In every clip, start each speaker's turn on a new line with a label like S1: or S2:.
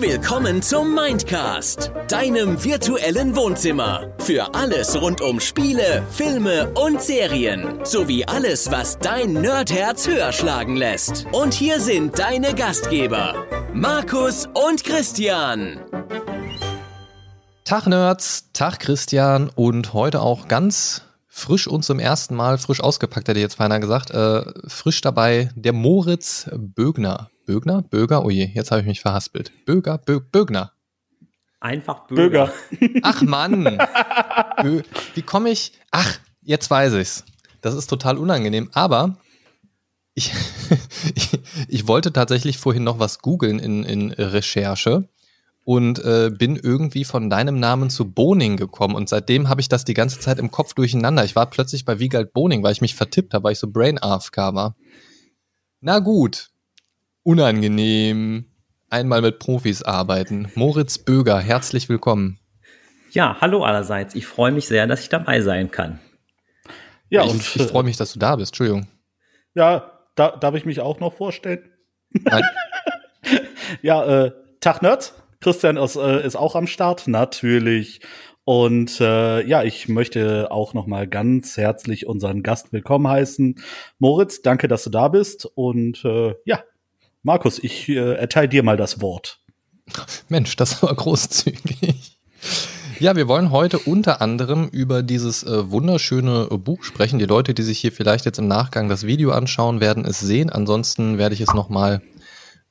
S1: Willkommen zum Mindcast, deinem virtuellen Wohnzimmer. Für alles rund um Spiele, Filme und Serien. Sowie alles, was dein Nerdherz höher schlagen lässt. Und hier sind deine Gastgeber, Markus und Christian.
S2: Tag Nerds, Tag Christian und heute auch ganz frisch und zum ersten Mal, frisch ausgepackt hätte ich jetzt feiner gesagt, äh, frisch dabei der Moritz Bögner. Bögner? Böger? Oh je, jetzt habe ich mich verhaspelt. Böger? Bö Bögner.
S3: Einfach Böger.
S2: Böger. Ach Mann. Bö Wie komme ich? Ach, jetzt weiß ich's. Das ist total unangenehm, aber ich, ich, ich wollte tatsächlich vorhin noch was googeln in, in Recherche und äh, bin irgendwie von deinem Namen zu Boning gekommen und seitdem habe ich das die ganze Zeit im Kopf durcheinander. Ich war plötzlich bei Wiegald Boning, weil ich mich vertippt habe, weil ich so Brain AFK war. Na gut, unangenehm. Einmal mit Profis arbeiten. Moritz Böger, herzlich willkommen.
S3: Ja, hallo allerseits. Ich freue mich sehr, dass ich dabei sein kann.
S2: Ja, ich, und ich freue mich, dass du da bist. Entschuldigung.
S4: Ja, da, darf ich mich auch noch vorstellen? Nein. ja, äh, Tag Nerds. Christian ist, äh, ist auch am Start, natürlich. Und äh, ja, ich möchte auch noch mal ganz herzlich unseren Gast willkommen heißen. Moritz, danke, dass du da bist. Und äh, ja, Markus, ich äh, erteile dir mal das Wort.
S2: Mensch, das war großzügig. Ja, wir wollen heute unter anderem über dieses äh, wunderschöne Buch sprechen. Die Leute, die sich hier vielleicht jetzt im Nachgang das Video anschauen, werden es sehen. Ansonsten werde ich es nochmal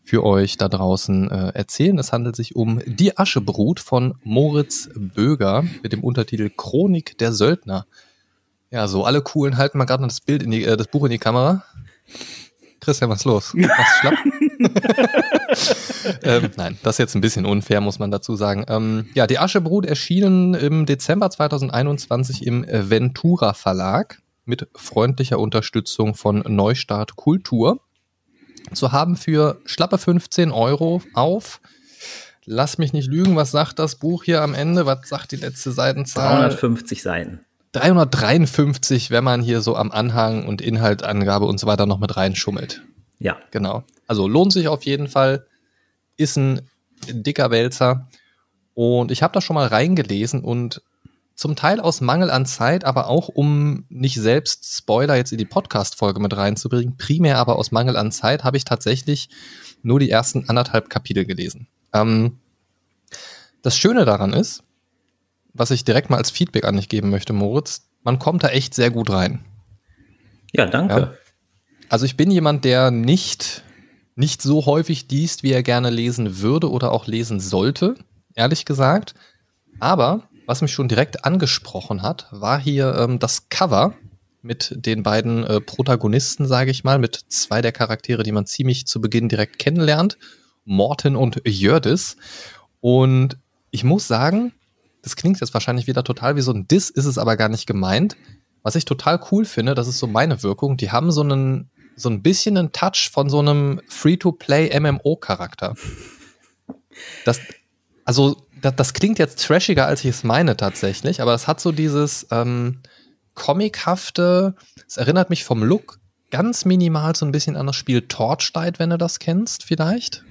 S2: für euch da draußen äh, erzählen. Es handelt sich um Die Aschebrut von Moritz Böger mit dem Untertitel Chronik der Söldner. Ja, so alle coolen halten mal gerade das Bild in die, äh, das Buch in die Kamera. Christian, was ist los? Was schlapp? ähm, nein, das ist jetzt ein bisschen unfair, muss man dazu sagen. Ähm, ja, die Aschebrut erschienen im Dezember 2021 im Ventura Verlag mit freundlicher Unterstützung von Neustart Kultur. Zu haben für schlappe 15 Euro auf. Lass mich nicht lügen, was sagt das Buch hier am Ende? Was sagt die letzte Seitenzahl?
S3: 350 Seiten.
S2: 353, wenn man hier so am Anhang und Inhaltangabe und so weiter noch mit reinschummelt.
S3: Ja.
S2: Genau. Also lohnt sich auf jeden Fall. Ist ein dicker Wälzer. Und ich habe da schon mal reingelesen und zum Teil aus Mangel an Zeit, aber auch um nicht selbst Spoiler jetzt in die Podcast-Folge mit reinzubringen, primär aber aus Mangel an Zeit, habe ich tatsächlich nur die ersten anderthalb Kapitel gelesen. Ähm, das Schöne daran ist, was ich direkt mal als Feedback an dich geben möchte, Moritz, man kommt da echt sehr gut rein.
S3: Ja, danke. Ja.
S2: Also ich bin jemand, der nicht, nicht so häufig liest, wie er gerne lesen würde oder auch lesen sollte, ehrlich gesagt. Aber was mich schon direkt angesprochen hat, war hier ähm, das Cover mit den beiden äh, Protagonisten, sage ich mal, mit zwei der Charaktere, die man ziemlich zu Beginn direkt kennenlernt, Morten und Jördis. Und ich muss sagen, das klingt jetzt wahrscheinlich wieder total wie so ein Diss, ist es aber gar nicht gemeint. Was ich total cool finde, das ist so meine Wirkung, die haben so einen, so ein bisschen einen Touch von so einem Free-to-Play MMO-Charakter. Das, also, das, das, klingt jetzt trashiger, als ich es meine tatsächlich, aber es hat so dieses ähm, comichafte, es erinnert mich vom Look ganz minimal so ein bisschen an das Spiel Torchlight, wenn du das kennst, vielleicht.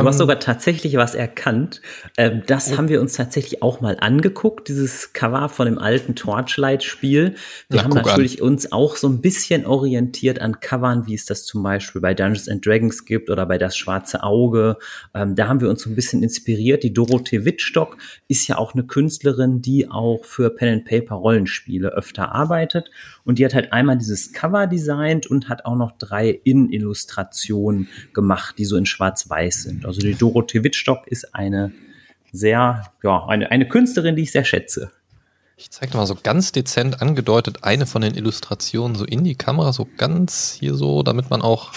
S3: Du hast ähm, sogar tatsächlich was erkannt. Ähm, das haben wir uns tatsächlich auch mal angeguckt, dieses Cover von dem alten Torchlight-Spiel. Wir Na, haben natürlich an. uns auch so ein bisschen orientiert an Covern, wie es das zum Beispiel bei Dungeons and Dragons gibt oder bei Das Schwarze Auge. Ähm, da haben wir uns so ein bisschen inspiriert. Die Dorothee Wittstock ist ja auch eine Künstlerin, die auch für Pen and Paper Rollenspiele öfter arbeitet. Und die hat halt einmal dieses Cover designt und hat auch noch drei In-Illustrationen gemacht, die so in schwarz-weiß sind. Also die Dorothee Wittstock ist eine sehr, ja, eine, eine Künstlerin, die ich sehr schätze.
S2: Ich zeige mal so ganz dezent angedeutet eine von den Illustrationen so in die Kamera, so ganz hier so, damit man auch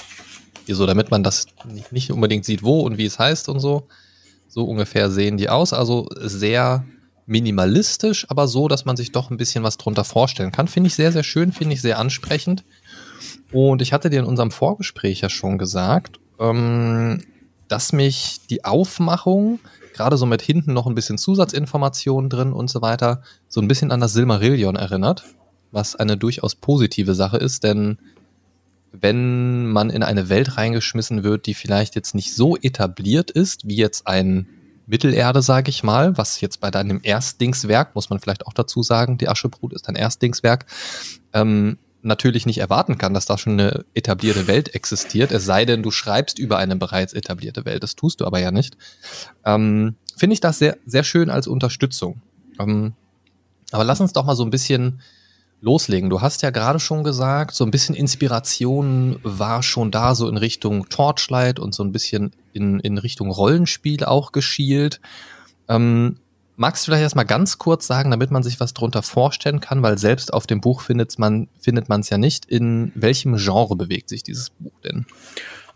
S2: hier so, damit man das nicht unbedingt sieht, wo und wie es heißt und so. So ungefähr sehen die aus. Also sehr minimalistisch, aber so, dass man sich doch ein bisschen was drunter vorstellen kann. Finde ich sehr, sehr schön, finde ich sehr ansprechend. Und ich hatte dir in unserem Vorgespräch ja schon gesagt, ähm, dass mich die Aufmachung, gerade so mit hinten noch ein bisschen Zusatzinformationen drin und so weiter, so ein bisschen an das Silmarillion erinnert, was eine durchaus positive Sache ist, denn wenn man in eine Welt reingeschmissen wird, die vielleicht jetzt nicht so etabliert ist, wie jetzt ein Mittelerde, sage ich mal, was jetzt bei deinem Erstlingswerk, muss man vielleicht auch dazu sagen, die Aschebrut ist dein Erstlingswerk, ähm, natürlich nicht erwarten kann, dass da schon eine etablierte Welt existiert, es sei denn, du schreibst über eine bereits etablierte Welt. Das tust du aber ja nicht. Ähm, Finde ich das sehr, sehr schön als Unterstützung. Ähm, aber lass uns doch mal so ein bisschen loslegen. Du hast ja gerade schon gesagt, so ein bisschen Inspiration war schon da, so in Richtung Torchlight und so ein bisschen in, in Richtung Rollenspiel auch geschielt. Ähm, magst du vielleicht erstmal ganz kurz sagen, damit man sich was drunter vorstellen kann, weil selbst auf dem Buch findet man findet man es ja nicht. In welchem Genre bewegt sich dieses Buch denn?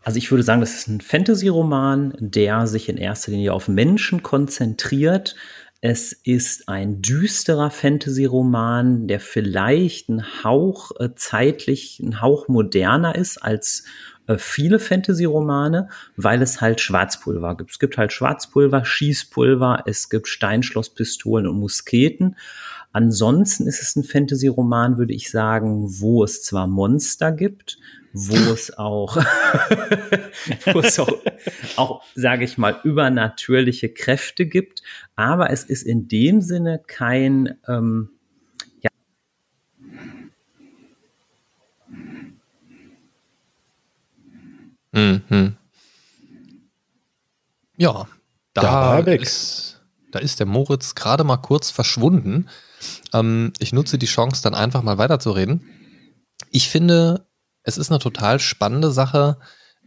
S3: Also ich würde sagen, das ist ein Fantasy-Roman, der sich in erster Linie auf Menschen konzentriert, es ist ein düsterer Fantasy-Roman, der vielleicht ein Hauch äh, zeitlich, ein Hauch moderner ist als äh, viele Fantasy-Romane, weil es halt Schwarzpulver gibt. Es gibt halt Schwarzpulver, Schießpulver, es gibt Steinschlosspistolen und Musketen. Ansonsten ist es ein Fantasy-Roman, würde ich sagen, wo es zwar Monster gibt, wo es auch, wo es auch, auch sage ich mal, übernatürliche Kräfte gibt. Aber es ist in dem Sinne kein, ähm, ja.
S2: Mhm. Ja, da, da, ist, da ist der Moritz gerade mal kurz verschwunden. Ähm, ich nutze die Chance, dann einfach mal weiterzureden. Ich finde, es ist eine total spannende Sache,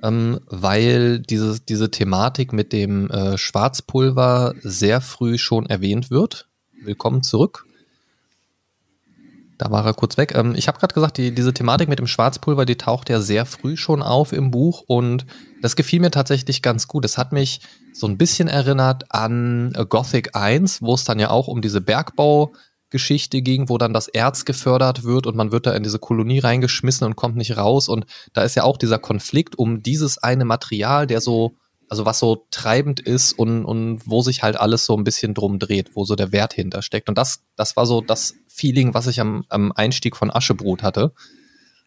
S2: ähm, weil diese, diese Thematik mit dem äh, Schwarzpulver sehr früh schon erwähnt wird. Willkommen zurück. Da war er kurz weg. Ähm, ich habe gerade gesagt, die, diese Thematik mit dem Schwarzpulver, die taucht ja sehr früh schon auf im Buch und das gefiel mir tatsächlich ganz gut. Es hat mich so ein bisschen erinnert an Gothic 1, wo es dann ja auch um diese Bergbau- Geschichte ging, wo dann das Erz gefördert wird und man wird da in diese Kolonie reingeschmissen und kommt nicht raus. Und da ist ja auch dieser Konflikt um dieses eine Material, der so, also was so treibend ist und, und wo sich halt alles so ein bisschen drum dreht, wo so der Wert hintersteckt. Und das, das war so das Feeling, was ich am, am Einstieg von Aschebrot hatte.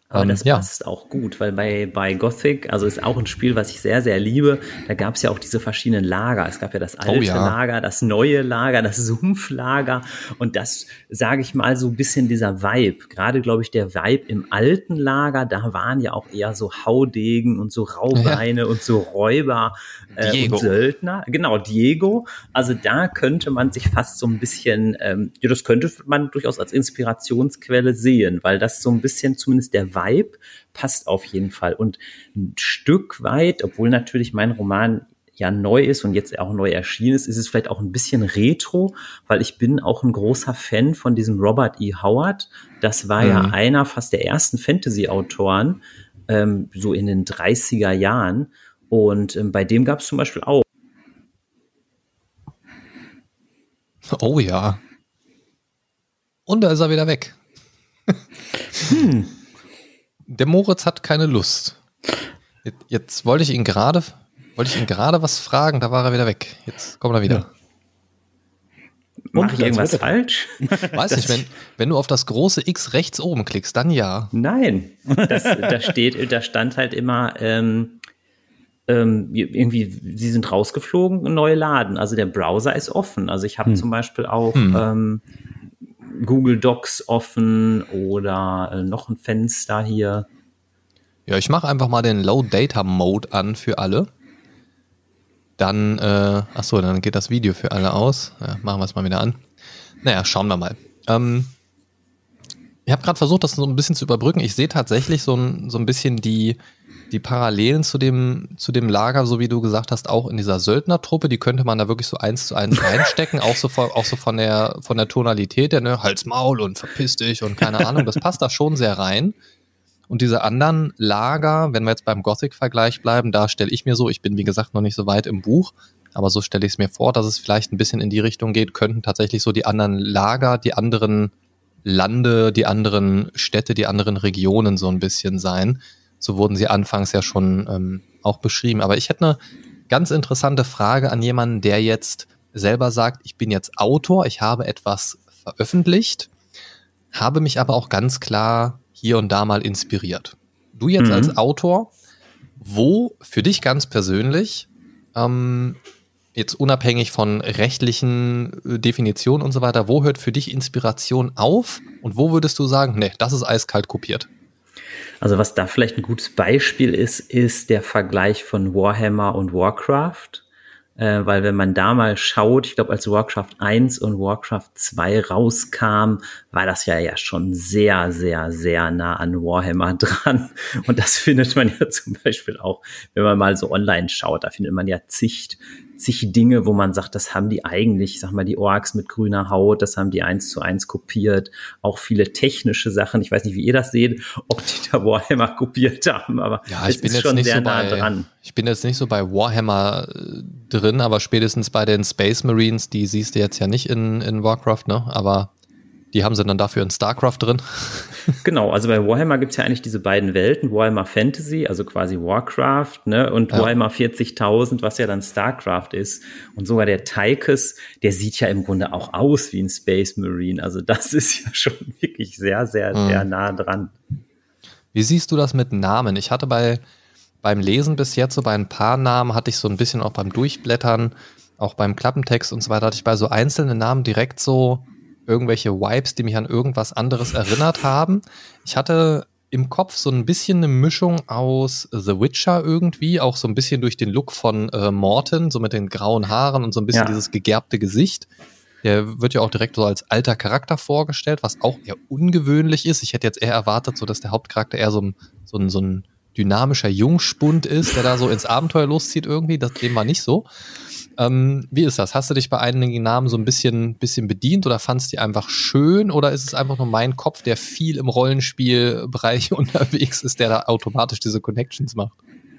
S3: Aber ähm, das passt ja. auch gut, weil bei, bei Gothic, also ist auch ein Spiel, was ich sehr, sehr liebe, da gab es ja auch diese verschiedenen Lager. Es gab ja das oh alte oh, ja. Lager, das neue Lager, das Sumpflager und das, sage ich mal, so ein bisschen dieser Vibe. Gerade, glaube ich, der Vibe im alten Lager, da waren ja auch eher so Haudegen und so Raubeine ja. und so Räuber äh, und Söldner. Genau, Diego. Also da könnte man sich fast so ein bisschen, ähm, ja, das könnte man durchaus als Inspirationsquelle sehen, weil das so ein bisschen zumindest der Vibe passt auf jeden Fall. Und ein Stück weit, obwohl natürlich mein Roman ja neu ist und jetzt auch neu erschienen ist, ist es vielleicht auch ein bisschen retro, weil ich bin auch ein großer Fan von diesem Robert E. Howard. Das war mhm. ja einer fast der ersten Fantasy-Autoren, ähm, so in den 30er Jahren. Und ähm, bei dem gab es zum Beispiel auch.
S2: Oh ja. Und da ist er wieder weg. hm. Der Moritz hat keine Lust. Jetzt, jetzt wollte ich ihn gerade, wollte ich ihn gerade was fragen, da war er wieder weg. Jetzt kommt er wieder. Ja.
S3: Mache ich irgendwas falsch?
S2: Weiß nicht, wenn, wenn du auf das große X rechts oben klickst, dann ja.
S3: Nein, das, da steht, da stand halt immer ähm, ähm, irgendwie, sie sind rausgeflogen, neue laden. Also der Browser ist offen. Also ich habe hm. zum Beispiel auch hm. ähm, Google Docs offen oder äh, noch ein Fenster hier.
S2: Ja, ich mache einfach mal den Low Data Mode an für alle. Dann, äh, achso, dann geht das Video für alle aus. Ja, machen wir es mal wieder an. Naja, schauen wir mal. Ähm, ich habe gerade versucht, das so ein bisschen zu überbrücken. Ich sehe tatsächlich so ein, so ein bisschen die, die Parallelen zu dem, zu dem Lager, so wie du gesagt hast, auch in dieser Söldnertruppe, die könnte man da wirklich so eins zu eins reinstecken, auch so von, auch so von der, von der Tonalität, der, ne, Hals, Maul und verpiss dich und keine Ahnung, das passt da schon sehr rein. Und diese anderen Lager, wenn wir jetzt beim Gothic-Vergleich bleiben, da stelle ich mir so, ich bin wie gesagt noch nicht so weit im Buch, aber so stelle ich es mir vor, dass es vielleicht ein bisschen in die Richtung geht, könnten tatsächlich so die anderen Lager, die anderen Lande, die anderen Städte, die anderen Regionen so ein bisschen sein. So wurden sie anfangs ja schon ähm, auch beschrieben. Aber ich hätte eine ganz interessante Frage an jemanden, der jetzt selber sagt, ich bin jetzt Autor, ich habe etwas veröffentlicht, habe mich aber auch ganz klar hier und da mal inspiriert. du jetzt mhm. als Autor, wo für dich ganz persönlich, ähm, jetzt unabhängig von rechtlichen äh, Definitionen und so weiter, wo hört für dich Inspiration auf und wo würdest du sagen, nee, das ist eiskalt kopiert?
S3: Also was da vielleicht ein gutes Beispiel ist, ist der Vergleich von Warhammer und Warcraft. Äh, weil wenn man da mal schaut, ich glaube, als Warcraft 1 und Warcraft 2 rauskam, war das ja ja schon sehr, sehr, sehr nah an Warhammer dran. Und das findet man ja zum Beispiel auch, wenn man mal so online schaut, da findet man ja zig zig Dinge, wo man sagt, das haben die eigentlich, sag mal, die Orks mit grüner Haut, das haben die eins zu eins kopiert. Auch viele technische Sachen. Ich weiß nicht, wie ihr das seht, ob die da Warhammer kopiert haben, aber
S2: ja, ich bin jetzt nicht so nah bei, dran. Ich bin jetzt nicht so bei Warhammer äh, drin, aber spätestens bei den Space Marines, die siehst du jetzt ja nicht in, in Warcraft, ne? Aber die haben sie dann dafür in StarCraft drin.
S3: Genau, also bei Warhammer gibt es ja eigentlich diese beiden Welten, Warhammer Fantasy, also quasi Warcraft, ne, und ja. Warhammer 40.000, was ja dann StarCraft ist. Und sogar der Tychus, der sieht ja im Grunde auch aus wie ein Space Marine. Also das ist ja schon wirklich sehr, sehr, mhm. sehr nah dran.
S2: Wie siehst du das mit Namen? Ich hatte bei beim Lesen bis jetzt so bei ein paar Namen hatte ich so ein bisschen auch beim Durchblättern, auch beim Klappentext und so weiter, hatte ich bei so einzelnen Namen direkt so irgendwelche Vibes, die mich an irgendwas anderes erinnert haben. Ich hatte im Kopf so ein bisschen eine Mischung aus The Witcher irgendwie, auch so ein bisschen durch den Look von äh, Morton, so mit den grauen Haaren und so ein bisschen ja. dieses gegerbte Gesicht. Der wird ja auch direkt so als alter Charakter vorgestellt, was auch eher ungewöhnlich ist. Ich hätte jetzt eher erwartet, so dass der Hauptcharakter eher so ein, so ein, so ein dynamischer Jungspund ist, der da so ins Abenteuer loszieht irgendwie. Das dem war nicht so. Ähm, wie ist das? Hast du dich bei einigen Namen so ein bisschen, bisschen bedient oder fandst du die einfach schön oder ist es einfach nur mein Kopf, der viel im Rollenspielbereich unterwegs ist, der da automatisch diese Connections macht?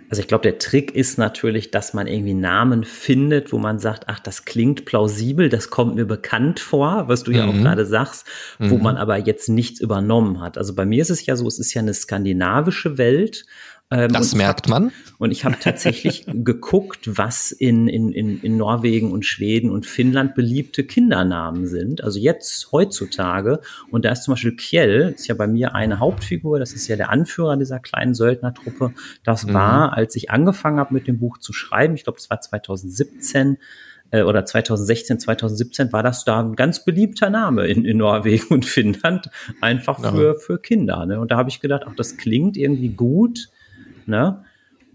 S3: Also ich glaube, der Trick ist natürlich, dass man irgendwie Namen findet, wo man sagt, ach, das klingt plausibel, das kommt mir bekannt vor, was du mhm. ja auch mhm. gerade sagst, wo mhm. man aber jetzt nichts übernommen hat. Also bei mir ist es ja so, es ist ja eine skandinavische Welt
S2: ähm, das merkt
S3: hab,
S2: man.
S3: Und ich habe tatsächlich geguckt, was in, in, in, in Norwegen und Schweden und Finnland beliebte Kindernamen sind. Also jetzt heutzutage. Und da ist zum Beispiel Kjell, ist ja bei mir eine Hauptfigur, das ist ja der Anführer dieser kleinen Söldnertruppe. Das mhm. war, als ich angefangen habe mit dem Buch zu schreiben, ich glaube, es war 2017, äh, oder 2016, 2017 war das da ein ganz beliebter Name in, in Norwegen und Finnland, einfach für, für Kinder. Ne? Und da habe ich gedacht, ach, das klingt irgendwie gut. Ne?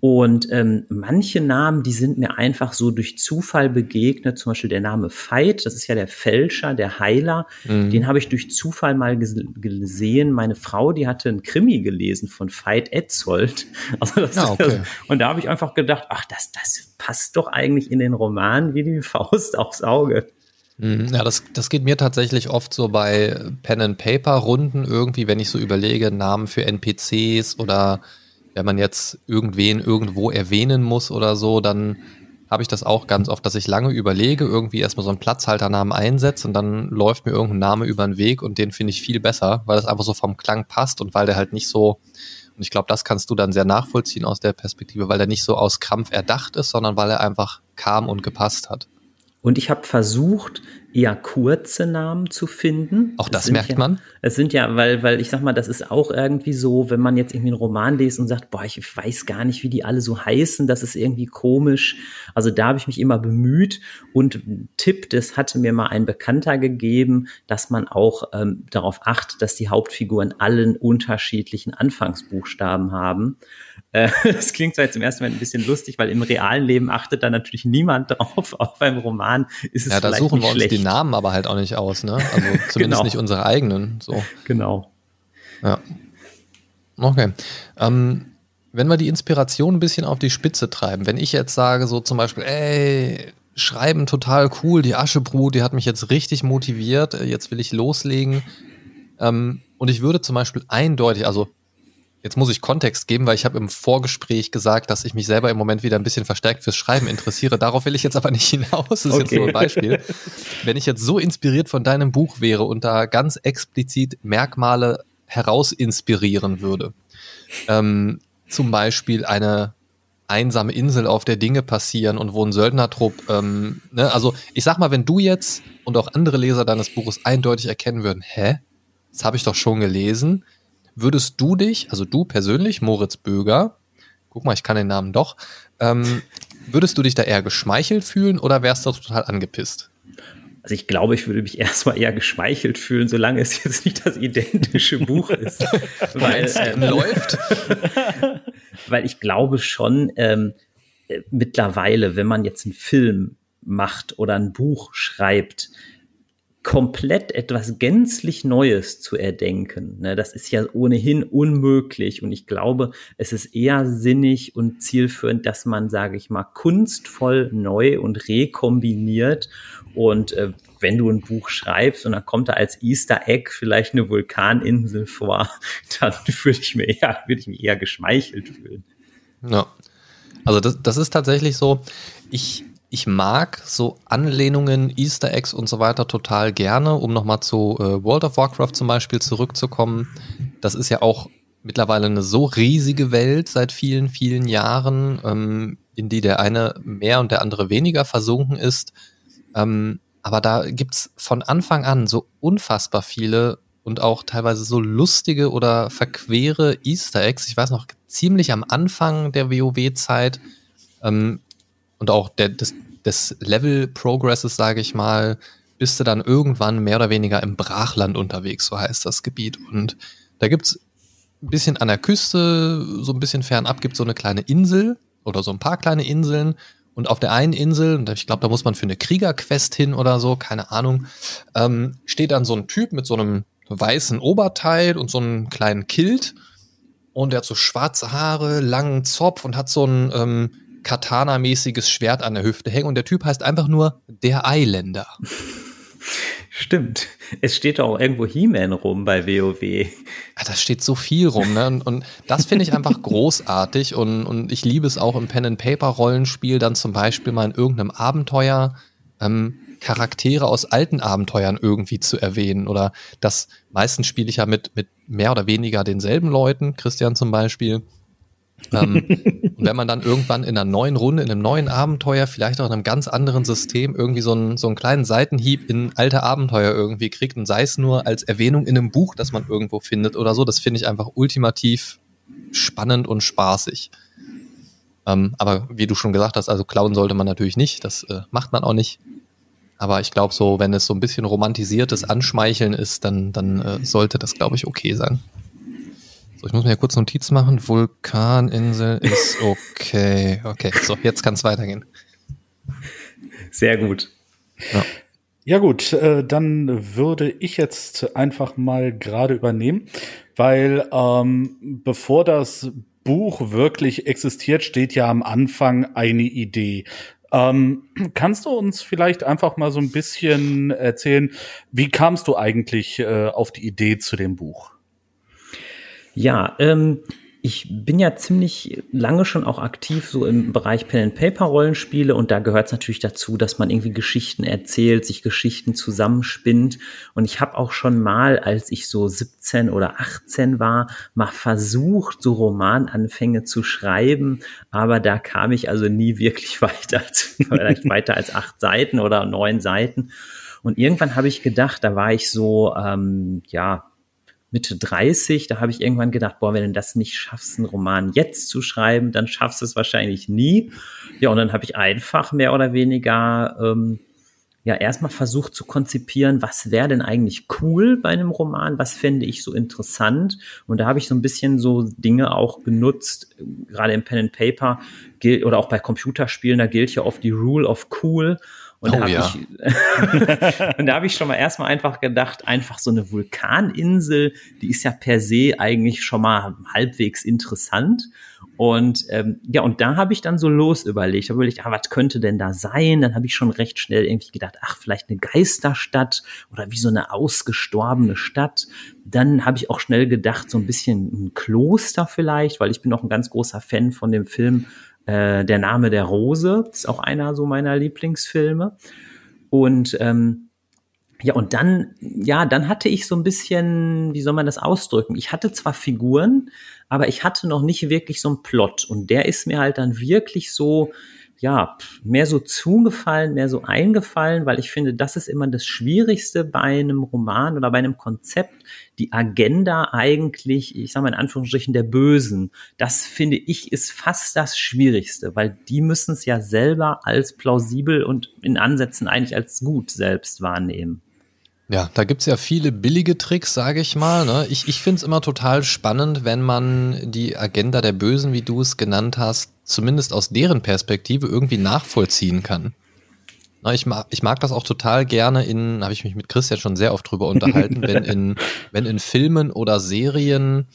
S3: Und ähm, manche Namen, die sind mir einfach so durch Zufall begegnet. Zum Beispiel der Name Veit, das ist ja der Fälscher, der Heiler. Mhm. Den habe ich durch Zufall mal gesehen. Meine Frau, die hatte einen Krimi gelesen von Veit Etzold. Also das, ja, okay. und da habe ich einfach gedacht, ach, das, das passt doch eigentlich in den Roman wie die Faust aufs Auge.
S2: Mhm. Ja, das, das geht mir tatsächlich oft so bei Pen-and-Paper-Runden irgendwie, wenn ich so überlege, Namen für NPCs oder wenn man jetzt irgendwen irgendwo erwähnen muss oder so, dann habe ich das auch ganz oft, dass ich lange überlege, irgendwie erstmal so einen Platzhalternamen einsetze und dann läuft mir irgendein Name über den Weg und den finde ich viel besser, weil das einfach so vom Klang passt und weil der halt nicht so, und ich glaube, das kannst du dann sehr nachvollziehen aus der Perspektive, weil der nicht so aus Krampf erdacht ist, sondern weil er einfach kam und gepasst hat.
S3: Und ich habe versucht, eher kurze Namen zu finden.
S2: Auch das merkt
S3: ja,
S2: man.
S3: Es sind ja, weil, weil ich sag mal, das ist auch irgendwie so, wenn man jetzt irgendwie einen Roman liest und sagt, boah, ich weiß gar nicht, wie die alle so heißen, das ist irgendwie komisch. Also da habe ich mich immer bemüht und Tipp, das hatte mir mal ein Bekannter gegeben, dass man auch ähm, darauf achtet, dass die Hauptfiguren allen unterschiedlichen Anfangsbuchstaben haben. Äh, das klingt zwar jetzt im ersten Moment ein bisschen lustig, weil im realen Leben achtet da natürlich niemand drauf, auch beim Roman ist es
S2: Ja, da suchen wir uns schlecht. die Namen aber halt auch nicht aus, ne? Also zumindest genau. nicht unsere eigenen. So.
S3: Genau.
S2: Ja. Okay. Ähm, wenn wir die Inspiration ein bisschen auf die Spitze treiben, wenn ich jetzt sage, so zum Beispiel, ey, Schreiben total cool, die Aschebrut, die hat mich jetzt richtig motiviert, äh, jetzt will ich loslegen. Ähm, und ich würde zum Beispiel eindeutig, also Jetzt muss ich Kontext geben, weil ich habe im Vorgespräch gesagt, dass ich mich selber im Moment wieder ein bisschen verstärkt fürs Schreiben interessiere. Darauf will ich jetzt aber nicht hinaus. Das ist okay. jetzt nur ein Beispiel. Wenn ich jetzt so inspiriert von deinem Buch wäre und da ganz explizit Merkmale herausinspirieren würde, ähm, zum Beispiel eine einsame Insel, auf der Dinge passieren und wo ein Söldnertrupp, ähm, ne, also ich sag mal, wenn du jetzt und auch andere Leser deines Buches eindeutig erkennen würden, hä, das habe ich doch schon gelesen, würdest du dich, also du persönlich, Moritz Böger, guck mal, ich kann den Namen doch, ähm, würdest du dich da eher geschmeichelt fühlen oder wärst du total angepisst?
S3: Also ich glaube, ich würde mich erstmal eher geschmeichelt fühlen, solange es jetzt nicht das identische Buch ist. weil es äh, läuft. weil ich glaube schon, ähm, äh, mittlerweile, wenn man jetzt einen Film macht oder ein Buch schreibt, komplett etwas gänzlich Neues zu erdenken. Ne, das ist ja ohnehin unmöglich und ich glaube, es ist eher sinnig und zielführend, dass man, sage ich mal, kunstvoll neu und rekombiniert und äh, wenn du ein Buch schreibst und dann kommt da als Easter Egg vielleicht eine Vulkaninsel vor, dann würde ich mir eher, ich mich eher geschmeichelt fühlen.
S2: Ja. Also das, das ist tatsächlich so, ich, ich mag so Anlehnungen, Easter Eggs und so weiter total gerne, um nochmal zu äh, World of Warcraft zum Beispiel zurückzukommen. Das ist ja auch mittlerweile eine so riesige Welt seit vielen, vielen Jahren, ähm, in die der eine mehr und der andere weniger versunken ist. Ähm, aber da gibt's von Anfang an so unfassbar viele und auch teilweise so lustige oder verquere Easter Eggs. Ich weiß noch, ziemlich am Anfang der WoW-Zeit ähm, und auch der, des, des Level-Progresses, sage ich mal, bist du dann irgendwann mehr oder weniger im Brachland unterwegs, so heißt das Gebiet. Und da gibt's ein bisschen an der Küste, so ein bisschen fernab, gibt so eine kleine Insel oder so ein paar kleine Inseln. Und auf der einen Insel, und ich glaube, da muss man für eine Kriegerquest hin oder so, keine Ahnung, ähm, steht dann so ein Typ mit so einem weißen Oberteil und so einem kleinen Kilt. Und der hat so schwarze Haare, langen Zopf und hat so ein ähm, Katana-mäßiges Schwert an der Hüfte hängen und der Typ heißt einfach nur der Eiländer.
S3: Stimmt. Es steht auch irgendwo He-Man rum bei WoW. Ja,
S2: da steht so viel rum, ne? Und, und das finde ich einfach großartig und, und ich liebe es auch im Pen-and-Paper-Rollenspiel dann zum Beispiel mal in irgendeinem Abenteuer ähm, Charaktere aus alten Abenteuern irgendwie zu erwähnen. Oder das meistens spiele ich ja mit, mit mehr oder weniger denselben Leuten, Christian zum Beispiel ähm, und wenn man dann irgendwann in einer neuen Runde, in einem neuen Abenteuer, vielleicht auch in einem ganz anderen System irgendwie so einen, so einen kleinen Seitenhieb in alte Abenteuer irgendwie kriegt und sei es nur als Erwähnung in einem Buch, das man irgendwo findet oder so, das finde ich einfach ultimativ spannend und spaßig. Ähm, aber wie du schon gesagt hast, also klauen sollte man natürlich nicht, das äh, macht man auch nicht. Aber ich glaube so, wenn es so ein bisschen romantisiertes Anschmeicheln ist, dann, dann äh, sollte das, glaube ich, okay sein. So, ich muss mir ja kurz Notiz machen. Vulkaninsel ist okay. Okay, so, jetzt kann es weitergehen.
S3: Sehr gut.
S4: Ja. Ja gut, äh, dann würde ich jetzt einfach mal gerade übernehmen, weil ähm, bevor das Buch wirklich existiert, steht ja am Anfang eine Idee. Ähm, kannst du uns vielleicht einfach mal so ein bisschen erzählen, wie kamst du eigentlich äh, auf die Idee zu dem Buch?
S3: Ja, ähm, ich bin ja ziemlich lange schon auch aktiv so im Bereich Pen and Paper Rollenspiele und da gehört es natürlich dazu, dass man irgendwie Geschichten erzählt, sich Geschichten zusammenspinnt. Und ich habe auch schon mal, als ich so 17 oder 18 war, mal versucht, so Romananfänge zu schreiben, aber da kam ich also nie wirklich weiter als, vielleicht weiter als acht Seiten oder neun Seiten. Und irgendwann habe ich gedacht, da war ich so ähm, ja Mitte 30, da habe ich irgendwann gedacht, boah, wenn du das nicht schaffst, einen Roman jetzt zu schreiben, dann schaffst du es wahrscheinlich nie. Ja, und dann habe ich einfach mehr oder weniger ähm, ja erstmal versucht zu konzipieren, was wäre denn eigentlich cool bei einem Roman, was fände ich so interessant. Und da habe ich so ein bisschen so Dinge auch genutzt, gerade im Pen and Paper gilt, oder auch bei Computerspielen, da gilt ja oft die Rule of Cool. Und oh, da habe ja. ich, und da habe ich schon mal erstmal einfach gedacht, einfach so eine Vulkaninsel, die ist ja per se eigentlich schon mal halbwegs interessant. Und ähm, ja, und da habe ich dann so los überlegt, habe überlegt, ah, was könnte denn da sein? Dann habe ich schon recht schnell irgendwie gedacht, ach, vielleicht eine Geisterstadt oder wie so eine ausgestorbene Stadt. Dann habe ich auch schnell gedacht, so ein bisschen ein Kloster vielleicht, weil ich bin auch ein ganz großer Fan von dem Film äh, Der Name der Rose ist auch einer so meiner Lieblingsfilme. Und ähm, ja, und dann, ja, dann hatte ich so ein bisschen, wie soll man das ausdrücken? Ich hatte zwar Figuren, aber ich hatte noch nicht wirklich so einen Plot. Und der ist mir halt dann wirklich so, ja, mehr so zugefallen, mehr so eingefallen, weil ich finde, das ist immer das Schwierigste bei einem Roman oder bei einem Konzept, die Agenda eigentlich, ich sage mal in Anführungsstrichen, der Bösen. Das finde ich ist fast das Schwierigste, weil die müssen es ja selber als plausibel und in Ansätzen eigentlich als gut selbst wahrnehmen.
S2: Ja, da gibt's ja viele billige Tricks, sage ich mal. Ne? Ich, ich finde es immer total spannend, wenn man die Agenda der Bösen, wie du es genannt hast, zumindest aus deren Perspektive irgendwie nachvollziehen kann. Na, ich, mag, ich mag das auch total gerne in, habe ich mich mit Christian schon sehr oft drüber unterhalten, wenn in, wenn in Filmen oder Serien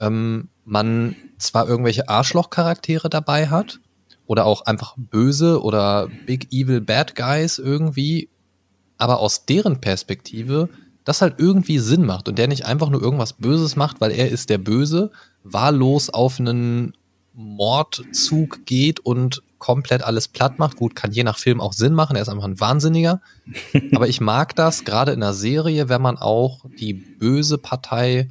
S2: ähm, man zwar irgendwelche Arschlochcharaktere dabei hat oder auch einfach böse oder Big Evil Bad Guys irgendwie aber aus deren Perspektive das halt irgendwie Sinn macht und der nicht einfach nur irgendwas Böses macht, weil er ist der Böse, wahllos auf einen Mordzug geht und komplett alles platt macht. Gut, kann je nach Film auch Sinn machen, er ist einfach ein Wahnsinniger. Aber ich mag das gerade in einer Serie, wenn man auch die böse Partei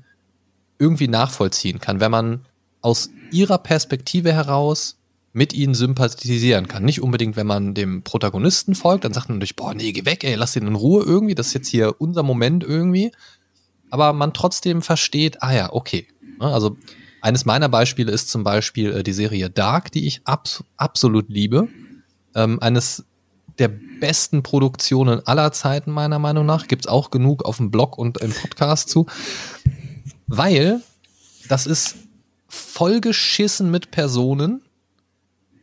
S2: irgendwie nachvollziehen kann, wenn man aus ihrer Perspektive heraus mit ihnen sympathisieren kann. Nicht unbedingt, wenn man dem Protagonisten folgt, dann sagt man natürlich, boah, nee, geh weg, ey, lass ihn in Ruhe irgendwie, das ist jetzt hier unser Moment irgendwie. Aber man trotzdem versteht, ah ja, okay. Also eines meiner Beispiele ist zum Beispiel äh, die Serie Dark, die ich abs absolut liebe. Ähm, eines der besten Produktionen aller Zeiten, meiner Meinung nach. Gibt's auch genug auf dem Blog und im Podcast zu. Weil das ist vollgeschissen mit Personen,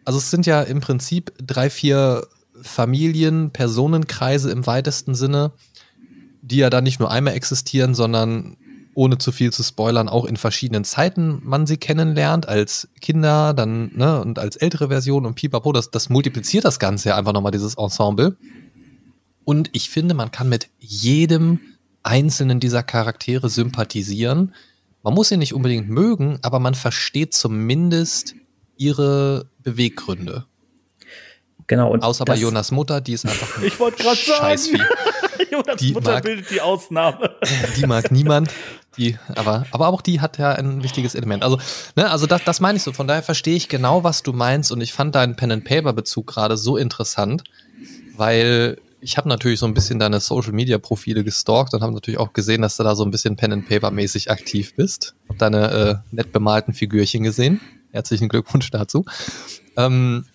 S2: also es sind ja im Prinzip drei, vier Familien, Personenkreise im weitesten Sinne, die ja dann nicht nur einmal existieren, sondern ohne zu viel zu spoilern, auch in verschiedenen Zeiten man sie kennenlernt, als Kinder, dann, ne, und als ältere Version und pipapo, das, das multipliziert das Ganze ja einfach nochmal, dieses Ensemble. Und ich finde, man kann mit jedem einzelnen dieser Charaktere sympathisieren. Man muss sie nicht unbedingt mögen, aber man versteht zumindest ihre Beweggründe.
S3: Genau.
S2: Und Außer bei Jonas Mutter, die ist einfach
S4: ein Ich wollte gerade sagen. Jonas die Mutter mag, bildet die Ausnahme.
S2: Die mag niemand. Die, aber, aber auch die hat ja ein wichtiges Element. Also, ne, also das, das meine ich so. Von daher verstehe ich genau, was du meinst. Und ich fand deinen Pen-and-Paper-Bezug gerade so interessant, weil ich habe natürlich so ein bisschen deine Social-Media-Profile gestalkt und habe natürlich auch gesehen, dass du da so ein bisschen Pen-and-Paper-mäßig aktiv bist. Hab deine äh, nett bemalten Figürchen gesehen. Herzlichen Glückwunsch dazu. Ähm,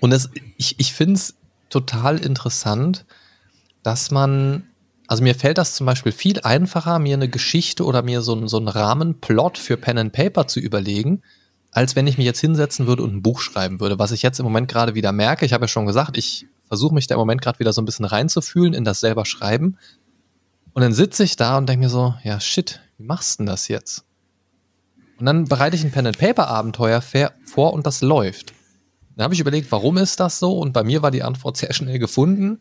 S2: und das, ich, ich finde es total interessant, dass man, also mir fällt das zum Beispiel viel einfacher, mir eine Geschichte oder mir so, so einen Rahmenplot für Pen and Paper zu überlegen, als wenn ich mich jetzt hinsetzen würde und ein Buch schreiben würde, was ich jetzt im Moment gerade wieder merke. Ich habe ja schon gesagt, ich versuche mich da im Moment gerade wieder so ein bisschen reinzufühlen in das selber Schreiben. Und dann sitze ich da und denke mir so, ja, shit, wie machst du denn das jetzt? Und dann bereite ich ein Pen-and-Paper-Abenteuer vor und das läuft. Dann habe ich überlegt, warum ist das so? Und bei mir war die Antwort sehr schnell gefunden,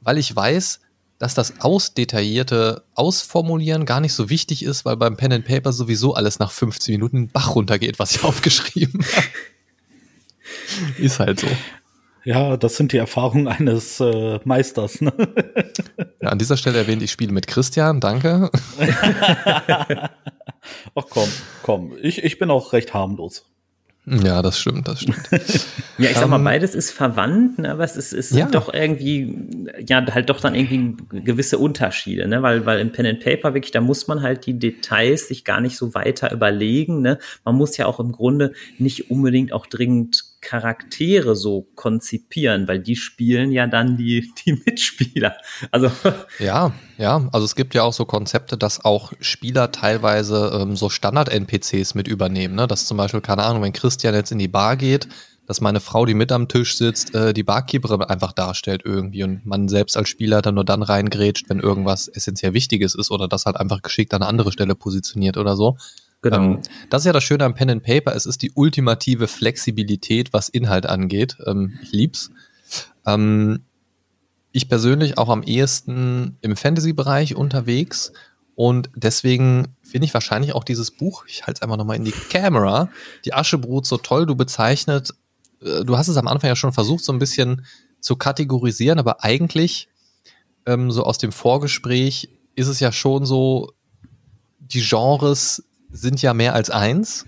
S2: weil ich weiß, dass das ausdetaillierte Ausformulieren gar nicht so wichtig ist, weil beim Pen and Paper sowieso alles nach 15 Minuten den Bach runtergeht, was ich aufgeschrieben habe. ist halt so.
S4: Ja, das sind die Erfahrungen eines äh, Meisters. Ne?
S2: Ja, an dieser Stelle erwähnt ich Spiele mit Christian, danke.
S4: Ach komm, komm, ich, ich bin auch recht harmlos.
S2: Ja, das stimmt, das stimmt.
S3: ja, ich sag mal, ähm, beides ist verwandt, ne, aber es ist, ist ja. doch irgendwie, ja, halt doch dann irgendwie gewisse Unterschiede, ne, weil, weil im Pen and Paper wirklich, da muss man halt die Details sich gar nicht so weiter überlegen, ne. Man muss ja auch im Grunde nicht unbedingt auch dringend Charaktere so konzipieren, weil die spielen ja dann die, die Mitspieler. Also.
S2: Ja, ja, also es gibt ja auch so Konzepte, dass auch Spieler teilweise ähm, so Standard-NPCs mit übernehmen, ne? Dass zum Beispiel, keine Ahnung, wenn Christian jetzt in die Bar geht, dass meine Frau, die mit am Tisch sitzt, äh, die Barkeeperin einfach darstellt irgendwie und man selbst als Spieler dann nur dann reingrätscht, wenn irgendwas essentiell Wichtiges ist oder das halt einfach geschickt an eine andere Stelle positioniert oder so. Genau. Ähm, das ist ja das Schöne am Pen and Paper. Es ist die ultimative Flexibilität, was Inhalt angeht. Ähm, ich lieb's. Ähm, ich persönlich auch am ehesten im Fantasy-Bereich unterwegs und deswegen finde ich wahrscheinlich auch dieses Buch, ich halte es einfach nochmal in die Kamera, die Aschebrut so toll, du bezeichnet, äh, du hast es am Anfang ja schon versucht, so ein bisschen zu kategorisieren, aber eigentlich, ähm, so aus dem Vorgespräch, ist es ja schon so, die Genres sind ja mehr als eins.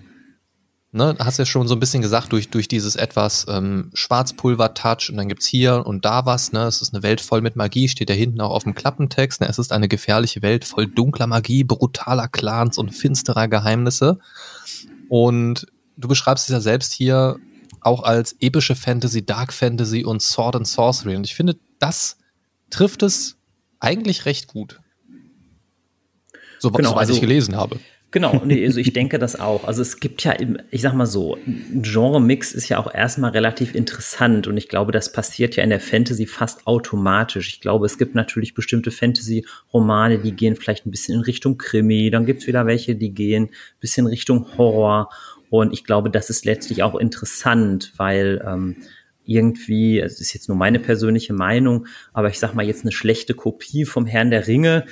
S2: ne, hast ja schon so ein bisschen gesagt, durch, durch dieses etwas ähm, Schwarzpulver-Touch und dann gibt's hier und da was, ne? Es ist eine Welt voll mit Magie, steht ja hinten auch auf dem Klappentext. Ne? Es ist eine gefährliche Welt voll dunkler Magie, brutaler Clans und finsterer Geheimnisse. Und du beschreibst es ja selbst hier auch als epische Fantasy, Dark Fantasy und Sword and Sorcery. Und ich finde, das trifft es eigentlich recht gut. So, genau, soweit also, ich gelesen habe.
S3: Genau, nee, also ich denke das auch. Also es gibt ja, ich sag mal so, ein Genre-Mix ist ja auch erstmal relativ interessant und ich glaube, das passiert ja in der Fantasy fast automatisch. Ich glaube, es gibt natürlich bestimmte Fantasy-Romane, die gehen vielleicht ein bisschen in Richtung Krimi, dann gibt's wieder welche, die gehen ein bisschen Richtung Horror und ich glaube, das ist letztlich auch interessant, weil ähm, irgendwie, es ist jetzt nur meine persönliche Meinung, aber ich sag mal jetzt eine schlechte Kopie vom Herrn der Ringe,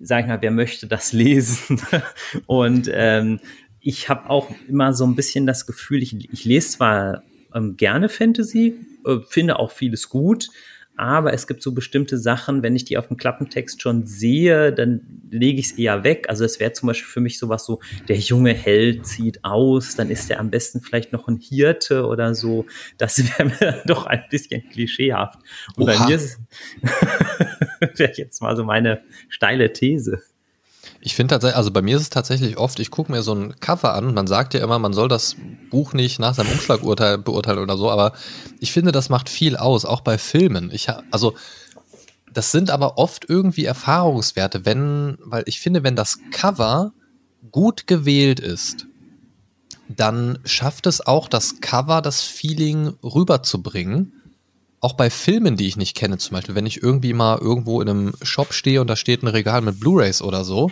S3: sag ich mal, wer möchte das lesen? und ähm, ich habe auch immer so ein bisschen das Gefühl, ich, ich lese zwar ähm, gerne Fantasy, äh, finde auch vieles gut, aber es gibt so bestimmte Sachen, wenn ich die auf dem Klappentext schon sehe, dann lege ich es eher weg. Also es wäre zum Beispiel für mich sowas so, der junge Held zieht aus, dann ist er am besten vielleicht noch ein Hirte oder so. Das wäre mir dann doch ein bisschen klischeehaft. Und Oha. bei mir ist wäre jetzt mal so meine steile These.
S2: Ich finde tatsächlich, also bei mir ist es tatsächlich oft, ich gucke mir so ein Cover an, man sagt ja immer, man soll das Buch nicht nach seinem Umschlagurteil beurteilen oder so, aber ich finde, das macht viel aus, auch bei Filmen. Ich also das sind aber oft irgendwie Erfahrungswerte, wenn, weil ich finde, wenn das Cover gut gewählt ist, dann schafft es auch das Cover, das Feeling rüberzubringen auch bei Filmen, die ich nicht kenne, zum Beispiel, wenn ich irgendwie mal irgendwo in einem Shop stehe und da steht ein Regal mit Blu-rays oder so,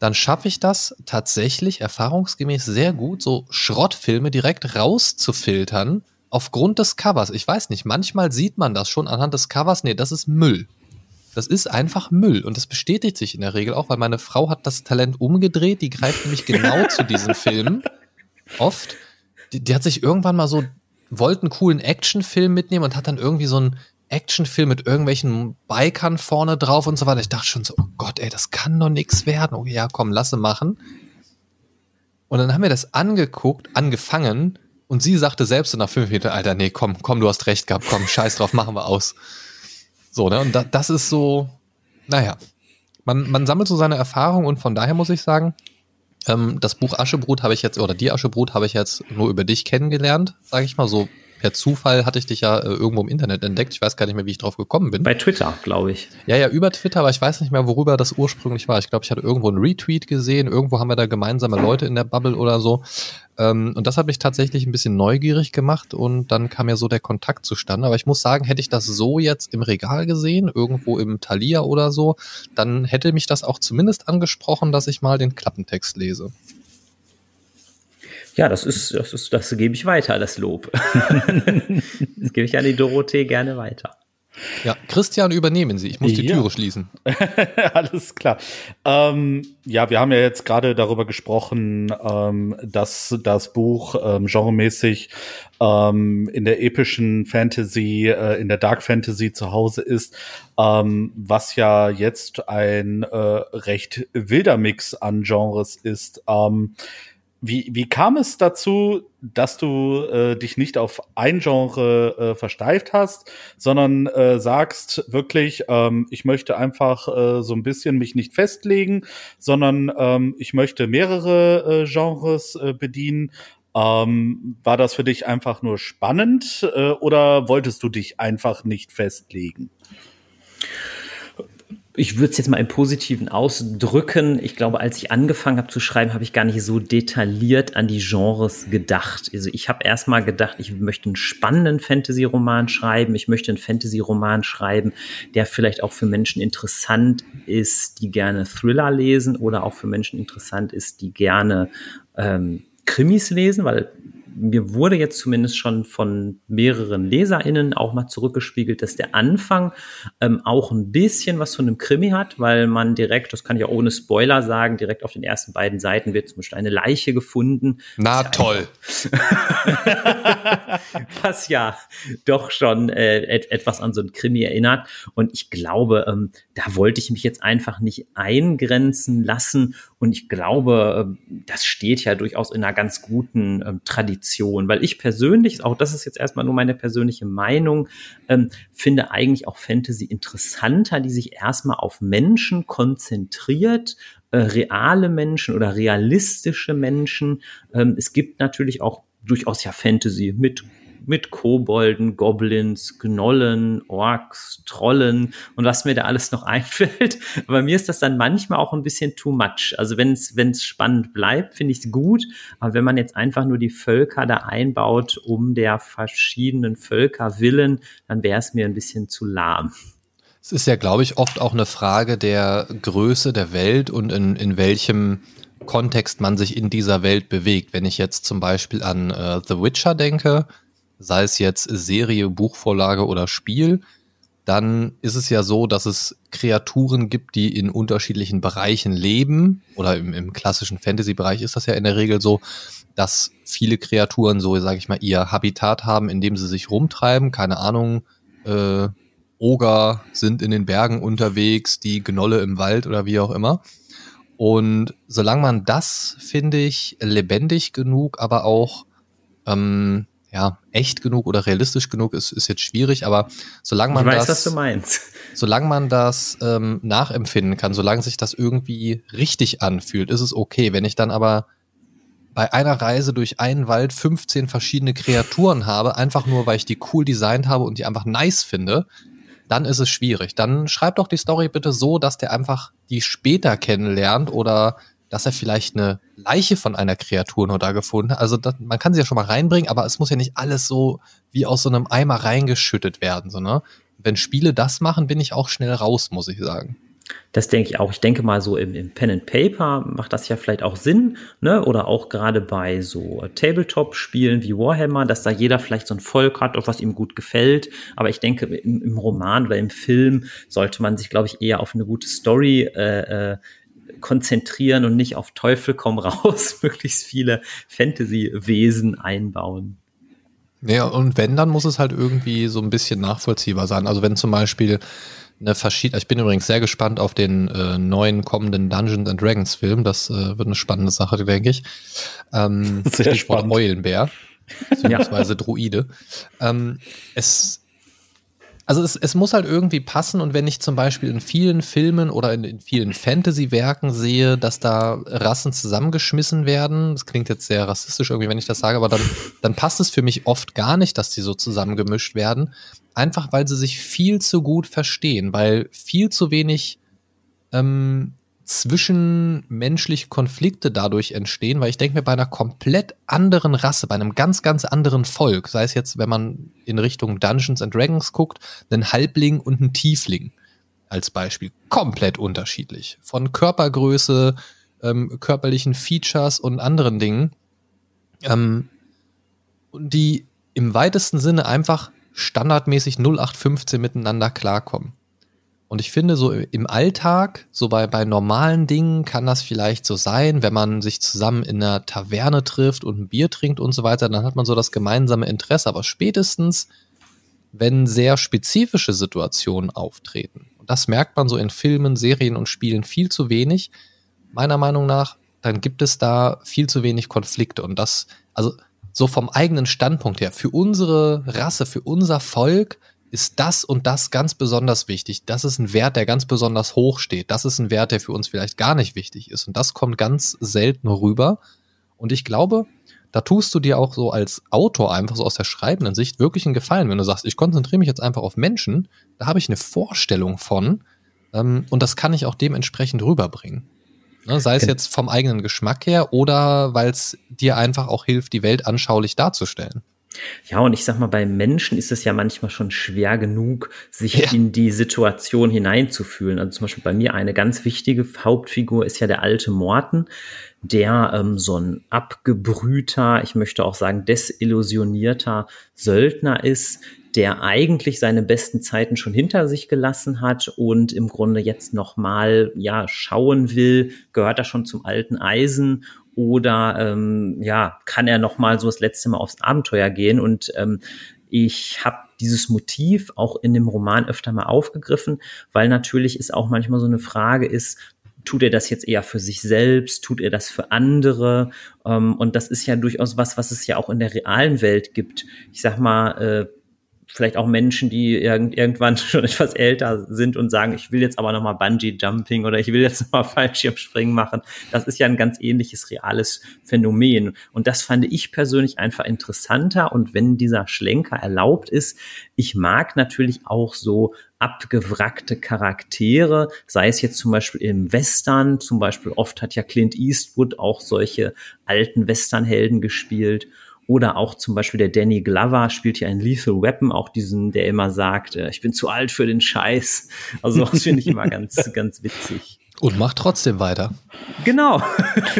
S2: dann schaffe ich das tatsächlich erfahrungsgemäß sehr gut, so Schrottfilme direkt rauszufiltern aufgrund des Covers. Ich weiß nicht, manchmal sieht man das schon anhand des Covers. Nee, das ist Müll. Das ist einfach Müll und das bestätigt sich in der Regel auch, weil meine Frau hat das Talent umgedreht. Die greift nämlich genau zu diesen Filmen. Oft. Die, die, hat sich irgendwann mal so, wollte einen coolen Actionfilm mitnehmen und hat dann irgendwie so einen Actionfilm mit irgendwelchen Bikern vorne drauf und so weiter. Ich dachte schon so, oh Gott, ey, das kann doch nichts werden. Oh ja, komm, lasse machen. Und dann haben wir das angeguckt, angefangen und sie sagte selbst so nach fünf Minuten, Alter, nee, komm, komm, du hast recht gehabt, komm, scheiß drauf, machen wir aus. So, ne? Und da, das ist so, naja, man, man sammelt so seine Erfahrung und von daher muss ich sagen, ähm, das Buch Aschebrut habe ich jetzt, oder die Aschebrut habe ich jetzt nur über dich kennengelernt, sage ich mal, so per Zufall hatte ich dich ja äh, irgendwo im Internet entdeckt. Ich weiß gar nicht mehr, wie ich drauf gekommen bin.
S3: Bei Twitter, glaube ich.
S2: Ja, ja, über Twitter, aber ich weiß nicht mehr, worüber das ursprünglich war. Ich glaube, ich hatte irgendwo einen Retweet gesehen. Irgendwo haben wir da gemeinsame Leute in der Bubble oder so. Ähm, und das hat mich tatsächlich ein bisschen neugierig gemacht und dann kam ja so der Kontakt zustande. Aber ich muss sagen, hätte ich das so jetzt im Regal gesehen, irgendwo im Thalia oder so, dann hätte mich das auch zumindest angesprochen, dass ich mal den Klappentext lese.
S3: Ja, das ist, das ist, das gebe ich weiter, das Lob. das gebe ich an die Dorothee gerne weiter.
S2: Ja, Christian, übernehmen Sie. Ich muss die ja. Türe schließen.
S4: Alles klar. Ähm, ja, wir haben ja jetzt gerade darüber gesprochen, ähm, dass das Buch ähm, genremäßig ähm, in der epischen Fantasy, äh, in der Dark Fantasy zu Hause ist, ähm, was ja jetzt ein äh, recht wilder Mix an Genres ist. Wie, wie kam es dazu, dass du äh, dich nicht auf ein Genre äh, versteift hast, sondern äh, sagst wirklich, ähm, ich möchte einfach äh, so ein bisschen mich nicht festlegen, sondern ähm, ich möchte mehrere äh, Genres äh, bedienen. Ähm, war das für dich einfach nur spannend äh, oder wolltest du dich einfach nicht festlegen?
S3: Ich würde es jetzt mal im Positiven ausdrücken. Ich glaube, als ich angefangen habe zu schreiben, habe ich gar nicht so detailliert an die Genres gedacht. Also ich habe erstmal gedacht, ich möchte einen spannenden Fantasy-Roman schreiben. Ich möchte einen Fantasy-Roman schreiben, der vielleicht auch für Menschen interessant ist, die gerne Thriller lesen oder auch für Menschen interessant ist, die gerne ähm, Krimis lesen, weil mir wurde jetzt zumindest schon von mehreren LeserInnen auch mal zurückgespiegelt, dass der Anfang ähm, auch ein bisschen was von einem Krimi hat, weil man direkt, das kann ich auch ohne Spoiler sagen, direkt auf den ersten beiden Seiten wird zum Beispiel eine Leiche gefunden.
S2: Na toll.
S3: was ja doch schon äh, et etwas an so ein Krimi erinnert. Und ich glaube, ähm, da wollte ich mich jetzt einfach nicht eingrenzen lassen. Und ich glaube, äh, das steht ja durchaus in einer ganz guten ähm, Tradition, weil ich persönlich, auch das ist jetzt erstmal nur meine persönliche Meinung, ähm, finde eigentlich auch Fantasy interessanter, die sich erstmal auf Menschen konzentriert, äh, reale Menschen oder realistische Menschen. Ähm, es gibt natürlich auch durchaus ja Fantasy mit mit Kobolden, Goblins, Gnollen, Orks, Trollen und was mir da alles noch einfällt. Aber mir ist das dann manchmal auch ein bisschen too much. Also wenn es spannend bleibt, finde ich es gut. Aber wenn man jetzt einfach nur die Völker da einbaut, um der verschiedenen Völker willen, dann wäre es mir ein bisschen zu lahm.
S2: Es ist ja, glaube ich, oft auch eine Frage der Größe der Welt und in, in welchem Kontext man sich in dieser Welt bewegt. Wenn ich jetzt zum Beispiel an äh, The Witcher denke, sei es jetzt Serie, Buchvorlage oder Spiel, dann ist es ja so, dass es Kreaturen gibt, die in unterschiedlichen Bereichen leben. Oder im, im klassischen Fantasy-Bereich ist das ja in der Regel so, dass viele Kreaturen so, sage ich mal, ihr Habitat haben, in dem sie sich rumtreiben. Keine Ahnung, äh, Oger sind in den Bergen unterwegs, die Gnolle im Wald oder wie auch immer. Und solange man das, finde ich, lebendig genug, aber auch ähm, ja, echt genug oder realistisch genug ist, ist jetzt schwierig, aber solange man
S3: ich weiß,
S2: das,
S3: was du meinst.
S2: solange man das ähm, nachempfinden kann, solange sich das irgendwie richtig anfühlt, ist es okay. Wenn ich dann aber bei einer Reise durch einen Wald 15 verschiedene Kreaturen habe, einfach nur, weil ich die cool designt habe und die einfach nice finde, dann ist es schwierig. Dann schreib doch die Story bitte so, dass der einfach die später kennenlernt oder dass er vielleicht eine Leiche von einer Kreatur nur da gefunden hat. Also das, man kann sie ja schon mal reinbringen, aber es muss ja nicht alles so wie aus so einem Eimer reingeschüttet werden. So, ne? Wenn Spiele das machen, bin ich auch schnell raus, muss ich sagen.
S3: Das denke ich auch. Ich denke mal so im, im, Pen and Paper macht das ja vielleicht auch Sinn, ne? Oder auch gerade bei so Tabletop-Spielen wie Warhammer, dass da jeder vielleicht so ein Volk hat, was ihm gut gefällt. Aber ich denke, im, im Roman oder im Film sollte man sich, glaube ich, eher auf eine gute Story äh, äh, konzentrieren und nicht auf Teufel komm raus möglichst viele Fantasy-Wesen einbauen.
S2: Ja, und wenn, dann muss es halt irgendwie so ein bisschen nachvollziehbar sein. Also wenn zum Beispiel eine verschiedene, ich bin übrigens sehr gespannt auf den äh, neuen kommenden Dungeons and Dragons Film. Das äh, wird eine spannende Sache, denke ich. Ähm, sehr spannend. Eulenbär, beziehungsweise Druide. Ähm, es also es, es muss halt irgendwie passen und wenn ich zum Beispiel in vielen Filmen oder in, in vielen Fantasy-Werken sehe, dass da Rassen zusammengeschmissen werden, das klingt jetzt sehr rassistisch irgendwie, wenn ich das sage, aber dann, dann passt es für mich oft gar nicht, dass die so zusammengemischt werden, einfach weil sie sich viel zu gut verstehen, weil viel zu wenig ähm, zwischenmenschliche Konflikte dadurch entstehen, weil ich denke mir, bei einer komplett anderen Rasse, bei einem ganz, ganz anderen Volk, sei es jetzt, wenn man in Richtung Dungeons and Dragons guckt, einen Halbling und einen Tiefling als Beispiel, komplett unterschiedlich. Von Körpergröße, ähm, körperlichen Features und anderen Dingen, ähm, die im weitesten Sinne einfach standardmäßig 0815 miteinander klarkommen. Und ich finde, so im Alltag, so bei, bei normalen Dingen kann das vielleicht so sein, wenn man sich zusammen in einer Taverne trifft und ein Bier trinkt und so weiter, dann hat man so das gemeinsame Interesse. Aber spätestens, wenn sehr spezifische Situationen auftreten, und das merkt man so in Filmen, Serien und Spielen viel zu wenig, meiner Meinung nach, dann gibt es da viel zu wenig Konflikte. Und das, also so vom eigenen Standpunkt her, für unsere Rasse, für unser Volk, ist das und das ganz besonders wichtig. Das ist ein Wert, der ganz besonders hoch steht. Das ist ein Wert, der für uns vielleicht gar nicht wichtig ist. Und das kommt ganz selten rüber. Und ich glaube, da tust du dir auch so als Autor einfach so aus der schreibenden Sicht wirklich einen Gefallen, wenn du sagst, ich konzentriere mich jetzt einfach auf Menschen, da habe ich eine Vorstellung von ähm, und das kann ich auch dementsprechend rüberbringen. Ne, sei es jetzt vom eigenen Geschmack her oder weil es dir einfach auch hilft, die Welt anschaulich darzustellen.
S3: Ja, und ich sag mal, bei Menschen ist es ja manchmal schon schwer genug, sich ja. in die Situation hineinzufühlen. Also zum Beispiel bei mir eine ganz wichtige Hauptfigur ist ja der alte Morten, der ähm, so ein abgebrühter, ich möchte auch sagen desillusionierter Söldner ist, der eigentlich seine besten Zeiten schon hinter sich gelassen hat und im Grunde jetzt nochmal ja schauen will, gehört er schon zum alten Eisen oder ähm, ja, kann er noch mal so das letzte Mal aufs Abenteuer gehen und ähm, ich habe dieses Motiv auch in dem Roman öfter mal aufgegriffen, weil natürlich ist auch manchmal so eine Frage ist, tut er das jetzt eher für sich selbst, tut er das für andere? Ähm, und das ist ja durchaus was, was es ja auch in der realen Welt gibt. Ich sag mal, äh, vielleicht auch Menschen, die irgend, irgendwann schon etwas älter sind und sagen, ich will jetzt aber nochmal Bungee Jumping oder ich will jetzt nochmal Fallschirmspringen machen. Das ist ja ein ganz ähnliches reales Phänomen. Und das fand ich persönlich einfach interessanter. Und wenn dieser Schlenker erlaubt ist, ich mag natürlich auch so abgewrackte Charaktere, sei es jetzt zum Beispiel im Western, zum Beispiel oft hat ja Clint Eastwood auch solche alten Westernhelden gespielt oder auch zum Beispiel der Danny Glover spielt hier ein Lethal Weapon, auch diesen, der immer sagt, äh, ich bin zu alt für den Scheiß. Also das finde ich immer ganz, ganz witzig.
S2: Und macht trotzdem weiter.
S3: Genau.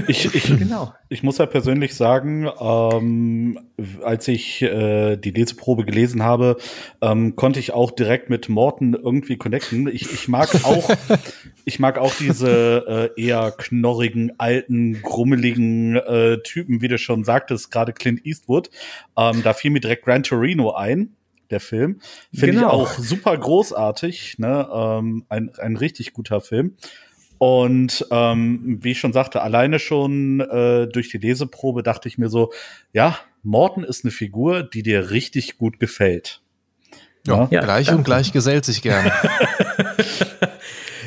S4: Ich, ich, genau. ich muss ja persönlich sagen, ähm, als ich äh, die Leseprobe gelesen habe, ähm, konnte ich auch direkt mit Morten irgendwie connecten. Ich, ich mag auch, ich mag auch diese äh, eher knorrigen, alten, grummeligen äh, Typen, wie du schon sagtest, gerade Clint Eastwood. Ähm, da fiel mir direkt Gran Torino ein der Film. Finde genau. ich auch super großartig, ne? Ähm, ein, ein richtig guter Film. Und ähm, wie ich schon sagte, alleine schon äh, durch die Leseprobe dachte ich mir so, ja, Morten ist eine Figur, die dir richtig gut gefällt.
S2: Ja, ja gleich und gleich gesellt sich gern.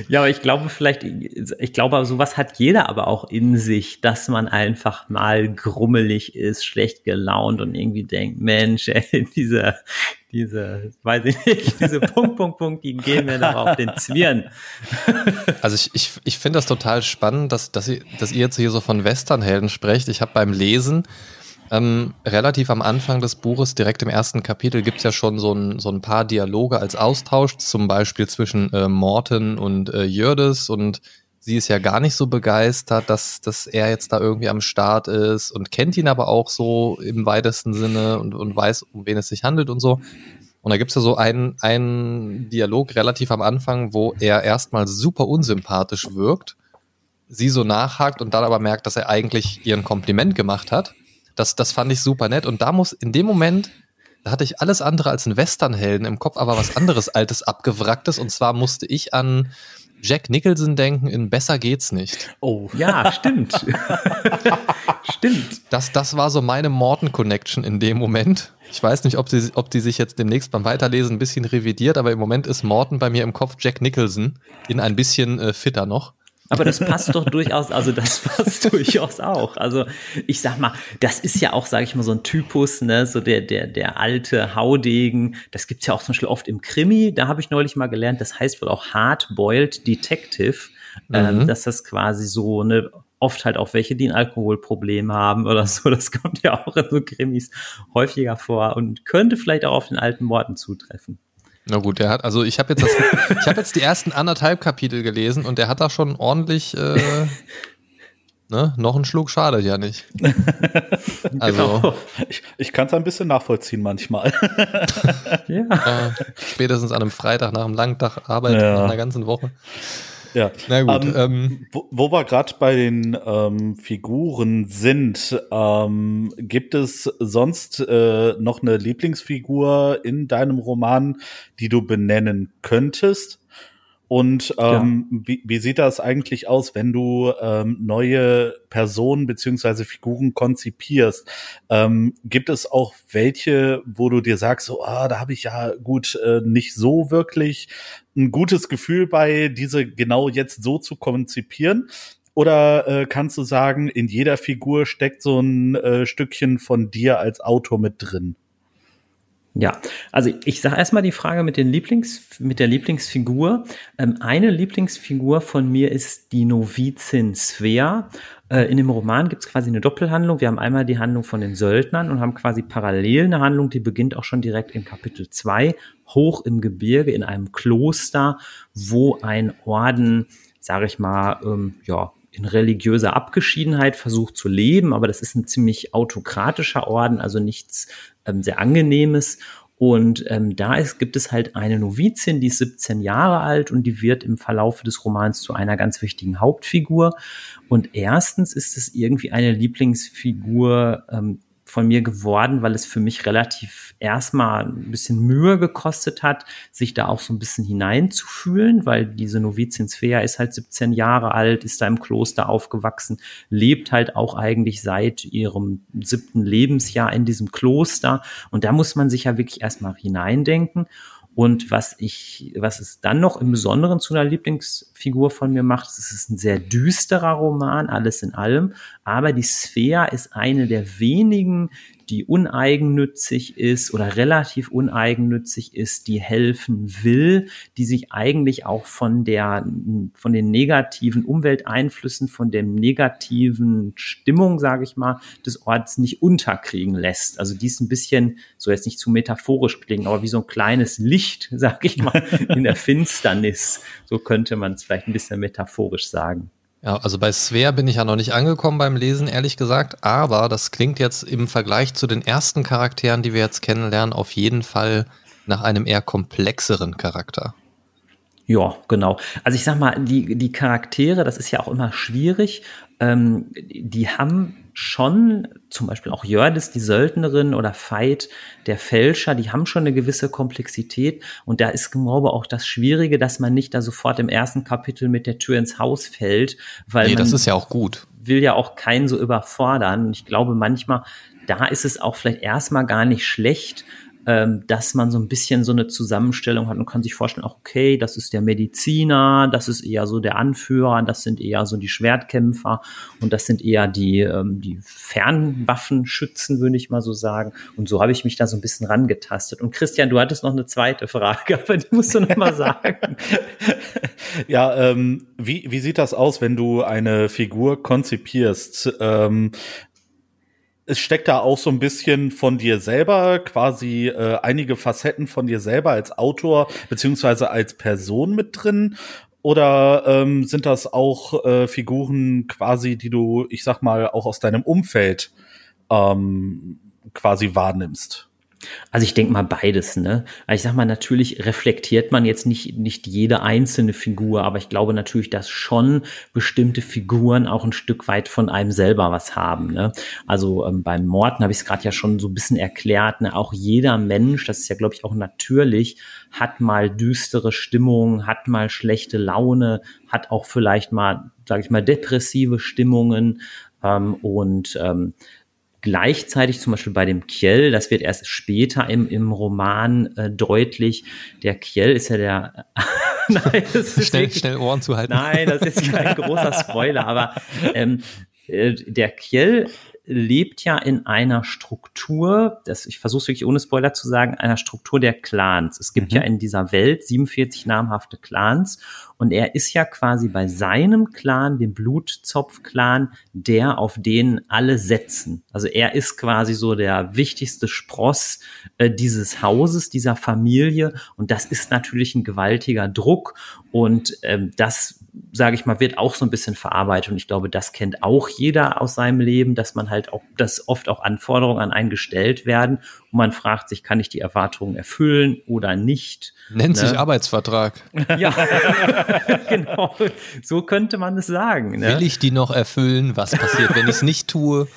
S3: Ja, aber ich glaube vielleicht, ich glaube, sowas hat jeder aber auch in sich, dass man einfach mal grummelig ist, schlecht gelaunt und irgendwie denkt, Mensch, ey, diese, diese, weiß ich nicht, diese Punkt, Punkt, Punkt, die gehen mir doch auf den Zwirn.
S2: Also ich, ich, ich finde das total spannend, dass, dass, ihr, dass ihr jetzt hier so von Westernhelden sprecht. Ich habe beim Lesen ähm, relativ am Anfang des Buches, direkt im ersten Kapitel, gibt es ja schon so ein, so ein paar Dialoge als Austausch, zum Beispiel zwischen äh, Morten und äh, Jördes und sie ist ja gar nicht so begeistert, dass, dass er jetzt da irgendwie am Start ist und kennt ihn aber auch so im weitesten Sinne und, und weiß, um wen es sich handelt und so. Und da gibt's ja so einen, einen Dialog relativ am Anfang, wo er erstmal super unsympathisch wirkt, sie so nachhakt und dann aber merkt, dass er eigentlich ihr ein Kompliment gemacht hat. Das, das fand ich super nett. Und da muss in dem Moment, da hatte ich alles andere als einen Westernhelden im Kopf, aber was anderes altes, abgewracktes. Und zwar musste ich an Jack Nicholson denken in Besser geht's nicht.
S3: Oh. Ja, stimmt.
S2: stimmt. Das, das war so meine Morton-Connection in dem Moment. Ich weiß nicht, ob, sie, ob die sich jetzt demnächst beim Weiterlesen ein bisschen revidiert, aber im Moment ist Morton bei mir im Kopf Jack Nicholson in ein bisschen äh, fitter noch.
S3: Aber das passt doch durchaus, also das passt durchaus auch. Also ich sag mal, das ist ja auch, sage ich mal, so ein Typus, ne, so der der der alte Haudegen. Das gibt's ja auch zum Beispiel oft im Krimi. Da habe ich neulich mal gelernt. Das heißt wohl auch Hardboiled Detective, ähm, mhm. ähm, dass das quasi so eine oft halt auch welche, die ein Alkoholproblem haben oder so. Das kommt ja auch in so Krimis häufiger vor und könnte vielleicht auch auf den alten Worten zutreffen.
S2: Na gut, der hat, also ich habe jetzt, das, ich habe jetzt die ersten anderthalb Kapitel gelesen und der hat da schon ordentlich, äh, ne, noch einen Schluck schadet ja nicht.
S4: Also genau. ich, ich kann es ein bisschen nachvollziehen manchmal.
S2: ja. Äh, spätestens an einem Freitag nach einem langen Tag Arbeit ja. nach einer ganzen Woche.
S4: Ja, na gut. Ähm, ähm, wo, wo wir gerade bei den ähm, Figuren sind, ähm, gibt es sonst äh, noch eine Lieblingsfigur in deinem Roman, die du benennen könntest? Und ähm, ja. wie, wie sieht das eigentlich aus, wenn du ähm, neue Personen beziehungsweise Figuren konzipierst? Ähm, gibt es auch welche, wo du dir sagst, so, ah, da habe ich ja gut äh, nicht so wirklich ein gutes Gefühl bei, diese genau jetzt so zu konzipieren? Oder äh, kannst du sagen, in jeder Figur steckt so ein äh, Stückchen von dir als Autor mit drin?
S3: Ja, also ich sage erstmal die Frage mit, den Lieblings, mit der Lieblingsfigur. Ähm, eine Lieblingsfigur von mir ist die Novizin Svea. Äh, in dem Roman gibt es quasi eine Doppelhandlung. Wir haben einmal die Handlung von den Söldnern und haben quasi parallel eine Handlung, die beginnt auch schon direkt in Kapitel 2, hoch im Gebirge in einem Kloster, wo ein Orden, sage ich mal, ähm, ja, in religiöser Abgeschiedenheit versucht zu leben, aber das ist ein ziemlich autokratischer Orden, also nichts ähm, sehr angenehmes. Und ähm, da ist, gibt es halt eine Novizin, die ist 17 Jahre alt und die wird im Verlauf des Romans zu einer ganz wichtigen Hauptfigur. Und erstens ist es irgendwie eine Lieblingsfigur ähm, von mir geworden, weil es für mich relativ erstmal ein bisschen Mühe gekostet hat, sich da auch so ein bisschen hineinzufühlen, weil diese Novizin Svea ist halt 17 Jahre alt, ist da im Kloster aufgewachsen, lebt halt auch eigentlich seit ihrem siebten Lebensjahr in diesem Kloster. Und da muss man sich ja wirklich erstmal hineindenken. Und was ich, was es dann noch im Besonderen zu einer Lieblingsfigur von mir macht, es ist ein sehr düsterer Roman, alles in allem. Aber die Sphäre ist eine der wenigen die uneigennützig ist oder relativ uneigennützig ist, die helfen will, die sich eigentlich auch von der, von den negativen Umwelteinflüssen, von der negativen Stimmung, sage ich mal, des Orts nicht unterkriegen lässt. Also die ist ein bisschen, so jetzt nicht zu metaphorisch klingen, aber wie so ein kleines Licht, sage ich mal, in der Finsternis. So könnte man es vielleicht ein bisschen metaphorisch sagen.
S2: Ja, also bei Svea bin ich ja noch nicht angekommen beim Lesen, ehrlich gesagt, aber das klingt jetzt im Vergleich zu den ersten Charakteren, die wir jetzt kennenlernen, auf jeden Fall nach einem eher komplexeren Charakter.
S3: Ja, genau. Also ich sag mal, die, die Charaktere, das ist ja auch immer schwierig, ähm, die haben schon, zum Beispiel auch Jördis, die Söldnerin oder Veit, der Fälscher, die haben schon eine gewisse Komplexität. Und da ist, glaube ich, auch das Schwierige, dass man nicht da sofort im ersten Kapitel mit der Tür ins Haus fällt, weil nee,
S2: das ist ja auch gut.
S3: Will ja auch keinen so überfordern. Und ich glaube, manchmal, da ist es auch vielleicht erstmal gar nicht schlecht, ähm, dass man so ein bisschen so eine Zusammenstellung hat und kann sich vorstellen, auch okay, das ist der Mediziner, das ist eher so der Anführer, das sind eher so die Schwertkämpfer und das sind eher die, ähm, die Fernwaffenschützen, würde ich mal so sagen. Und so habe ich mich da so ein bisschen rangetastet. Und Christian, du hattest noch eine zweite Frage, aber die musst du noch mal sagen.
S4: ja, ähm, wie, wie sieht das aus, wenn du eine Figur konzipierst? Ähm, es steckt da auch so ein bisschen von dir selber, quasi äh, einige Facetten von dir selber als Autor beziehungsweise als Person mit drin? Oder ähm, sind das auch äh, Figuren quasi, die du, ich sag mal, auch aus deinem Umfeld ähm, quasi wahrnimmst?
S3: Also ich denke mal beides, ne? Also ich sag mal, natürlich reflektiert man jetzt nicht, nicht jede einzelne Figur, aber ich glaube natürlich, dass schon bestimmte Figuren auch ein Stück weit von einem selber was haben. Ne? Also ähm, beim Morten habe ich es gerade ja schon so ein bisschen erklärt, ne? auch jeder Mensch, das ist ja, glaube ich, auch natürlich, hat mal düstere Stimmung, hat mal schlechte Laune, hat auch vielleicht mal, sage ich mal, depressive Stimmungen ähm, und ähm, Gleichzeitig zum Beispiel bei dem Kjell, das wird erst später im, im Roman äh, deutlich. Der Kjell ist ja der.
S2: nein, das ist schnell, wirklich, schnell Ohren zu halten.
S3: Nein, das ist kein großer Spoiler, aber ähm, äh, der Kjell lebt ja in einer Struktur, das, ich versuche es wirklich ohne Spoiler zu sagen, einer Struktur der Clans. Es gibt mhm. ja in dieser Welt 47 namhafte Clans und er ist ja quasi bei seinem Clan, dem Blutzopf-Clan, der, auf den alle setzen. Also er ist quasi so der wichtigste Spross äh, dieses Hauses, dieser Familie und das ist natürlich ein gewaltiger Druck und ähm, das sage ich mal, wird auch so ein bisschen verarbeitet. Und ich glaube, das kennt auch jeder aus seinem Leben, dass man halt auch, dass oft auch Anforderungen an einen gestellt werden. Und man fragt sich, kann ich die Erwartungen erfüllen oder nicht?
S2: Nennt ne? sich Arbeitsvertrag.
S3: Ja, genau. So könnte man es sagen.
S2: Ne? Will ich die noch erfüllen? Was passiert, wenn ich es nicht tue?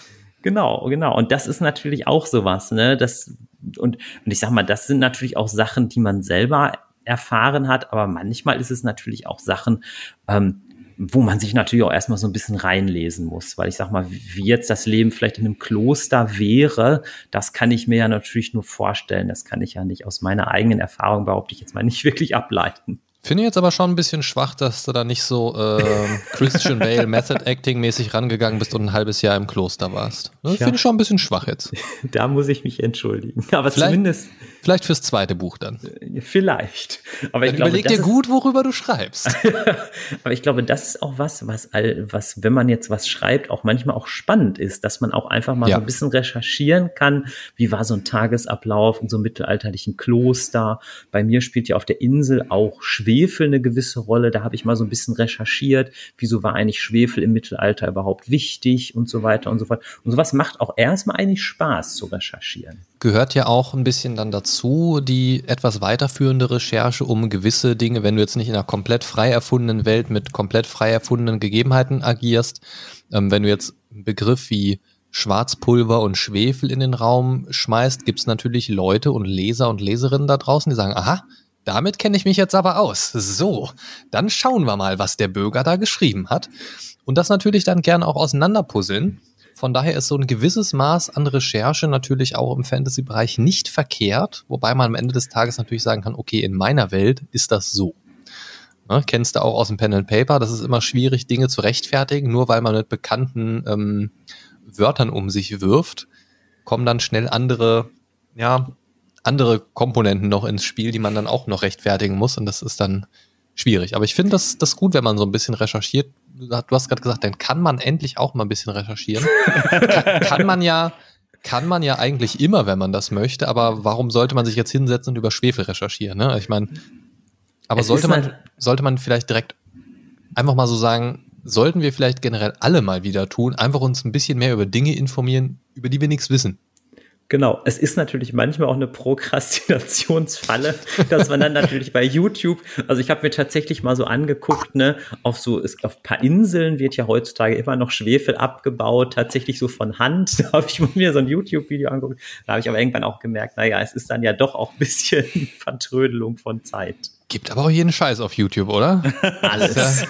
S3: Genau, genau. Und das ist natürlich auch sowas, ne? Das, und, und ich sag mal, das sind natürlich auch Sachen, die man selber erfahren hat, aber manchmal ist es natürlich auch Sachen, ähm, wo man sich natürlich auch erstmal so ein bisschen reinlesen muss, weil ich sag mal, wie jetzt das Leben vielleicht in einem Kloster wäre, das kann ich mir ja natürlich nur vorstellen. Das kann ich ja nicht aus meiner eigenen Erfahrung, behaupte ich jetzt mal, nicht wirklich ableiten.
S2: Finde jetzt aber schon ein bisschen schwach, dass du da nicht so äh, Christian Bale Method Acting mäßig rangegangen bist und ein halbes Jahr im Kloster warst. Das ja. finde ich schon ein bisschen schwach jetzt.
S3: Da muss ich mich entschuldigen. Aber vielleicht, zumindest.
S2: Vielleicht fürs zweite Buch dann.
S3: Äh, vielleicht.
S2: Aber ich glaube, überleg dir gut, worüber du schreibst.
S3: aber ich glaube, das ist auch was, was, all, was, wenn man jetzt was schreibt, auch manchmal auch spannend ist, dass man auch einfach mal ja. so ein bisschen recherchieren kann. Wie war so ein Tagesablauf in so einem mittelalterlichen Kloster? Bei mir spielt ja auf der Insel auch Schwefel eine gewisse Rolle. Da habe ich mal so ein bisschen recherchiert. Wieso war eigentlich Schwefel im Mittelalter überhaupt wichtig und so weiter und so fort. Und sowas macht auch erstmal eigentlich Spaß zu recherchieren
S2: gehört ja auch ein bisschen dann dazu, die etwas weiterführende Recherche, um gewisse Dinge, wenn du jetzt nicht in einer komplett frei erfundenen Welt mit komplett frei erfundenen Gegebenheiten agierst, ähm, wenn du jetzt einen Begriff wie Schwarzpulver und Schwefel in den Raum schmeißt, gibt es natürlich Leute und Leser und Leserinnen da draußen, die sagen, aha, damit kenne ich mich jetzt aber aus. So, dann schauen wir mal, was der Bürger da geschrieben hat. Und das natürlich dann gerne auch auseinanderpuzzeln von daher ist so ein gewisses Maß an Recherche natürlich auch im Fantasy-Bereich nicht verkehrt, wobei man am Ende des Tages natürlich sagen kann, okay, in meiner Welt ist das so. Ne, kennst du auch aus dem Pen and Paper, das ist immer schwierig, Dinge zu rechtfertigen, nur weil man mit bekannten ähm, Wörtern um sich wirft, kommen dann schnell andere, ja, andere Komponenten noch ins Spiel, die man dann auch noch rechtfertigen muss und das ist dann schwierig. Aber ich finde das, das gut, wenn man so ein bisschen recherchiert, du hast gerade gesagt, dann kann man endlich auch mal ein bisschen recherchieren. kann, kann, man ja, kann man ja eigentlich immer, wenn man das möchte, aber warum sollte man sich jetzt hinsetzen und über Schwefel recherchieren? Ne? Ich meine, aber es sollte man, halt sollte man vielleicht direkt einfach mal so sagen, sollten wir vielleicht generell alle mal wieder tun, einfach uns ein bisschen mehr über Dinge informieren, über die wir nichts wissen.
S3: Genau, es ist natürlich manchmal auch eine Prokrastinationsfalle, dass man dann natürlich bei YouTube, also ich habe mir tatsächlich mal so angeguckt, ne, auf so ist, auf paar Inseln wird ja heutzutage immer noch Schwefel abgebaut, tatsächlich so von Hand. Da habe ich mir so ein YouTube-Video angeguckt, da habe ich aber irgendwann auch gemerkt, naja, es ist dann ja doch auch ein bisschen Vertrödelung von Zeit.
S2: Gibt aber auch jeden Scheiß auf YouTube, oder?
S3: Alles.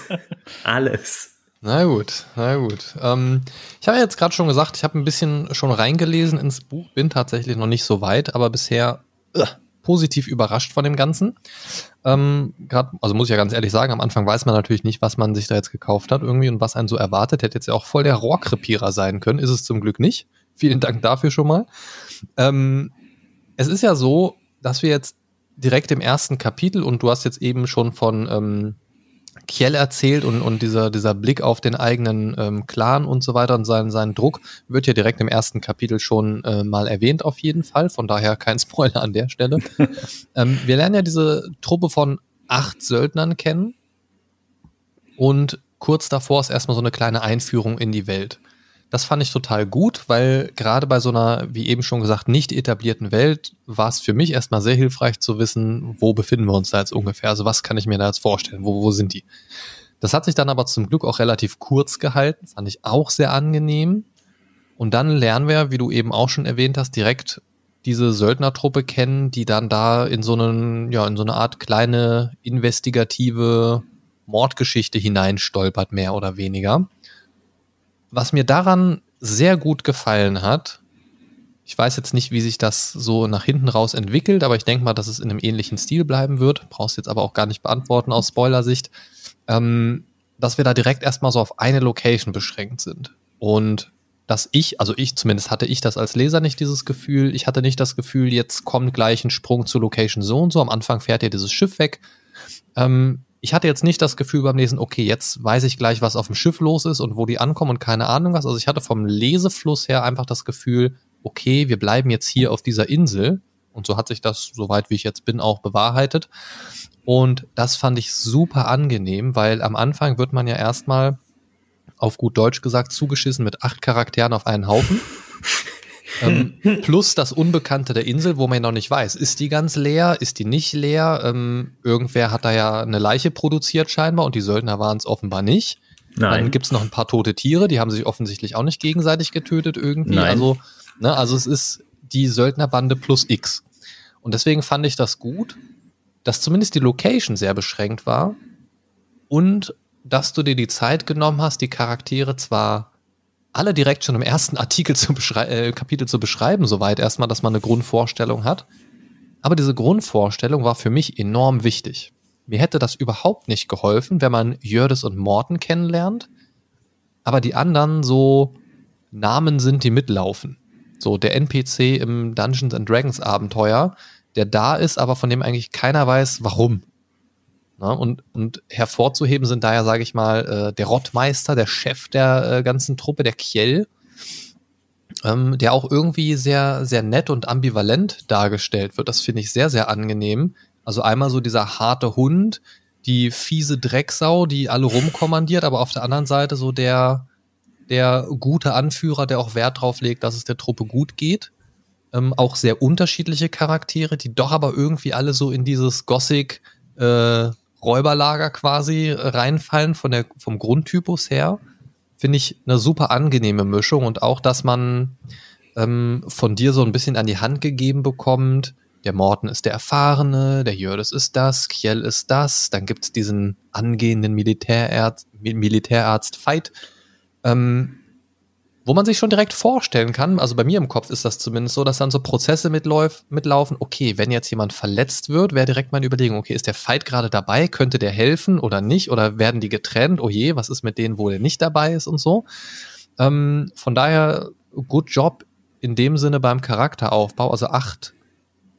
S3: Alles.
S2: Na gut, na gut. Ähm, ich habe jetzt gerade schon gesagt, ich habe ein bisschen schon reingelesen ins Buch, bin tatsächlich noch nicht so weit, aber bisher uh, positiv überrascht von dem Ganzen. Ähm, grad, also muss ich ja ganz ehrlich sagen, am Anfang weiß man natürlich nicht, was man sich da jetzt gekauft hat irgendwie und was einen so erwartet. Hätte jetzt ja auch voll der Rohrkrepierer sein können, ist es zum Glück nicht. Vielen Dank dafür schon mal. Ähm, es ist ja so, dass wir jetzt direkt im ersten Kapitel und du hast jetzt eben schon von ähm, Kiel erzählt und, und dieser, dieser Blick auf den eigenen ähm, Clan und so weiter und seinen, seinen Druck wird ja direkt im ersten Kapitel schon äh, mal erwähnt auf jeden Fall. Von daher kein Spoiler an der Stelle. ähm, wir lernen ja diese Truppe von acht Söldnern kennen und kurz davor ist erstmal so eine kleine Einführung in die Welt. Das fand ich total gut, weil gerade bei so einer, wie eben schon gesagt, nicht etablierten Welt war es für mich erstmal sehr hilfreich zu wissen, wo befinden wir uns da jetzt ungefähr. Also was kann ich mir da jetzt vorstellen? Wo, wo sind die? Das hat sich dann aber zum Glück auch relativ kurz gehalten, fand ich auch sehr angenehm. Und dann lernen wir, wie du eben auch schon erwähnt hast, direkt diese Söldnertruppe kennen, die dann da in so einen, ja, in so eine Art kleine investigative Mordgeschichte hineinstolpert, mehr oder weniger. Was mir daran sehr gut gefallen hat, ich weiß jetzt nicht, wie sich das so nach hinten raus entwickelt, aber ich denke mal, dass es in einem ähnlichen Stil bleiben wird. Brauchst jetzt aber auch gar nicht beantworten aus Spoilersicht, ähm, dass wir da direkt erstmal so auf eine Location beschränkt sind. Und dass ich, also ich zumindest hatte ich das als Leser nicht dieses Gefühl. Ich hatte nicht das Gefühl, jetzt kommt gleich ein Sprung zur Location so und so. Am Anfang fährt ja dieses Schiff weg. Ähm, ich hatte jetzt nicht das Gefühl beim Lesen, okay, jetzt weiß ich gleich, was auf dem Schiff los ist und wo die ankommen und keine Ahnung was. Also ich hatte vom Lesefluss her einfach das Gefühl, okay, wir bleiben jetzt hier auf dieser Insel. Und so hat sich das, soweit wie ich jetzt bin, auch bewahrheitet. Und das fand ich super angenehm, weil am Anfang wird man ja erstmal, auf gut Deutsch gesagt, zugeschissen mit acht Charakteren auf einen Haufen. ähm, plus das Unbekannte der Insel, wo man noch nicht weiß, ist die ganz leer, ist die nicht leer? Ähm, irgendwer hat da ja eine Leiche produziert scheinbar und die Söldner waren es offenbar nicht. Nein. Dann gibt es noch ein paar tote Tiere, die haben sich offensichtlich auch nicht gegenseitig getötet irgendwie. Nein. Also, ne, also es ist die Söldnerbande plus X. Und deswegen fand ich das gut, dass zumindest die Location sehr beschränkt war und dass du dir die Zeit genommen hast, die Charaktere zwar alle direkt schon im ersten Artikel zu äh, Kapitel zu beschreiben, soweit erstmal, dass man eine Grundvorstellung hat. Aber diese Grundvorstellung war für mich enorm wichtig. Mir hätte das überhaupt nicht geholfen, wenn man Jördis und Morten kennenlernt, aber die anderen so Namen sind, die mitlaufen. So der NPC im Dungeons and Dragons Abenteuer, der da ist, aber von dem eigentlich keiner weiß, warum. Na, und, und hervorzuheben sind daher, sage ich mal, äh, der Rottmeister, der Chef der äh, ganzen Truppe, der Kjell, ähm, der auch irgendwie sehr, sehr nett und ambivalent dargestellt wird. Das finde ich sehr, sehr angenehm. Also einmal so dieser harte Hund, die fiese Drecksau, die alle rumkommandiert, aber auf der anderen Seite so der, der gute Anführer, der auch Wert drauf legt, dass es der Truppe gut geht. Ähm, auch sehr unterschiedliche Charaktere, die doch aber irgendwie alle so in dieses Gothic äh, Räuberlager quasi reinfallen von der, vom Grundtypus her. Finde ich eine super angenehme Mischung und auch, dass man ähm, von dir so ein bisschen an die Hand gegeben bekommt. Der Morten ist der Erfahrene, der Jördis ist das, Kjell ist das, dann gibt's diesen angehenden Militärarzt, Militärarzt Veit. Ähm, wo man sich schon direkt vorstellen kann, also bei mir im Kopf ist das zumindest so, dass dann so Prozesse mitläuf, mitlaufen, okay, wenn jetzt jemand verletzt wird, wäre direkt meine Überlegung, okay, ist der Fight gerade dabei, könnte der helfen oder nicht, oder werden die getrennt, oh je, was ist mit denen, wo der nicht dabei ist und so. Ähm, von daher, good job in dem Sinne beim Charakteraufbau, also acht,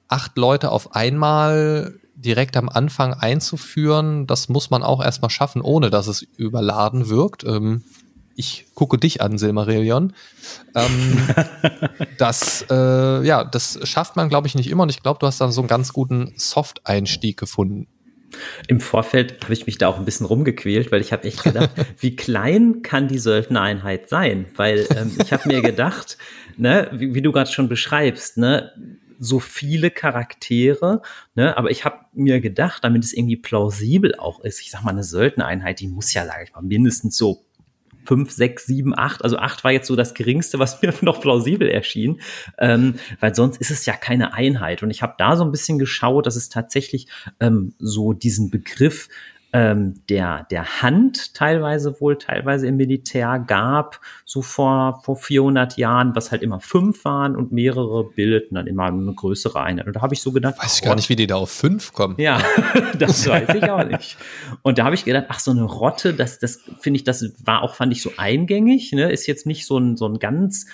S2: acht Leute auf einmal direkt am Anfang einzuführen, das muss man auch erstmal schaffen, ohne dass es überladen wirkt. Ähm, ich gucke dich an, Silmarillion. Ähm, das, äh, ja, das schafft man, glaube ich, nicht immer. Und ich glaube, du hast dann so einen ganz guten Soft-Einstieg gefunden.
S3: Im Vorfeld habe ich mich da auch ein bisschen rumgequält, weil ich habe echt gedacht, wie klein kann die Söldnereinheit sein? Weil ähm, ich habe mir gedacht, ne, wie, wie du gerade schon beschreibst, ne, so viele Charaktere, ne, aber ich habe mir gedacht, damit es irgendwie plausibel auch ist, ich sag mal, eine Söldnereinheit, die muss ja, sage ich mal, mindestens so fünf, sechs, sieben, acht. Also acht war jetzt so das Geringste, was mir noch plausibel erschien, ähm, weil sonst ist es ja keine Einheit. Und ich habe da so ein bisschen geschaut, dass es tatsächlich ähm, so diesen Begriff ähm, der, der Hand teilweise wohl, teilweise im Militär gab, so vor, vor 400 Jahren, was halt immer fünf waren und mehrere bildeten dann immer eine größere Einheit. Und da habe ich so gedacht,
S2: weiß ich gar nicht, wie die da auf fünf kommen.
S3: Ja, das weiß ich auch nicht. Und da habe ich gedacht, ach, so eine Rotte, das, das finde ich, das war auch, fand ich so eingängig, ne? ist jetzt nicht so ein, so ein ganz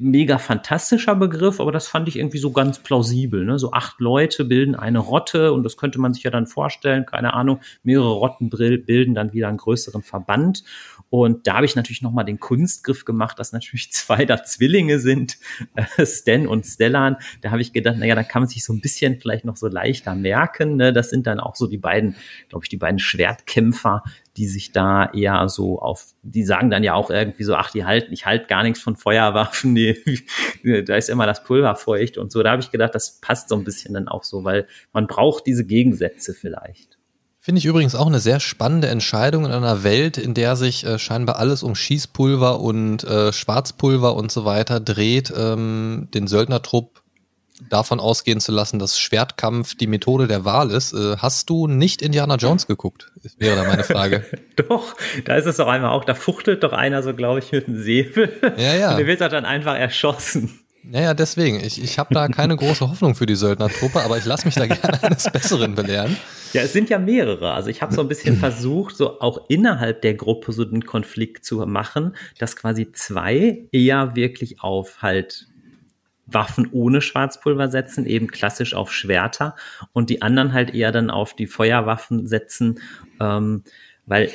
S3: mega fantastischer Begriff, aber das fand ich irgendwie so ganz plausibel. Ne? So acht Leute bilden eine Rotte und das könnte man sich ja dann vorstellen, keine Ahnung, mehrere Rotten bilden dann wieder einen größeren Verband. Und da habe ich natürlich nochmal den Kunstgriff gemacht, dass natürlich zwei da Zwillinge sind, äh, Stan und Stellan. Da habe ich gedacht, naja, da kann man sich so ein bisschen vielleicht noch so leichter merken. Ne? Das sind dann auch so die beiden, glaube ich, die beiden Schwertkämpfer, die sich da eher so auf, die sagen dann ja auch irgendwie so, ach, die halten, ich halte gar nichts von Feuerwaffen, die, da ist immer das Pulver feucht und so. Da habe ich gedacht, das passt so ein bisschen dann auch so, weil man braucht diese Gegensätze vielleicht.
S2: Finde ich übrigens auch eine sehr spannende Entscheidung in einer Welt, in der sich äh, scheinbar alles um Schießpulver und äh, Schwarzpulver und so weiter dreht, ähm, den Söldnertrupp davon ausgehen zu lassen, dass Schwertkampf die Methode der Wahl ist. Äh, hast du nicht Indiana Jones geguckt? Wäre da meine Frage.
S3: doch, da ist es doch einmal auch, da fuchtelt doch einer so, glaube ich, mit einem Säbel.
S2: Ja, ja.
S3: Und der wird doch dann einfach erschossen.
S2: Naja, deswegen. Ich, ich habe da keine große Hoffnung für die Söldnertruppe, aber ich lasse mich da gerne eines Besseren belehren.
S3: Ja, es sind ja mehrere. Also ich habe so ein bisschen versucht, so auch innerhalb der Gruppe so einen Konflikt zu machen, dass quasi zwei eher wirklich auf halt Waffen ohne Schwarzpulver setzen, eben klassisch auf Schwerter und die anderen halt eher dann auf die Feuerwaffen setzen, ähm, weil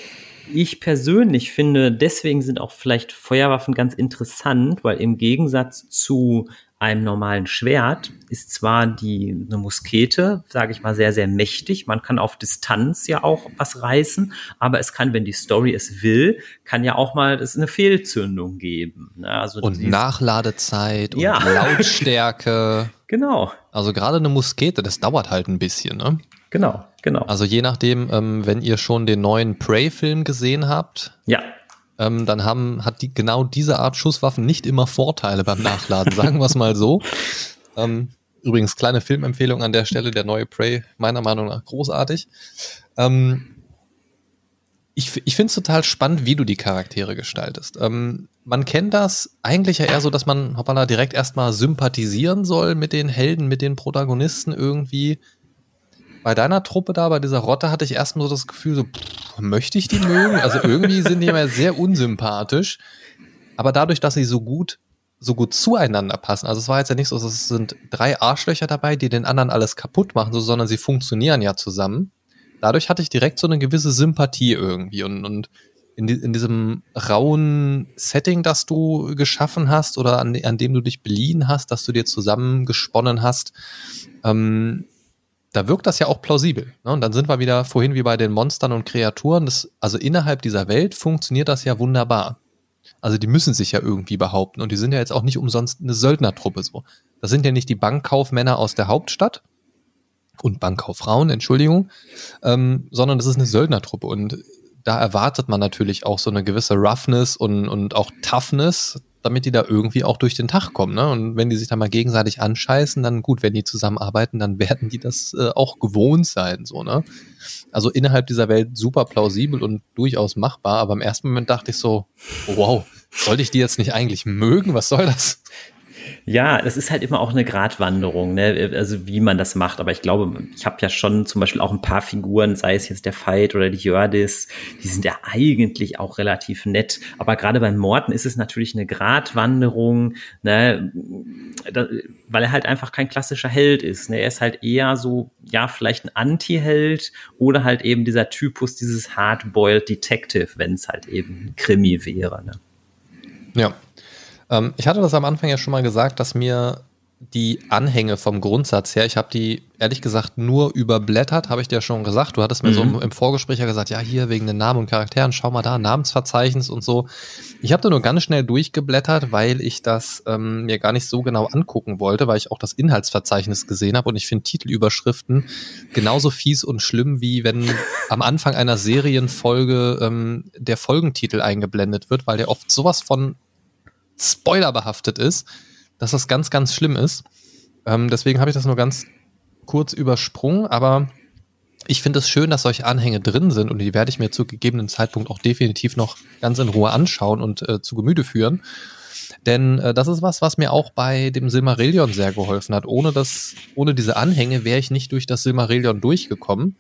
S3: ich persönlich finde, deswegen sind auch vielleicht Feuerwaffen ganz interessant, weil im Gegensatz zu einem normalen Schwert ist zwar die eine Muskete, sage ich mal, sehr sehr mächtig. Man kann auf Distanz ja auch was reißen, aber es kann, wenn die Story es will, kann ja auch mal es eine Fehlzündung geben.
S2: Ne? Also und Nachladezeit und ja. Lautstärke.
S3: genau.
S2: Also gerade eine Muskete, das dauert halt ein bisschen. Ne?
S3: Genau, genau.
S2: Also je nachdem, ähm, wenn ihr schon den neuen Prey-Film gesehen habt.
S3: Ja
S2: ähm, dann haben, hat die, genau diese Art Schusswaffen nicht immer Vorteile beim Nachladen, sagen wir es mal so. Ähm, übrigens, kleine Filmempfehlung an der Stelle, der neue Prey, meiner Meinung nach großartig. Ähm, ich ich finde es total spannend, wie du die Charaktere gestaltest. Ähm, man kennt das eigentlich ja eher so, dass man hoppala, direkt erstmal sympathisieren soll mit den Helden, mit den Protagonisten irgendwie bei deiner Truppe da, bei dieser Rotte, hatte ich erstmal so das Gefühl, so, pff, möchte ich die mögen? Also irgendwie sind die immer sehr unsympathisch. Aber dadurch, dass sie so gut so gut zueinander passen. Also es war jetzt ja nicht so, es sind drei Arschlöcher dabei, die den anderen alles kaputt machen, so, sondern sie funktionieren ja zusammen. Dadurch hatte ich direkt so eine gewisse Sympathie irgendwie und, und in, die, in diesem rauen Setting, das du geschaffen hast oder an, an dem du dich beliehen hast, dass du dir zusammengesponnen hast, ähm, da wirkt das ja auch plausibel. Ne? Und dann sind wir wieder vorhin wie bei den Monstern und Kreaturen. Das, also innerhalb dieser Welt funktioniert das ja wunderbar. Also die müssen sich ja irgendwie behaupten und die sind ja jetzt auch nicht umsonst eine Söldnertruppe so. Das sind ja nicht die Bankkaufmänner aus der Hauptstadt und Bankkauffrauen, Entschuldigung, ähm, sondern das ist eine Söldnertruppe und da erwartet man natürlich auch so eine gewisse Roughness und, und auch Toughness, damit die da irgendwie auch durch den Tag kommen. Ne? Und wenn die sich da mal gegenseitig anscheißen, dann gut, wenn die zusammenarbeiten, dann werden die das äh, auch gewohnt sein. So, ne? Also innerhalb dieser Welt super plausibel und durchaus machbar, aber im ersten Moment dachte ich so, wow, sollte ich die jetzt nicht eigentlich mögen? Was soll das?
S3: Ja, das ist halt immer auch eine Gratwanderung, ne? also wie man das macht. Aber ich glaube, ich habe ja schon zum Beispiel auch ein paar Figuren, sei es jetzt der Fight oder die Jördis, die sind ja eigentlich auch relativ nett. Aber gerade beim Morten ist es natürlich eine Gratwanderung, ne? Da, weil er halt einfach kein klassischer Held ist. Ne? Er ist halt eher so, ja, vielleicht ein Anti-Held oder halt eben dieser Typus, dieses Hardboiled Detective, wenn es halt eben Krimi wäre. Ne?
S2: Ja, ähm, ich hatte das am Anfang ja schon mal gesagt, dass mir die Anhänge vom Grundsatz her, ich habe die ehrlich gesagt nur überblättert, habe ich dir ja schon gesagt. Du hattest mir mhm. so im, im, Vorgespräch ja gesagt, ja, hier wegen den Namen und Charakteren, schau mal da, Namensverzeichnis und so. Ich habe da nur ganz schnell durchgeblättert, weil ich das ähm, mir gar nicht so genau angucken wollte, weil ich auch das Inhaltsverzeichnis gesehen habe und ich finde Titelüberschriften genauso fies und schlimm, wie wenn am Anfang einer Serienfolge ähm, der Folgentitel eingeblendet wird, weil der oft sowas von spoilerbehaftet ist, dass das ganz, ganz schlimm ist. Ähm, deswegen habe ich das nur ganz kurz übersprungen, aber ich finde es schön, dass solche Anhänge drin sind und die werde ich mir zu gegebenen Zeitpunkt auch definitiv noch ganz in Ruhe anschauen und äh, zu Gemüte führen. Denn äh, das ist was, was mir auch bei dem Silmarillion sehr geholfen hat. Ohne das, ohne diese Anhänge wäre ich nicht durch das Silmarillion durchgekommen.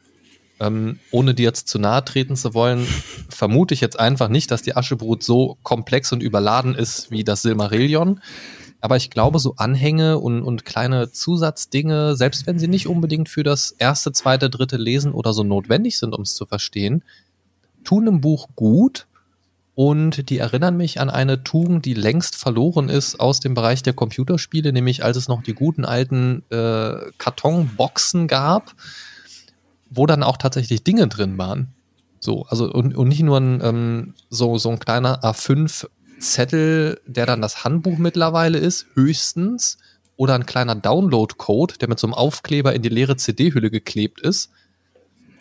S2: Ähm, ohne dir jetzt zu nahe treten zu wollen, vermute ich jetzt einfach nicht, dass die Aschebrut so komplex und überladen ist wie das Silmarillion. Aber ich glaube, so Anhänge und, und kleine Zusatzdinge, selbst wenn sie nicht unbedingt für das erste, zweite, dritte Lesen oder so notwendig sind, um es zu verstehen, tun im Buch gut und die erinnern mich an eine Tugend, die längst verloren ist aus dem Bereich der Computerspiele, nämlich als es noch die guten alten äh, Kartonboxen gab, wo dann auch tatsächlich Dinge drin waren. So, also und, und nicht nur ein, ähm, so, so ein kleiner A5-Zettel, der dann das Handbuch mittlerweile ist, höchstens, oder ein kleiner Download-Code, der mit so einem Aufkleber in die leere CD-Hülle geklebt ist.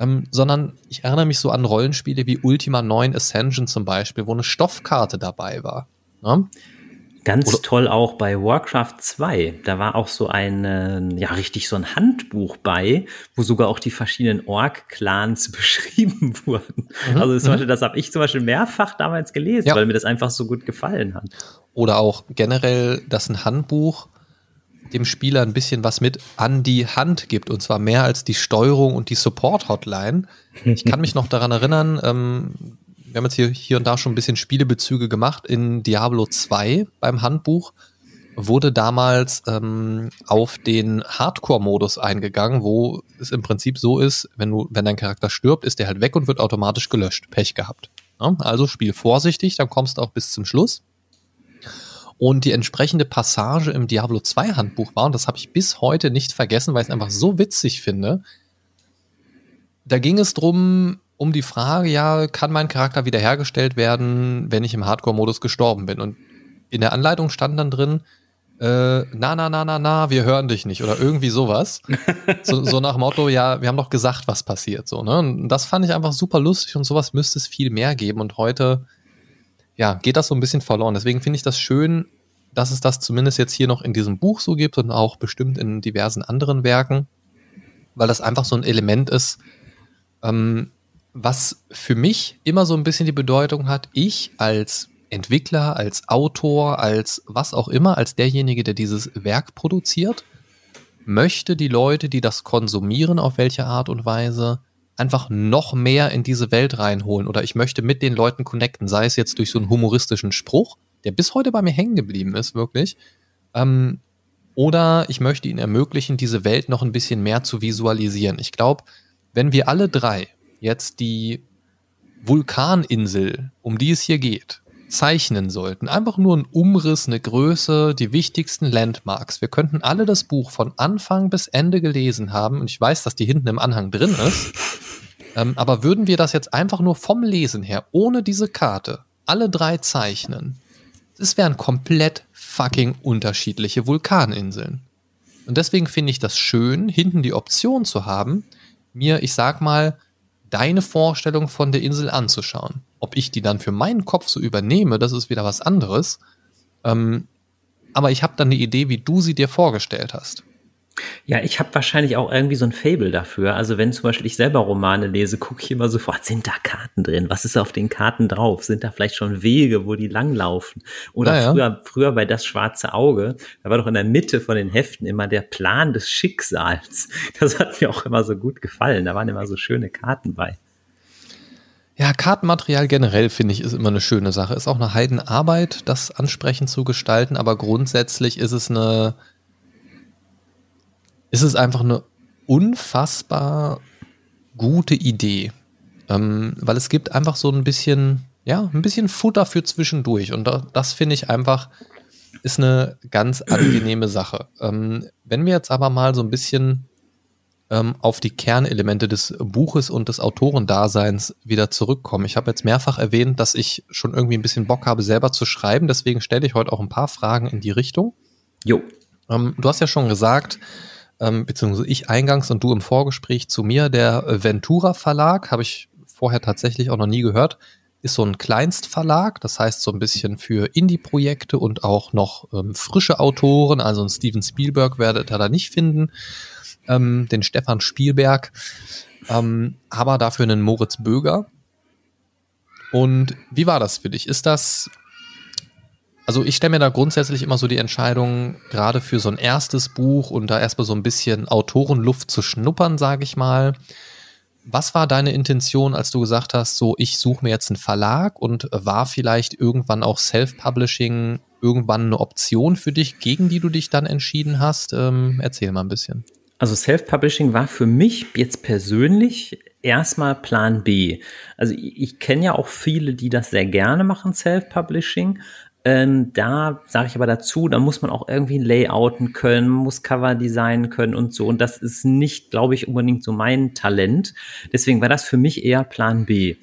S2: Ähm, sondern ich erinnere mich so an Rollenspiele wie Ultima 9 Ascension zum Beispiel, wo eine Stoffkarte dabei war. Ne?
S3: Ganz Oder toll auch bei Warcraft 2. Da war auch so ein, äh, ja, richtig so ein Handbuch bei, wo sogar auch die verschiedenen Ork-Clans beschrieben wurden. Mhm, also zum mhm. Beispiel, das habe ich zum Beispiel mehrfach damals gelesen, ja. weil mir das einfach so gut gefallen hat.
S2: Oder auch generell, dass ein Handbuch dem Spieler ein bisschen was mit an die Hand gibt, und zwar mehr als die Steuerung und die Support-Hotline. Ich kann mich noch daran erinnern, ähm, wir haben jetzt hier, hier und da schon ein bisschen Spielebezüge gemacht. In Diablo 2 beim Handbuch wurde damals ähm, auf den Hardcore-Modus eingegangen, wo es im Prinzip so ist, wenn du, wenn dein Charakter stirbt, ist der halt weg und wird automatisch gelöscht. Pech gehabt. Ja, also spiel vorsichtig, dann kommst du auch bis zum Schluss. Und die entsprechende Passage im Diablo 2 Handbuch war, und das habe ich bis heute nicht vergessen, weil ich es einfach so witzig finde. Da ging es drum, um die Frage, ja, kann mein Charakter wiederhergestellt werden, wenn ich im Hardcore-Modus gestorben bin? Und in der Anleitung stand dann drin, äh, na, na, na, na, na, wir hören dich nicht oder irgendwie sowas. so, so nach Motto, ja, wir haben doch gesagt, was passiert, so, ne? Und das fand ich einfach super lustig und sowas müsste es viel mehr geben und heute, ja, geht das so ein bisschen verloren. Deswegen finde ich das schön, dass es das zumindest jetzt hier noch in diesem Buch so gibt und auch bestimmt in diversen anderen Werken, weil das einfach so ein Element ist, ähm, was für mich immer so ein bisschen die Bedeutung hat, ich als Entwickler, als Autor, als was auch immer, als derjenige, der dieses Werk produziert, möchte die Leute, die das konsumieren, auf welche Art und Weise, einfach noch mehr in diese Welt reinholen oder ich möchte mit den Leuten connecten, sei es jetzt durch so einen humoristischen Spruch, der bis heute bei mir hängen geblieben ist, wirklich. Ähm, oder ich möchte ihnen ermöglichen, diese Welt noch ein bisschen mehr zu visualisieren. Ich glaube, wenn wir alle drei jetzt die Vulkaninsel, um die es hier geht, zeichnen sollten, einfach nur ein Umriss, eine Größe, die wichtigsten Landmarks. Wir könnten alle das Buch von Anfang bis Ende gelesen haben und ich weiß, dass die hinten im Anhang drin ist. Ähm, aber würden wir das jetzt einfach nur vom Lesen her, ohne diese Karte, alle drei zeichnen, es wären komplett fucking unterschiedliche Vulkaninseln. Und deswegen finde ich das schön, hinten die Option zu haben, mir, ich sag mal, deine Vorstellung von der Insel anzuschauen. Ob ich die dann für meinen Kopf so übernehme, das ist wieder was anderes. Ähm, aber ich habe dann eine Idee, wie du sie dir vorgestellt hast.
S3: Ja, ich habe wahrscheinlich auch irgendwie so ein Fable dafür. Also wenn zum Beispiel ich selber Romane lese, gucke ich immer sofort, sind da Karten drin? Was ist auf den Karten drauf? Sind da vielleicht schon Wege, wo die langlaufen? Oder ja, früher, früher bei das schwarze Auge, da war doch in der Mitte von den Heften immer der Plan des Schicksals. Das hat mir auch immer so gut gefallen. Da waren immer so schöne Karten bei.
S2: Ja, Kartenmaterial generell finde ich ist immer eine schöne Sache. Ist auch eine Heidenarbeit, das ansprechend zu gestalten, aber grundsätzlich ist es eine, ist es einfach eine unfassbar gute Idee. Ähm, weil es gibt einfach so ein bisschen, ja, ein bisschen Futter für zwischendurch. Und das, das finde ich einfach, ist eine ganz angenehme Sache. Ähm, wenn wir jetzt aber mal so ein bisschen ähm, auf die Kernelemente des Buches und des Autorendaseins wieder zurückkommen. Ich habe jetzt mehrfach erwähnt, dass ich schon irgendwie ein bisschen Bock habe, selber zu schreiben. Deswegen stelle ich heute auch ein paar Fragen in die Richtung. Jo. Ähm, du hast ja schon gesagt, ähm, beziehungsweise ich eingangs und du im Vorgespräch zu mir, der Ventura Verlag, habe ich vorher tatsächlich auch noch nie gehört, ist so ein Kleinstverlag, das heißt so ein bisschen für Indie-Projekte und auch noch ähm, frische Autoren, also ein Steven Spielberg werdet ihr da nicht finden, ähm, den Stefan Spielberg, ähm, aber dafür einen Moritz Böger. Und wie war das für dich? Ist das also ich stelle mir da grundsätzlich immer so die Entscheidung, gerade für so ein erstes Buch und da erstmal so ein bisschen Autorenluft zu schnuppern, sage ich mal. Was war deine Intention, als du gesagt hast, so ich suche mir jetzt einen Verlag und war vielleicht irgendwann auch Self-Publishing irgendwann eine Option für dich, gegen die du dich dann entschieden hast? Ähm, erzähl mal ein bisschen.
S3: Also Self-Publishing war für mich jetzt persönlich erstmal Plan B. Also ich, ich kenne ja auch viele, die das sehr gerne machen, Self-Publishing. Ähm, da sage ich aber dazu, da muss man auch irgendwie Layouten können, muss Cover designen können und so. Und das ist nicht, glaube ich, unbedingt so mein Talent. Deswegen war das für mich eher Plan B.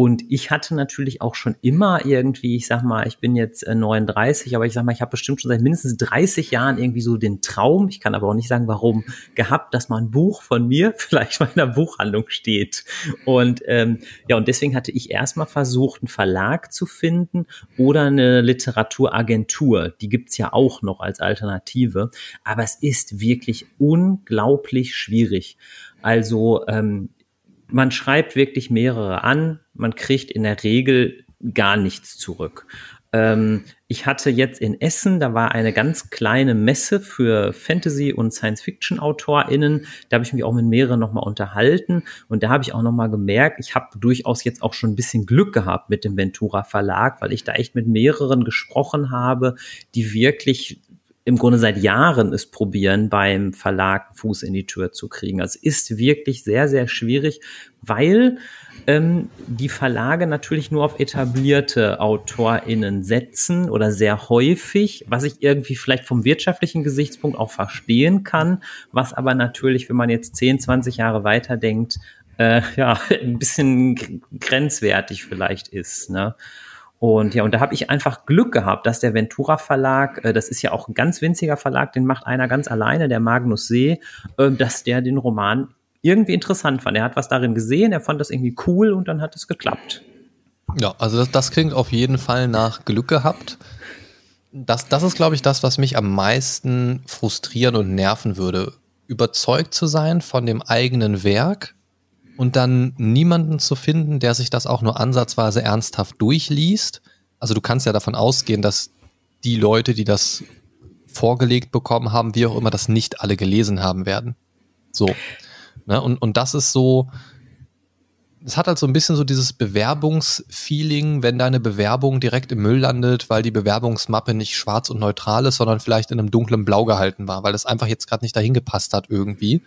S3: Und ich hatte natürlich auch schon immer irgendwie, ich sag mal, ich bin jetzt 39, äh, aber ich sag mal, ich habe bestimmt schon seit mindestens 30 Jahren irgendwie so den Traum, ich kann aber auch nicht sagen, warum, gehabt, dass mal ein Buch von mir vielleicht mal in der Buchhandlung steht. Und ähm, ja, und deswegen hatte ich erstmal versucht, einen Verlag zu finden oder eine Literaturagentur. Die gibt's ja auch noch als Alternative. Aber es ist wirklich unglaublich schwierig. Also ähm, man schreibt wirklich mehrere an, man kriegt in der Regel gar nichts zurück. Ähm, ich hatte jetzt in Essen, da war eine ganz kleine Messe für Fantasy- und Science-Fiction-AutorInnen. Da habe ich mich auch mit mehreren nochmal unterhalten und da habe ich auch nochmal gemerkt, ich habe durchaus jetzt auch schon ein bisschen Glück gehabt mit dem Ventura Verlag, weil ich da echt mit mehreren gesprochen habe, die wirklich im Grunde seit Jahren es probieren, beim Verlag Fuß in die Tür zu kriegen. Also ist wirklich sehr, sehr schwierig, weil ähm, die Verlage natürlich nur auf etablierte AutorInnen setzen oder sehr häufig, was ich irgendwie vielleicht vom wirtschaftlichen Gesichtspunkt auch verstehen kann, was aber natürlich, wenn man jetzt 10, 20 Jahre weiterdenkt, äh, ja, ein bisschen grenzwertig vielleicht ist. Ne? Und ja, und da habe ich einfach Glück gehabt, dass der Ventura Verlag, äh, das ist ja auch ein ganz winziger Verlag, den macht einer ganz alleine, der Magnus See, äh, dass der den Roman irgendwie interessant fand. Er hat was darin gesehen, er fand das irgendwie cool und dann hat es geklappt.
S2: Ja, also das, das klingt auf jeden Fall nach Glück gehabt. Das, das ist, glaube ich, das, was mich am meisten frustrieren und nerven würde. Überzeugt zu sein von dem eigenen Werk, und dann niemanden zu finden, der sich das auch nur ansatzweise ernsthaft durchliest. Also du kannst ja davon ausgehen, dass die Leute, die das vorgelegt bekommen haben, wie auch immer, das nicht alle gelesen haben werden. So. Ne? Und, und das ist so, es hat halt so ein bisschen so dieses Bewerbungsfeeling, wenn deine Bewerbung direkt im Müll landet, weil die Bewerbungsmappe nicht schwarz und neutral ist, sondern vielleicht in einem dunklen Blau gehalten war, weil das einfach jetzt gerade nicht dahin gepasst hat irgendwie.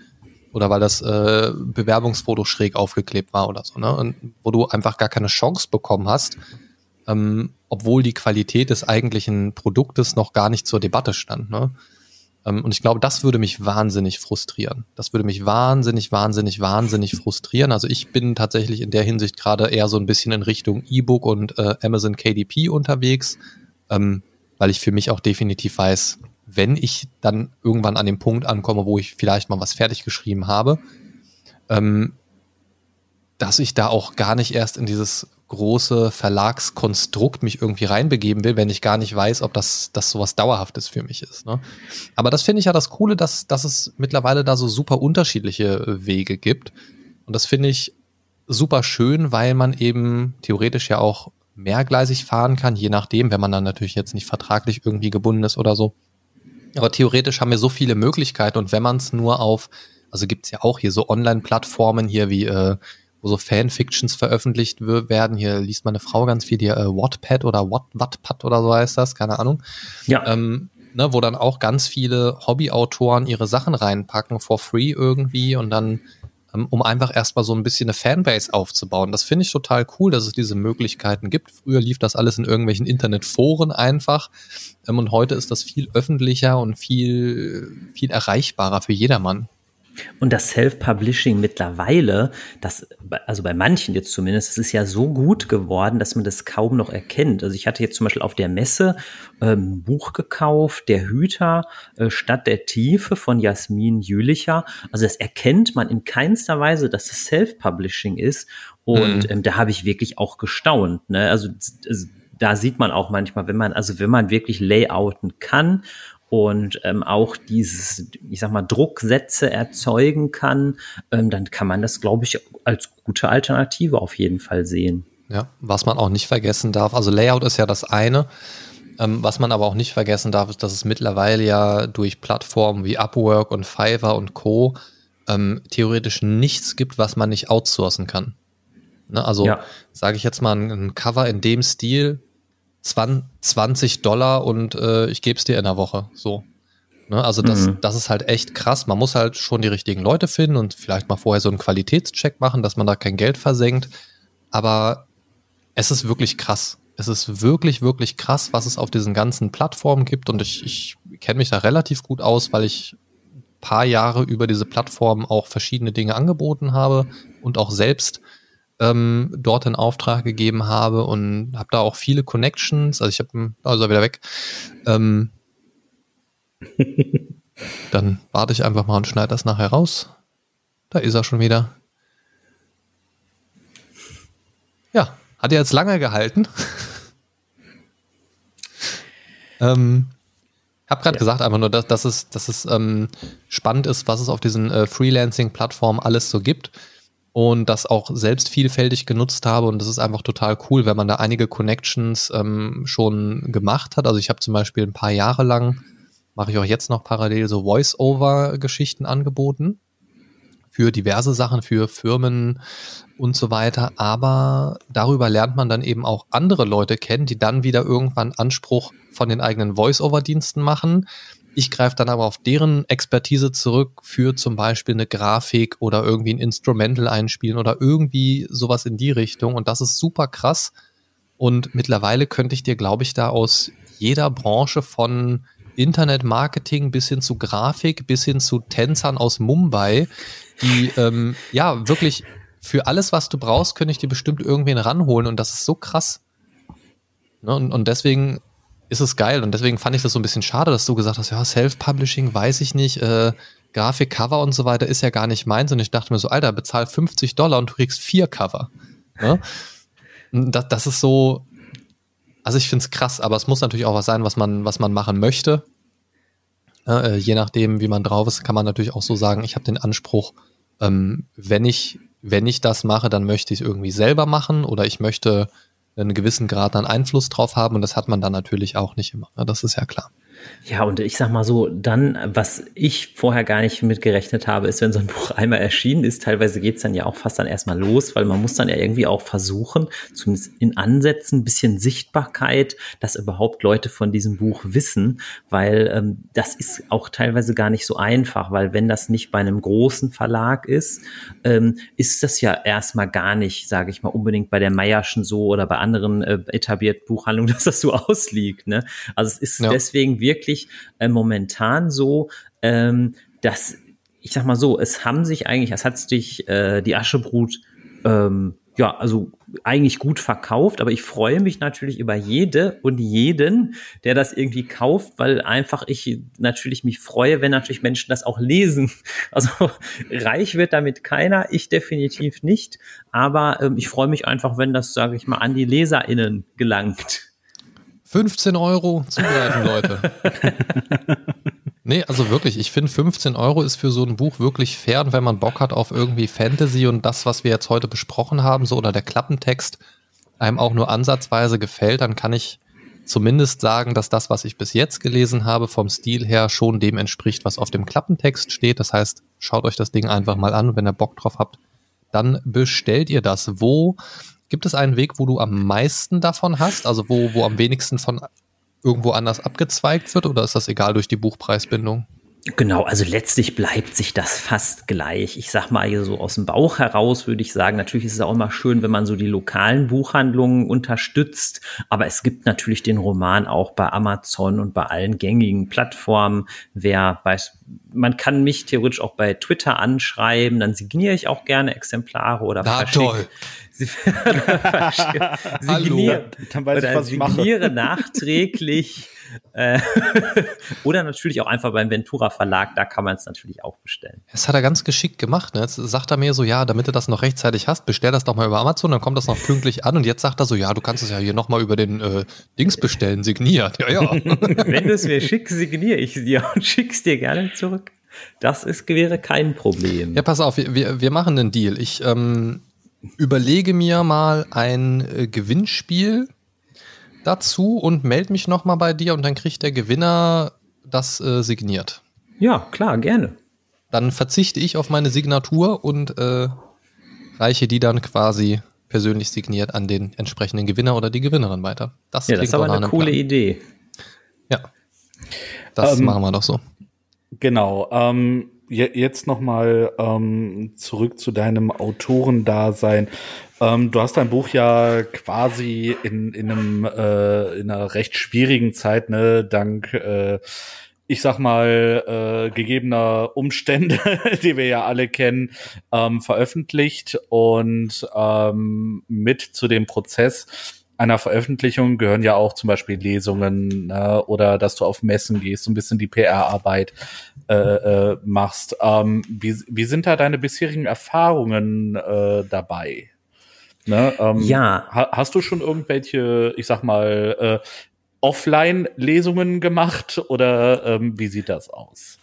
S2: Oder weil das äh, Bewerbungsfoto schräg aufgeklebt war oder so, ne? Und wo du einfach gar keine Chance bekommen hast, ähm, obwohl die Qualität des eigentlichen Produktes noch gar nicht zur Debatte stand. Ne? Ähm, und ich glaube, das würde mich wahnsinnig frustrieren. Das würde mich wahnsinnig, wahnsinnig, wahnsinnig frustrieren. Also ich bin tatsächlich in der Hinsicht gerade eher so ein bisschen in Richtung E-Book und äh, Amazon KDP unterwegs, ähm, weil ich für mich auch definitiv weiß, wenn ich dann irgendwann an dem Punkt ankomme, wo ich vielleicht mal was fertig geschrieben habe, ähm, dass ich da auch gar nicht erst in dieses große Verlagskonstrukt mich irgendwie reinbegeben will, wenn ich gar nicht weiß, ob das, das sowas Dauerhaftes für mich ist. Ne? Aber das finde ich ja das Coole, dass, dass es mittlerweile da so super unterschiedliche äh, Wege gibt. Und das finde ich super schön, weil man eben theoretisch ja auch mehrgleisig fahren kann, je nachdem, wenn man dann natürlich jetzt nicht vertraglich irgendwie gebunden ist oder so. Aber theoretisch haben wir so viele Möglichkeiten und wenn man es nur auf, also gibt es ja auch hier so Online-Plattformen hier wie äh, wo so Fanfictions veröffentlicht werden. Hier liest meine Frau ganz viel, die äh, Wattpad oder Watt, Wattpad oder so heißt das, keine Ahnung. Ja. Ähm, ne, wo dann auch ganz viele Hobbyautoren ihre Sachen reinpacken for free irgendwie und dann um einfach erstmal so ein bisschen eine Fanbase aufzubauen. Das finde ich total cool, dass es diese Möglichkeiten gibt. Früher lief das alles in irgendwelchen Internetforen einfach ähm, und heute ist das viel öffentlicher und viel, viel erreichbarer für jedermann.
S3: Und das Self-Publishing mittlerweile, das, also bei manchen jetzt zumindest, es ist ja so gut geworden, dass man das kaum noch erkennt. Also ich hatte jetzt zum Beispiel auf der Messe ähm, ein Buch gekauft, Der Hüter äh, Stadt der Tiefe von Jasmin Jülicher. Also das erkennt man in keinster Weise, dass das Self-Publishing ist. Und mhm. ähm, da habe ich wirklich auch gestaunt. Ne? Also, also da sieht man auch manchmal, wenn man, also wenn man wirklich layouten kann und ähm, auch dieses, ich sag mal, Drucksätze erzeugen kann, ähm, dann kann man das, glaube ich, als gute Alternative auf jeden Fall sehen.
S2: Ja, was man auch nicht vergessen darf, also Layout ist ja das eine, ähm, was man aber auch nicht vergessen darf, ist, dass es mittlerweile ja durch Plattformen wie Upwork und Fiverr und Co. Ähm, theoretisch nichts gibt, was man nicht outsourcen kann. Ne, also ja. sage ich jetzt mal ein, ein Cover in dem Stil, 20 Dollar und äh, ich gebe es dir in der Woche. So. Ne? Also das, mhm. das ist halt echt krass. Man muss halt schon die richtigen Leute finden und vielleicht mal vorher so einen Qualitätscheck machen, dass man da kein Geld versenkt. Aber es ist wirklich krass. Es ist wirklich, wirklich krass, was es auf diesen ganzen Plattformen gibt. Und ich, ich kenne mich da relativ gut aus, weil ich paar Jahre über diese Plattformen auch verschiedene Dinge angeboten habe und auch selbst ähm, dort in Auftrag gegeben habe und habe da auch viele Connections. Also ich habe, also wieder weg. Ähm, dann warte ich einfach mal und schneide das nachher raus. Da ist er schon wieder. Ja, hat er jetzt lange gehalten. ähm, habe gerade ja. gesagt einfach nur, dass, dass es, dass es ähm, spannend ist, was es auf diesen äh, Freelancing-Plattformen alles so gibt und das auch selbst vielfältig genutzt habe und das ist einfach total cool, wenn man da einige Connections ähm, schon gemacht hat. Also ich habe zum Beispiel ein paar Jahre lang, mache ich auch jetzt noch parallel so Voice-Over-Geschichten angeboten für diverse Sachen, für Firmen und so weiter. Aber darüber lernt man dann eben auch andere Leute kennen, die dann wieder irgendwann Anspruch von den eigenen Voice-Over-Diensten machen ich greife dann aber auf deren Expertise zurück für zum Beispiel eine Grafik oder irgendwie ein Instrumental einspielen oder irgendwie sowas in die Richtung. Und das ist super krass. Und mittlerweile könnte ich dir, glaube ich, da aus jeder Branche von Internetmarketing bis hin zu Grafik, bis hin zu Tänzern aus Mumbai, die ähm, ja wirklich für alles, was du brauchst, könnte ich dir bestimmt irgendwen ranholen. Und das ist so krass. Ne? Und, und deswegen ist es geil. Und deswegen fand ich das so ein bisschen schade, dass du gesagt hast, ja, Self-Publishing weiß ich nicht, äh, Grafik, Cover und so weiter ist ja gar nicht meins. Und ich dachte mir so, Alter, bezahl 50 Dollar und du kriegst vier Cover. Ne? Das, das ist so, also ich finde es krass, aber es muss natürlich auch was sein, was man, was man machen möchte. Äh, je nachdem, wie man drauf ist, kann man natürlich auch so sagen, ich habe den Anspruch, ähm, wenn ich, wenn ich das mache, dann möchte ich es irgendwie selber machen oder ich möchte einen gewissen Grad an Einfluss drauf haben und das hat man dann natürlich auch nicht immer. Ne? Das ist ja klar.
S3: Ja, und ich sag mal so, dann, was ich vorher gar nicht mitgerechnet habe, ist, wenn so ein Buch einmal erschienen ist, teilweise geht's dann ja auch fast dann erstmal los, weil man muss dann ja irgendwie auch versuchen, zumindest in Ansätzen, ein bisschen Sichtbarkeit, dass überhaupt Leute von diesem Buch wissen, weil ähm, das ist auch teilweise gar nicht so einfach, weil wenn das nicht bei einem großen Verlag ist, ähm, ist das ja erstmal gar nicht, sage ich mal, unbedingt bei der Meierschen so oder bei anderen äh, etablierten Buchhandlungen, dass das so ausliegt. Ne? Also es ist ja. deswegen wirklich wirklich äh, momentan so, ähm, dass ich sag mal so, es haben sich eigentlich, es hat sich äh, die Aschebrut ähm, ja, also eigentlich gut verkauft, aber ich freue mich natürlich über jede und jeden, der das irgendwie kauft, weil einfach ich natürlich mich freue, wenn natürlich Menschen das auch lesen. Also reich wird damit keiner, ich definitiv nicht, aber ähm, ich freue mich einfach, wenn das, sage ich mal, an die LeserInnen gelangt.
S2: 15 Euro zugreifen, Leute. nee, also wirklich, ich finde 15 Euro ist für so ein Buch wirklich fair und wenn man Bock hat auf irgendwie Fantasy und das, was wir jetzt heute besprochen haben, so oder der Klappentext einem auch nur ansatzweise gefällt, dann kann ich zumindest sagen, dass das, was ich bis jetzt gelesen habe, vom Stil her schon dem entspricht, was auf dem Klappentext steht. Das heißt, schaut euch das Ding einfach mal an, wenn ihr Bock drauf habt, dann bestellt ihr das. Wo Gibt es einen Weg, wo du am meisten davon hast? Also wo, wo am wenigsten von irgendwo anders abgezweigt wird? Oder ist das egal durch die Buchpreisbindung?
S3: Genau, also letztlich bleibt sich das fast gleich. Ich sag mal hier so aus dem Bauch heraus würde ich sagen, natürlich ist es auch immer schön, wenn man so die lokalen Buchhandlungen unterstützt, aber es gibt natürlich den Roman auch bei Amazon und bei allen gängigen Plattformen. Wer weiß, man kann mich theoretisch auch bei Twitter anschreiben, dann signiere ich auch gerne Exemplare oder
S2: Na, toll.
S3: signiere, Dann weiß ich, was ich signiere nachträglich. Äh, oder natürlich auch einfach beim Ventura Verlag, da kann man es natürlich auch bestellen.
S2: Das hat er ganz geschickt gemacht. Ne? Jetzt sagt er mir so, ja, damit du das noch rechtzeitig hast, bestell das doch mal über Amazon, dann kommt das noch pünktlich an und jetzt sagt er so, ja, du kannst es ja hier nochmal über den äh, Dings bestellen, signiert. Ja, ja.
S3: Wenn du es mir schickst, signiere ich dir und schick's dir gerne zurück. Das ist, wäre kein Problem.
S2: Ja, pass auf, wir, wir machen einen Deal. Ich ähm, überlege mir mal ein äh, Gewinnspiel dazu und melde mich nochmal bei dir und dann kriegt der Gewinner das äh, signiert.
S3: Ja, klar, gerne.
S2: Dann verzichte ich auf meine Signatur und äh, reiche die dann quasi persönlich signiert an den entsprechenden Gewinner oder die Gewinnerin weiter.
S3: Das, ja, das ist aber eine coole Plan. Idee.
S2: Ja, das ähm, machen wir doch so.
S4: Genau. Ähm, jetzt nochmal ähm, zurück zu deinem Autorendasein. Ähm, du hast dein Buch ja quasi in, in, einem, äh, in einer recht schwierigen Zeit, ne, dank, äh, ich sag mal, äh, gegebener Umstände, die wir ja alle kennen, ähm, veröffentlicht und ähm, mit zu dem Prozess einer Veröffentlichung gehören ja auch zum Beispiel Lesungen ne, oder dass du auf Messen gehst, so ein bisschen die PR-Arbeit äh, äh, machst. Ähm, wie, wie sind da deine bisherigen Erfahrungen äh, dabei? Ne, ähm, ja. Ha hast du schon irgendwelche, ich sag mal, äh, Offline-Lesungen gemacht oder ähm, wie sieht das aus?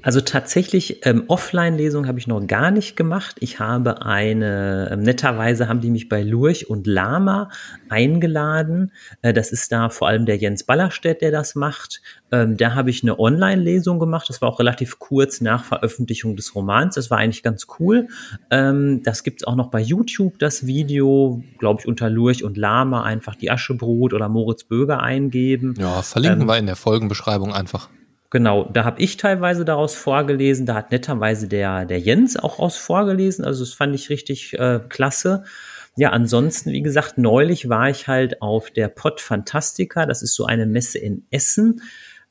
S3: Also tatsächlich ähm, Offline-Lesung habe ich noch gar nicht gemacht. Ich habe eine, ähm, netterweise haben die mich bei Lurch und Lama eingeladen. Äh, das ist da vor allem der Jens Ballerstedt, der das macht. Ähm, da habe ich eine Online-Lesung gemacht. Das war auch relativ kurz nach Veröffentlichung des Romans. Das war eigentlich ganz cool. Ähm, das gibt's auch noch bei YouTube, das Video, glaube ich, unter Lurch und Lama einfach die Aschebrut oder Moritz Böger eingeben.
S2: Ja, verlinken ähm, wir in der Folgenbeschreibung einfach.
S3: Genau, da habe ich teilweise daraus vorgelesen, da hat netterweise der, der Jens auch aus vorgelesen, also das fand ich richtig äh, klasse. Ja, ansonsten, wie gesagt, neulich war ich halt auf der Pod Fantastica, das ist so eine Messe in Essen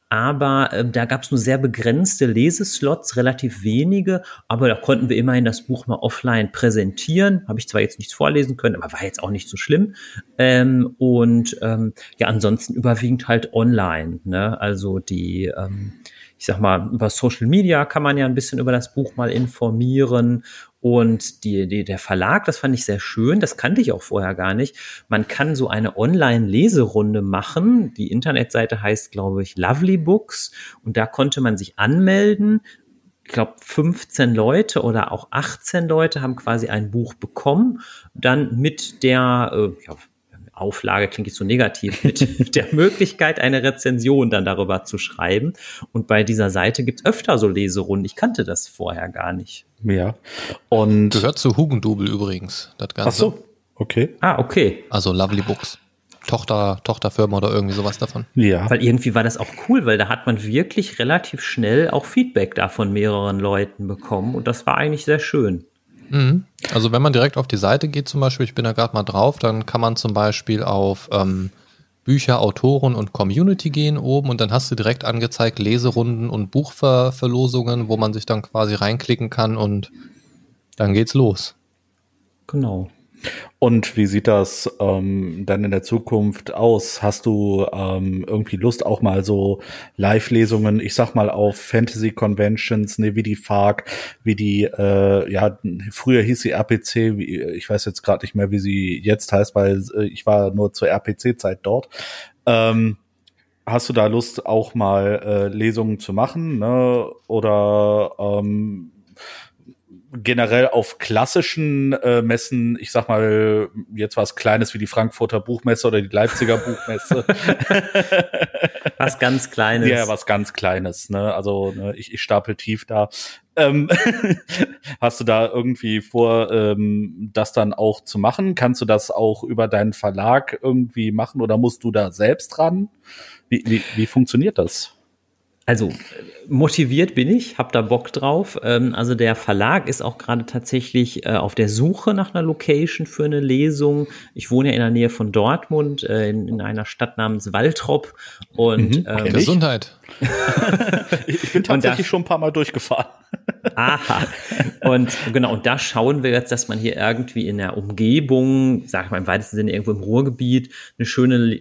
S3: aber äh, da gab es nur sehr begrenzte Leseslots, relativ wenige, aber da konnten wir immerhin das Buch mal offline präsentieren. Habe ich zwar jetzt nichts vorlesen können, aber war jetzt auch nicht so schlimm. Ähm, und ähm, ja, ansonsten überwiegend halt online. Ne? Also die ähm, ich sag mal, über Social Media kann man ja ein bisschen über das Buch mal informieren. Und die, die, der Verlag, das fand ich sehr schön, das kannte ich auch vorher gar nicht. Man kann so eine Online-Leserunde machen. Die Internetseite heißt, glaube ich, Lovely Books. Und da konnte man sich anmelden. Ich glaube, 15 Leute oder auch 18 Leute haben quasi ein Buch bekommen. Dann mit der, äh, ja, Auflage klingt jetzt so negativ, mit der Möglichkeit, eine Rezension dann darüber zu schreiben. Und bei dieser Seite gibt's öfter so Leserunden. Ich kannte das vorher gar nicht.
S4: Ja. Und
S2: gehört zu Hugendubel übrigens,
S4: das Ganze. Ach so, okay.
S3: Ah, okay.
S2: Also Lovely Books. Tochter, Tochterfirma oder irgendwie sowas davon.
S3: Ja. Weil irgendwie war das auch cool, weil da hat man wirklich relativ schnell auch Feedback da von mehreren Leuten bekommen und das war eigentlich sehr schön.
S2: Mhm. Also wenn man direkt auf die Seite geht zum Beispiel, ich bin da gerade mal drauf, dann kann man zum Beispiel auf ähm, Bücher, Autoren und Community gehen oben und dann hast du direkt angezeigt Leserunden und Buchverlosungen, wo man sich dann quasi reinklicken kann und dann geht's los.
S3: Genau.
S4: Und wie sieht das ähm, dann in der Zukunft aus? Hast du ähm, irgendwie Lust, auch mal so Live-Lesungen, ich sag mal, auf Fantasy-Conventions, ne, wie die FARC, wie die, äh, ja, früher hieß sie RPC, wie, ich weiß jetzt gerade nicht mehr, wie sie jetzt heißt, weil äh, ich war nur zur RPC-Zeit dort. Ähm, hast du da Lust, auch mal äh, Lesungen zu machen? Ne? Oder ähm, generell auf klassischen äh, Messen, ich sag mal, jetzt was Kleines wie die Frankfurter Buchmesse oder die Leipziger Buchmesse.
S3: was ganz Kleines.
S4: Ja, was ganz Kleines. Ne? Also ne, ich, ich stapel tief da. Ähm, hast du da irgendwie vor, ähm, das dann auch zu machen? Kannst du das auch über deinen Verlag irgendwie machen oder musst du da selbst ran? Wie, wie, wie funktioniert das?
S3: Also motiviert bin ich, hab da Bock drauf. Ähm, also der Verlag ist auch gerade tatsächlich äh, auf der Suche nach einer Location für eine Lesung. Ich wohne ja in der Nähe von Dortmund, äh, in, in einer Stadt namens Waltrop. Und
S2: mhm, ähm, Gesundheit.
S4: ich bin tatsächlich da, schon ein paar Mal durchgefahren.
S3: Aha. Und genau, und da schauen wir jetzt, dass man hier irgendwie in der Umgebung, sag ich mal im weitesten Sinne irgendwo im Ruhrgebiet, eine schöne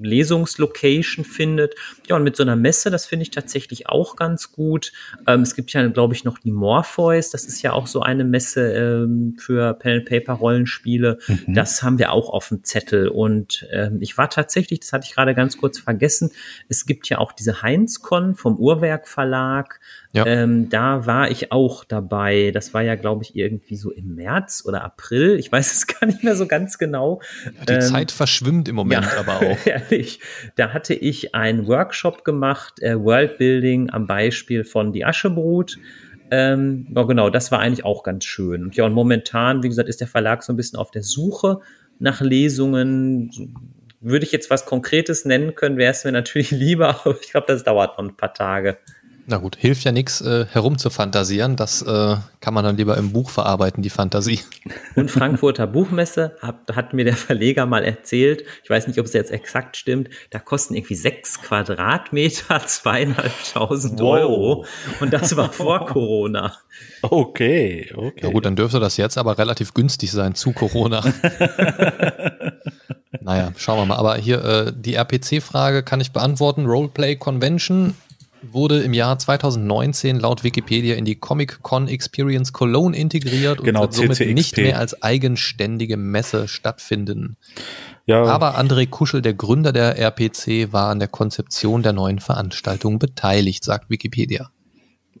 S3: Lesungslocation findet. Ja, und mit so einer Messe, das finde ich tatsächlich auch ganz gut. Ähm, es gibt ja, glaube ich, noch die Morpheus. Das ist ja auch so eine Messe ähm, für Pen and Paper Rollenspiele. Mhm. Das haben wir auch auf dem Zettel. Und ähm, ich war tatsächlich, das hatte ich gerade ganz kurz vergessen, es gibt ja auch diese Heinz-Con vom Uhrwerk Verlag. Ja. Ähm, da war ich auch dabei. Das war ja, glaube ich, irgendwie so im März oder April. Ich weiß es gar nicht mehr so ganz genau.
S2: Ja, die ähm, Zeit verschwimmt im Moment ja, aber auch.
S3: Ehrlich. Da hatte ich einen Workshop gemacht, äh, Worldbuilding am Beispiel von Die Aschebrut. Ähm, ja, genau, das war eigentlich auch ganz schön. Und ja, und momentan, wie gesagt, ist der Verlag so ein bisschen auf der Suche nach Lesungen. Würde ich jetzt was Konkretes nennen können, wäre es mir natürlich lieber, aber ich glaube, das dauert noch ein paar Tage.
S2: Na gut, hilft ja nichts äh, herumzufantasieren. Das äh, kann man dann lieber im Buch verarbeiten, die Fantasie.
S3: Und Frankfurter Buchmesse hat, hat mir der Verleger mal erzählt, ich weiß nicht, ob es jetzt exakt stimmt, da kosten irgendwie sechs Quadratmeter zweieinhalbtausend wow. Euro. Und das war vor Corona.
S4: Okay, okay.
S2: Ja gut, dann dürfte das jetzt aber relativ günstig sein zu Corona. naja, schauen wir mal. Aber hier äh, die RPC-Frage kann ich beantworten. Roleplay Convention wurde im Jahr 2019 laut Wikipedia in die Comic-Con Experience Cologne integriert
S4: und genau, wird
S2: somit CCXP. nicht mehr als eigenständige Messe stattfinden. Ja. Aber André Kuschel, der Gründer der RPC, war an der Konzeption der neuen Veranstaltung beteiligt, sagt Wikipedia.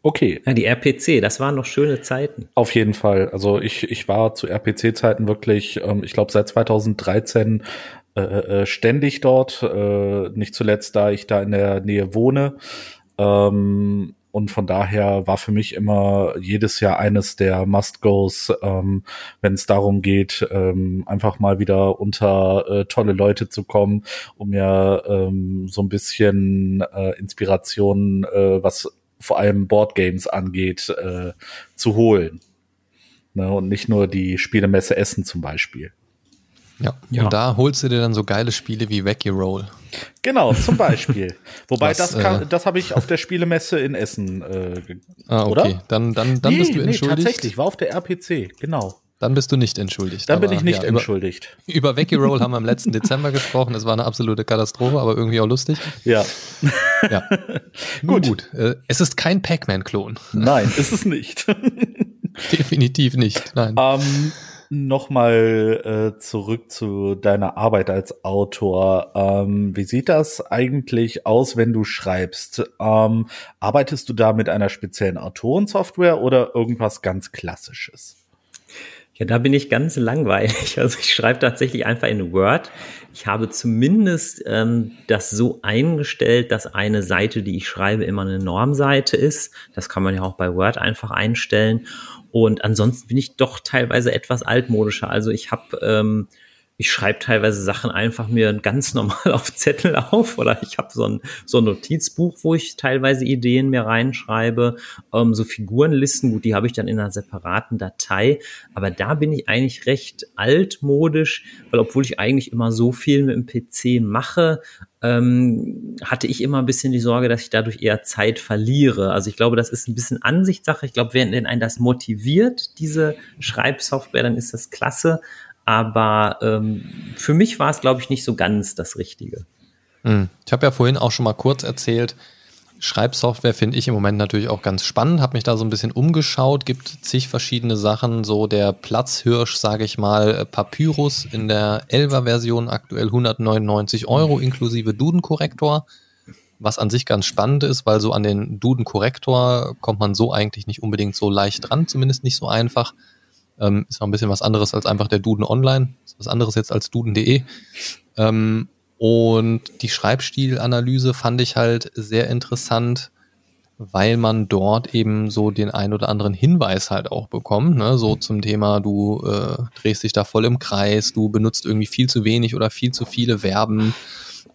S3: Okay. Ja, die RPC, das waren noch schöne Zeiten.
S4: Auf jeden Fall. Also ich, ich war zu RPC-Zeiten wirklich, ähm, ich glaube seit 2013 äh, äh, ständig dort. Äh, nicht zuletzt, da ich da in der Nähe wohne. Ähm, und von daher war für mich immer jedes Jahr eines der Must-Goes, ähm, wenn es darum geht, ähm, einfach mal wieder unter äh, tolle Leute zu kommen, um mir ähm, so ein bisschen äh, Inspiration, äh, was vor allem Boardgames angeht, äh, zu holen. Ne? Und nicht nur die Spielemesse Essen zum Beispiel.
S2: Ja. ja. Und da holst du dir dann so geile Spiele wie Wacky Roll.
S4: Genau, zum Beispiel. Wobei das kann, äh, das habe ich auf der Spielemesse in Essen, äh,
S2: ah, okay. oder? Dann, dann, dann nee, bist du entschuldigt. Nee,
S4: tatsächlich, war auf der RPC, genau.
S2: Dann bist du nicht entschuldigt.
S4: Dann aber, bin ich nicht ja, entschuldigt.
S2: Über, über Wacky Roll haben wir im letzten Dezember gesprochen. Das war eine absolute Katastrophe, aber irgendwie auch lustig.
S4: Ja.
S2: ja. gut. gut. Äh, es ist kein Pac-Man-Klon.
S4: Nein, ist es nicht.
S2: Definitiv nicht. Nein.
S4: Ähm, Nochmal äh, zurück zu deiner Arbeit als Autor. Ähm, wie sieht das eigentlich aus, wenn du schreibst? Ähm, arbeitest du da mit einer speziellen Autorensoftware oder irgendwas ganz Klassisches?
S3: Ja, da bin ich ganz langweilig. Also ich schreibe tatsächlich einfach in Word. Ich habe zumindest ähm, das so eingestellt, dass eine Seite, die ich schreibe, immer eine Normseite ist. Das kann man ja auch bei Word einfach einstellen. Und ansonsten bin ich doch teilweise etwas altmodischer. Also ich habe ähm, ich schreibe teilweise Sachen einfach mir ganz normal auf Zettel auf oder ich habe so ein, so ein Notizbuch, wo ich teilweise Ideen mir reinschreibe. Ähm, so Figurenlisten, gut, die habe ich dann in einer separaten Datei. Aber da bin ich eigentlich recht altmodisch, weil obwohl ich eigentlich immer so viel mit dem PC mache, ähm, hatte ich immer ein bisschen die Sorge, dass ich dadurch eher Zeit verliere. Also ich glaube, das ist ein bisschen Ansichtssache. Ich glaube, wenn, einen das motiviert, diese Schreibsoftware, dann ist das klasse. Aber ähm, für mich war es, glaube ich, nicht so ganz das Richtige.
S2: Hm. Ich habe ja vorhin auch schon mal kurz erzählt, Schreibsoftware finde ich im Moment natürlich auch ganz spannend, habe mich da so ein bisschen umgeschaut, gibt zig verschiedene Sachen, so der Platzhirsch, sage ich mal, Papyrus in der 11er Version aktuell 199 Euro inklusive Duden-Korrektor, was an sich ganz spannend ist, weil so an den Duden-Korrektor kommt man so eigentlich nicht unbedingt so leicht dran, zumindest nicht so einfach. Ähm, ist noch ein bisschen was anderes als einfach der Duden online. Ist was anderes jetzt als duden.de. Ähm, und die Schreibstilanalyse fand ich halt sehr interessant, weil man dort eben so den ein oder anderen Hinweis halt auch bekommt, ne? so zum Thema, du äh, drehst dich da voll im Kreis, du benutzt irgendwie viel zu wenig oder viel zu viele Verben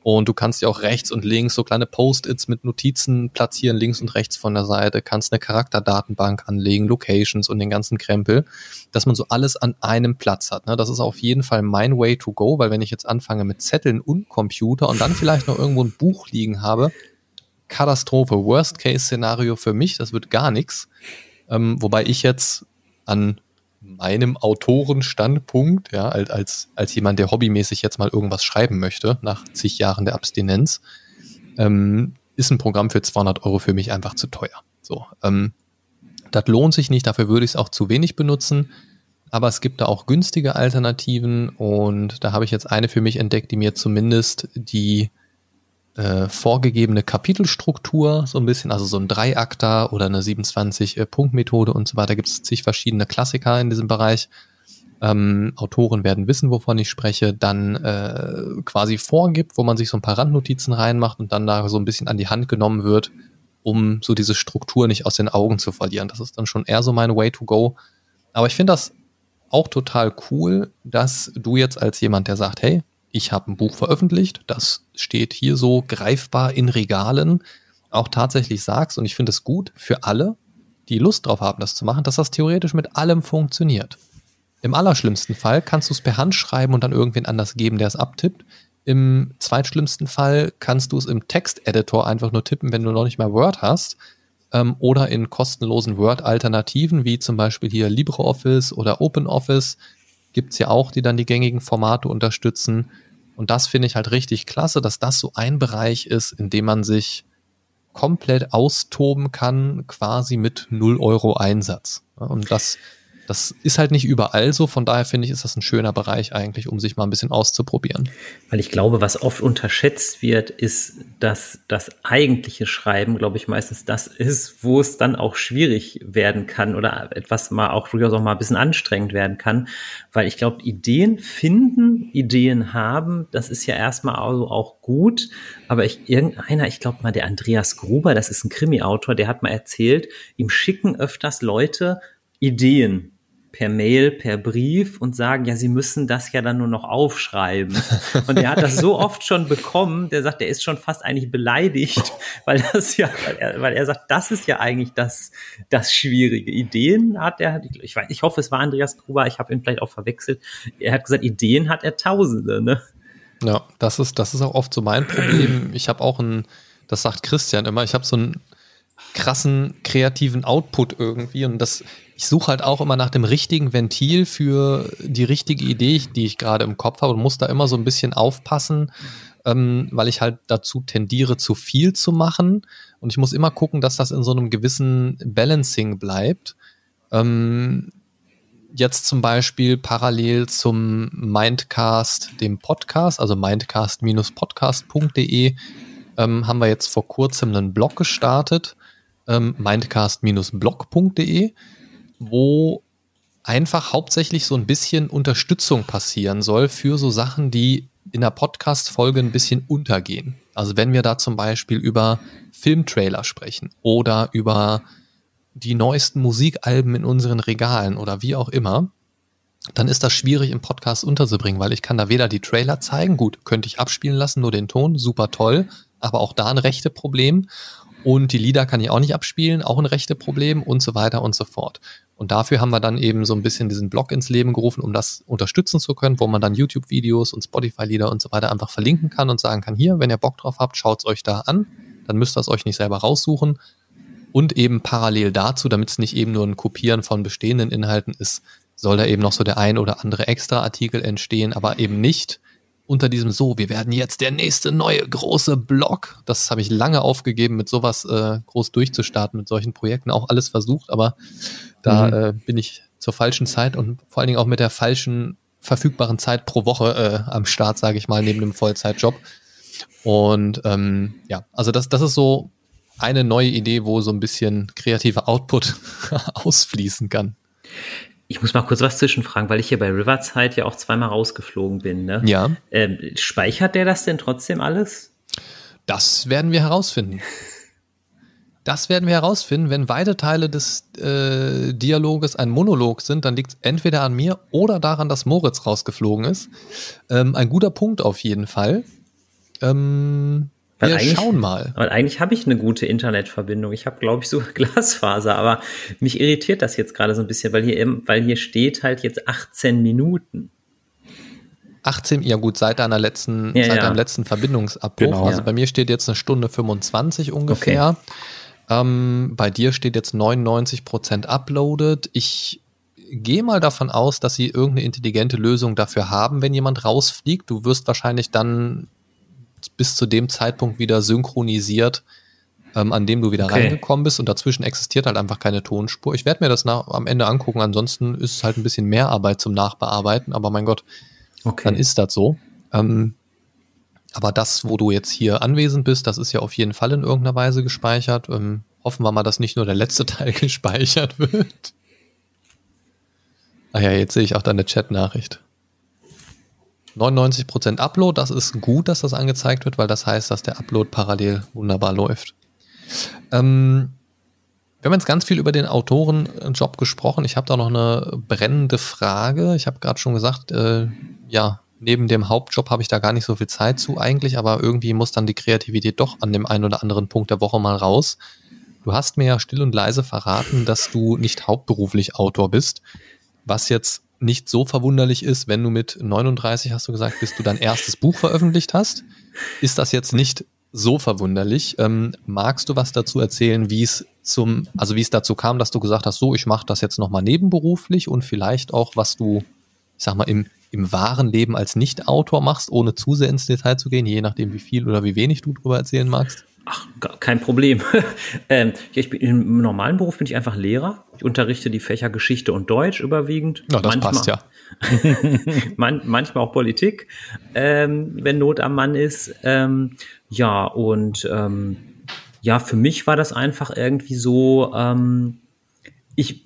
S2: und du kannst ja auch rechts und links so kleine Post-its mit Notizen platzieren, links und rechts von der Seite, kannst eine Charakterdatenbank anlegen, Locations und den ganzen Krempel, dass man so alles an einem Platz hat. Ne? Das ist auf jeden Fall mein Way to go, weil wenn ich jetzt anfange mit Zetteln und Computer und dann vielleicht noch irgendwo ein Buch liegen habe, Katastrophe, Worst-Case-Szenario für mich, das wird gar nichts. Ähm, wobei ich jetzt an meinem Autorenstandpunkt, ja, als, als, jemand, der hobbymäßig jetzt mal irgendwas schreiben möchte, nach zig Jahren der Abstinenz, ähm, ist ein Programm für 200 Euro für mich einfach zu teuer. So, ähm, das lohnt sich nicht, dafür würde ich es auch zu wenig benutzen. Aber es gibt da auch günstige Alternativen und da habe ich jetzt eine für mich entdeckt, die mir zumindest die äh, vorgegebene Kapitelstruktur, so ein bisschen, also so ein Dreiakter oder eine 27-Punkt-Methode und so weiter. Gibt es zig verschiedene Klassiker in diesem Bereich. Ähm, Autoren werden wissen, wovon ich spreche, dann äh, quasi vorgibt, wo man sich so ein paar Randnotizen reinmacht und dann da so ein bisschen an die Hand genommen wird, um so diese Struktur nicht aus den Augen zu verlieren. Das ist dann schon eher so mein Way to go. Aber ich finde das auch total cool, dass du jetzt als jemand, der sagt, hey, ich habe ein Buch veröffentlicht, das steht hier so greifbar in Regalen, auch tatsächlich sagst, und ich finde es gut für alle, die Lust drauf haben, das zu machen, dass das theoretisch mit allem funktioniert. Im allerschlimmsten Fall kannst du es per Hand schreiben und dann irgendwen anders geben, der es abtippt. Im zweitschlimmsten Fall kannst du es im Texteditor einfach nur tippen, wenn du noch nicht mal Word hast. Ähm, oder in kostenlosen Word-Alternativen, wie zum Beispiel hier LibreOffice oder OpenOffice gibt's ja auch, die dann die gängigen Formate unterstützen. Und das finde ich halt richtig klasse, dass das so ein Bereich ist, in dem man sich komplett austoben kann, quasi mit 0 Euro Einsatz. Und das das ist halt nicht überall so, von daher finde ich, ist das ein schöner Bereich eigentlich, um sich mal ein bisschen auszuprobieren.
S3: Weil ich glaube, was oft unterschätzt wird, ist, dass das eigentliche Schreiben, glaube ich, meistens das ist, wo es dann auch schwierig werden kann oder etwas mal auch durchaus auch mal ein bisschen anstrengend werden kann. Weil ich glaube, Ideen finden, Ideen haben, das ist ja erstmal also auch gut. Aber ich, irgendeiner, ich glaube mal, der Andreas Gruber, das ist ein Krimi-Autor, der hat mal erzählt, ihm schicken öfters Leute Ideen per Mail, per Brief und sagen, ja, sie müssen das ja dann nur noch aufschreiben. Und er hat das so oft schon bekommen, der sagt, er ist schon fast eigentlich beleidigt, weil das ja, weil er, weil er sagt, das ist ja eigentlich das, das schwierige. Ideen hat er, ich weiß, ich hoffe, es war Andreas Gruber, ich habe ihn vielleicht auch verwechselt. Er hat gesagt, Ideen hat er Tausende, ne?
S2: Ja, das ist, das ist auch oft so mein Problem. Ich habe auch ein, das sagt Christian immer, ich habe so einen krassen kreativen Output irgendwie und das ich suche halt auch immer nach dem richtigen Ventil für die richtige Idee, die ich gerade im Kopf habe und muss da immer so ein bisschen aufpassen, ähm, weil ich halt dazu tendiere, zu viel zu machen. Und ich muss immer gucken, dass das in so einem gewissen Balancing bleibt. Ähm, jetzt zum Beispiel parallel zum Mindcast, dem Podcast, also mindcast-podcast.de, ähm, haben wir jetzt vor kurzem einen Blog gestartet, ähm, mindcast-blog.de wo einfach hauptsächlich so ein bisschen Unterstützung passieren soll für so Sachen, die in der Podcast-Folge ein bisschen untergehen. Also wenn wir da zum Beispiel über Filmtrailer sprechen oder über die neuesten Musikalben in unseren Regalen oder wie auch immer, dann ist das schwierig im Podcast unterzubringen, weil ich kann da weder die Trailer zeigen, gut, könnte ich abspielen lassen, nur den Ton, super toll, aber auch da ein rechte Problem. Und die Lieder kann ich auch nicht abspielen, auch ein rechte Problem und so weiter und so fort. Und dafür haben wir dann eben so ein bisschen diesen Blog ins Leben gerufen, um das unterstützen zu können, wo man dann YouTube-Videos und Spotify-Lieder und so weiter einfach verlinken kann und sagen kann, hier, wenn ihr Bock drauf habt, schaut's euch da an, dann müsst ihr es euch nicht selber raussuchen. Und eben parallel dazu, damit es nicht eben nur ein Kopieren von bestehenden Inhalten ist, soll da eben noch so der ein oder andere Extra-Artikel entstehen, aber eben nicht unter diesem so, wir werden jetzt der nächste neue große Blog. Das habe ich lange aufgegeben, mit sowas äh, groß durchzustarten, mit solchen Projekten, auch alles versucht, aber da mhm. äh, bin ich zur falschen Zeit und vor allen Dingen auch mit der falschen verfügbaren Zeit pro Woche äh, am Start, sage ich mal, neben dem Vollzeitjob. Und ähm, ja, also das, das ist so eine neue Idee, wo so ein bisschen kreativer Output ausfließen kann.
S3: Ich muss mal kurz was zwischenfragen, weil ich hier bei Riverside ja auch zweimal rausgeflogen bin. Ne?
S2: Ja.
S3: Ähm, speichert der das denn trotzdem alles?
S2: Das werden wir herausfinden. Das werden wir herausfinden. Wenn weite Teile des äh, Dialoges ein Monolog sind, dann liegt es entweder an mir oder daran, dass Moritz rausgeflogen ist. Ähm, ein guter Punkt auf jeden Fall. Ähm,
S3: weil wir schauen mal. Weil eigentlich habe ich eine gute Internetverbindung. Ich habe, glaube ich, so Glasfaser, aber mich irritiert das jetzt gerade so ein bisschen, weil hier, weil hier steht halt jetzt 18 Minuten.
S2: 18, ja gut, seit deiner letzten, ja, seit ja. deinem letzten Verbindungsabbruch. Genau. Also ja. bei mir steht jetzt eine Stunde 25 ungefähr. Okay. Ähm, bei dir steht jetzt 99 Prozent uploaded. Ich gehe mal davon aus, dass sie irgendeine intelligente Lösung dafür haben, wenn jemand rausfliegt. Du wirst wahrscheinlich dann bis zu dem Zeitpunkt wieder synchronisiert, ähm, an dem du wieder okay. reingekommen bist und dazwischen existiert halt einfach keine Tonspur. Ich werde mir das nach, am Ende angucken, ansonsten ist es halt ein bisschen mehr Arbeit zum Nachbearbeiten, aber mein Gott, okay. dann ist das so. Ähm, aber das, wo du jetzt hier anwesend bist, das ist ja auf jeden Fall in irgendeiner Weise gespeichert. Ähm, hoffen wir mal, dass nicht nur der letzte Teil gespeichert wird. Ah ja, jetzt sehe ich auch deine Chat-Nachricht. 99% Upload, das ist gut, dass das angezeigt wird, weil das heißt, dass der Upload parallel wunderbar läuft. Ähm, wir haben jetzt ganz viel über den Autorenjob gesprochen. Ich habe da noch eine brennende Frage. Ich habe gerade schon gesagt, äh, ja, neben dem Hauptjob habe ich da gar nicht so viel Zeit zu eigentlich, aber irgendwie muss dann die Kreativität doch an dem einen oder anderen Punkt der Woche mal raus. Du hast mir ja still und leise verraten, dass du nicht hauptberuflich Autor bist, was jetzt nicht so verwunderlich ist, wenn du mit 39, hast du gesagt, bis du dein erstes Buch veröffentlicht hast. Ist das jetzt nicht so verwunderlich? Ähm, magst du was dazu erzählen, wie es zum, also wie es dazu kam, dass du gesagt hast, so, ich mache das jetzt nochmal nebenberuflich und vielleicht auch, was du, ich sag mal, im, im wahren Leben als Nicht-Autor machst, ohne zu sehr ins Detail zu gehen, je nachdem, wie viel oder wie wenig du darüber erzählen magst?
S3: Ach, kein Problem. ähm, ja, ich bin, Im normalen Beruf bin ich einfach Lehrer. Ich unterrichte die Fächer Geschichte und Deutsch überwiegend.
S2: Ja, das manchmal, passt ja.
S3: man, manchmal auch Politik, ähm, wenn Not am Mann ist. Ähm, ja, und ähm, ja, für mich war das einfach irgendwie so, ähm, ich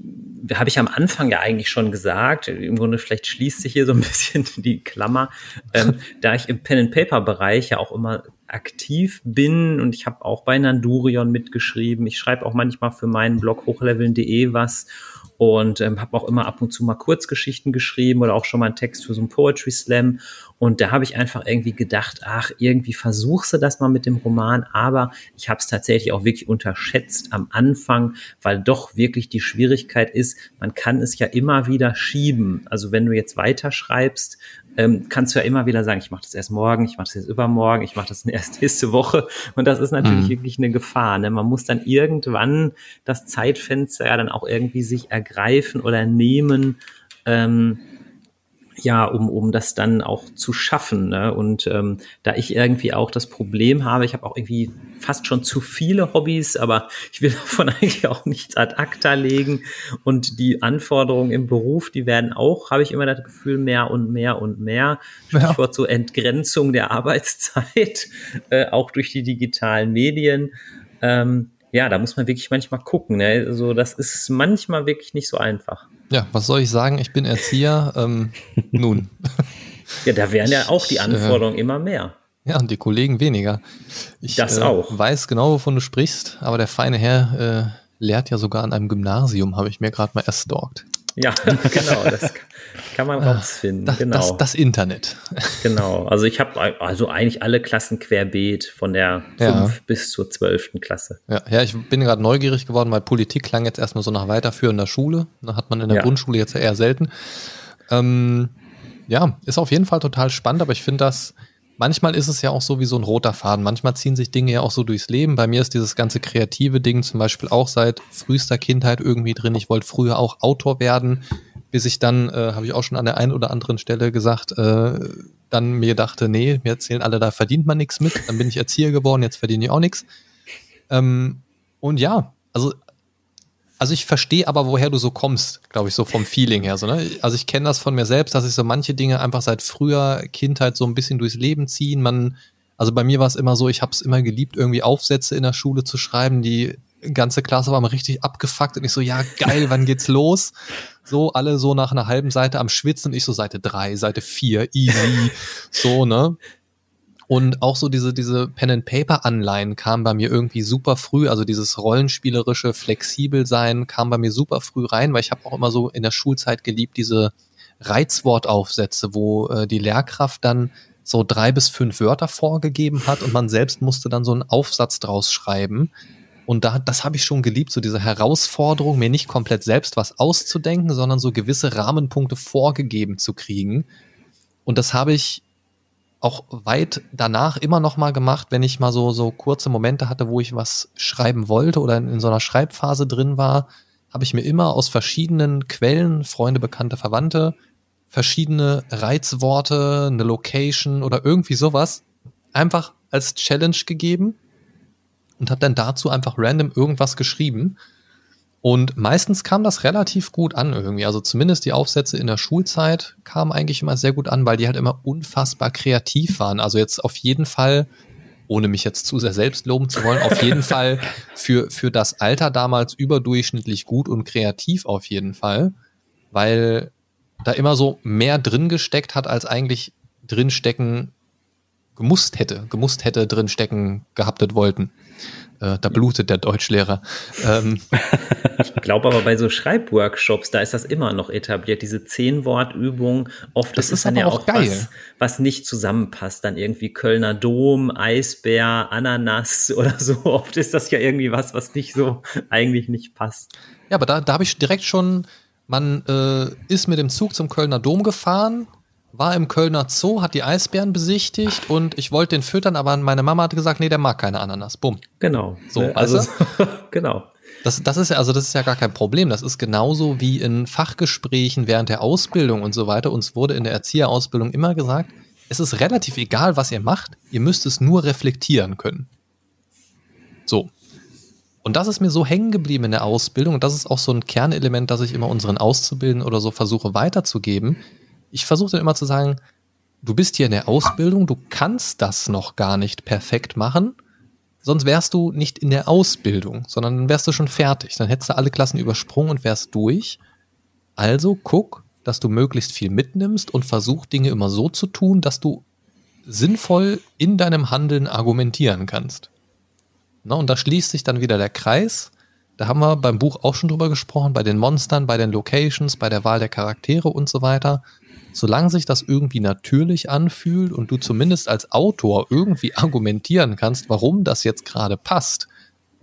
S3: habe ich am Anfang ja eigentlich schon gesagt, im Grunde vielleicht schließt sich hier so ein bisschen die Klammer, ähm, da ich im Pen-and-Paper-Bereich ja auch immer aktiv bin und ich habe auch bei Nandurion mitgeschrieben. Ich schreibe auch manchmal für meinen Blog hochleveln.de was und ähm, habe auch immer ab und zu mal Kurzgeschichten geschrieben oder auch schon mal einen Text für so einen Poetry Slam. Und da habe ich einfach irgendwie gedacht, ach, irgendwie versuchst du das mal mit dem Roman, aber ich habe es tatsächlich auch wirklich unterschätzt am Anfang, weil doch wirklich die Schwierigkeit ist, man kann es ja immer wieder schieben. Also wenn du jetzt weiterschreibst, ähm, kannst du ja immer wieder sagen, ich mache das erst morgen, ich mache das jetzt übermorgen, ich mache das erst nächste Woche. Und das ist natürlich mhm. wirklich eine Gefahr. Ne? Man muss dann irgendwann das Zeitfenster ja dann auch irgendwie sich ergreifen oder nehmen. Ähm, ja, um, um das dann auch zu schaffen. Ne? Und ähm, da ich irgendwie auch das Problem habe, ich habe auch irgendwie fast schon zu viele Hobbys, aber ich will davon eigentlich auch nichts ad acta legen. Und die Anforderungen im Beruf, die werden auch, habe ich immer das Gefühl, mehr und mehr und mehr. Stichwort ja. so Entgrenzung der Arbeitszeit, äh, auch durch die digitalen Medien. Ähm, ja, da muss man wirklich manchmal gucken. Ne? Also das ist manchmal wirklich nicht so einfach.
S2: Ja, was soll ich sagen? Ich bin Erzieher. ähm, nun.
S3: Ja, da wären ja auch die Anforderungen ich, äh, immer mehr.
S2: Ja, und die Kollegen weniger.
S3: Ich das äh, auch.
S2: weiß genau, wovon du sprichst, aber der feine Herr äh, lehrt ja sogar an einem Gymnasium, habe ich mir gerade mal erstalkt.
S3: Ja, genau, das kann man ah, rausfinden.
S2: Das,
S3: genau.
S2: Das, das, Internet.
S3: Genau, also ich habe also eigentlich alle Klassen querbeet von der 5 ja. bis zur 12. Klasse.
S2: Ja, ja ich bin gerade neugierig geworden, weil Politik klang jetzt erstmal so nach weiterführender Schule. Da hat man in der ja. Grundschule jetzt eher selten. Ähm, ja, ist auf jeden Fall total spannend, aber ich finde das, manchmal ist es ja auch so wie so ein roter Faden. Manchmal ziehen sich Dinge ja auch so durchs Leben. Bei mir ist dieses ganze kreative Ding zum Beispiel auch seit frühester Kindheit irgendwie drin. Ich wollte früher auch Autor werden, bis ich dann, äh, habe ich auch schon an der einen oder anderen Stelle gesagt, äh, dann mir dachte, nee, mir erzählen alle, da verdient man nichts mit. Dann bin ich Erzieher geworden, jetzt verdiene ich auch nichts. Ähm, und ja, also also ich verstehe aber, woher du so kommst, glaube ich, so vom Feeling her. So, ne? Also ich kenne das von mir selbst, dass ich so manche Dinge einfach seit früher Kindheit so ein bisschen durchs Leben ziehen. Man, also bei mir war es immer so, ich habe es immer geliebt, irgendwie Aufsätze in der Schule zu schreiben. Die ganze Klasse war mal richtig abgefuckt und ich so, ja geil, wann geht's los? So, alle so nach einer halben Seite am Schwitzen und ich so Seite drei, Seite vier, easy, so, ne? Und auch so diese, diese Pen-and-Paper-Anleihen kamen bei mir irgendwie super früh, also dieses rollenspielerische Flexibelsein kam bei mir super früh rein, weil ich habe auch immer so in der Schulzeit geliebt, diese Reizwortaufsätze, wo äh, die Lehrkraft dann so drei bis fünf Wörter vorgegeben hat und man selbst musste dann so einen Aufsatz draus schreiben. Und da, das habe ich schon geliebt, so diese Herausforderung, mir nicht komplett selbst was auszudenken, sondern so gewisse Rahmenpunkte vorgegeben zu kriegen. Und das habe ich auch weit danach immer noch mal gemacht, wenn ich mal so, so kurze Momente hatte, wo ich was schreiben wollte oder in, in so einer Schreibphase drin war, habe ich mir immer aus verschiedenen Quellen, Freunde, Bekannte, Verwandte, verschiedene Reizworte, eine Location oder irgendwie sowas einfach als Challenge gegeben und habe dann dazu einfach random irgendwas geschrieben und meistens kam das relativ gut an irgendwie. Also zumindest die Aufsätze in der Schulzeit kamen eigentlich immer sehr gut an, weil die halt immer unfassbar kreativ waren. Also jetzt auf jeden Fall, ohne mich jetzt zu sehr selbst loben zu wollen, auf jeden Fall für, für das Alter damals überdurchschnittlich gut und kreativ auf jeden Fall, weil da immer so mehr drin gesteckt hat, als eigentlich drinstecken gemusst hätte, gemusst hätte drinstecken gehabtet wollten. Äh, da blutet der Deutschlehrer. Ähm.
S3: Ich glaube aber bei so Schreibworkshops, da ist das immer noch etabliert, diese Zehn-Wort-Übung. Oft das ist, ist dann ja auch, geil. Was, was nicht zusammenpasst. Dann irgendwie Kölner Dom, Eisbär, Ananas oder so. Oft ist das ja irgendwie was, was nicht so eigentlich nicht passt.
S2: Ja, aber da, da habe ich direkt schon, man äh, ist mit dem Zug zum Kölner Dom gefahren, war im Kölner Zoo, hat die Eisbären besichtigt und ich wollte den füttern, aber meine Mama hat gesagt, nee, der mag keine Ananas. Bumm.
S3: Genau.
S2: So, also, also genau. Das, das ist ja, also das ist ja gar kein Problem. Das ist genauso wie in Fachgesprächen während der Ausbildung und so weiter. Uns wurde in der Erzieherausbildung immer gesagt, es ist relativ egal, was ihr macht, ihr müsst es nur reflektieren können. So. Und das ist mir so hängen geblieben in der Ausbildung und das ist auch so ein Kernelement, das ich immer unseren Auszubildenden oder so versuche weiterzugeben ich versuche immer zu sagen, du bist hier in der Ausbildung, du kannst das noch gar nicht perfekt machen, sonst wärst du nicht in der Ausbildung, sondern dann wärst du schon fertig. Dann hättest du alle Klassen übersprungen und wärst durch. Also guck, dass du möglichst viel mitnimmst und versuch Dinge immer so zu tun, dass du sinnvoll in deinem Handeln argumentieren kannst. Na, und da schließt sich dann wieder der Kreis. Da haben wir beim Buch auch schon drüber gesprochen, bei den Monstern, bei den Locations, bei der Wahl der Charaktere und so weiter solange sich das irgendwie natürlich anfühlt und du zumindest als Autor irgendwie argumentieren kannst, warum das jetzt gerade passt,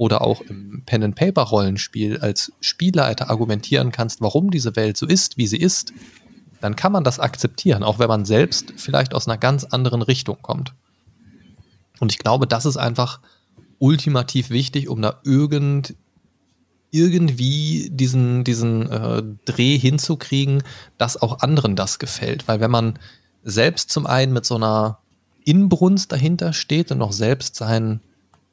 S2: oder auch im Pen-and-Paper-Rollenspiel als Spielleiter argumentieren kannst, warum diese Welt so ist, wie sie ist, dann kann man das akzeptieren, auch wenn man selbst vielleicht aus einer ganz anderen Richtung kommt. Und ich glaube, das ist einfach ultimativ wichtig, um da irgend irgendwie diesen, diesen äh, Dreh hinzukriegen, dass auch anderen das gefällt. Weil wenn man selbst zum einen mit so einer Inbrunst dahinter steht und auch selbst sein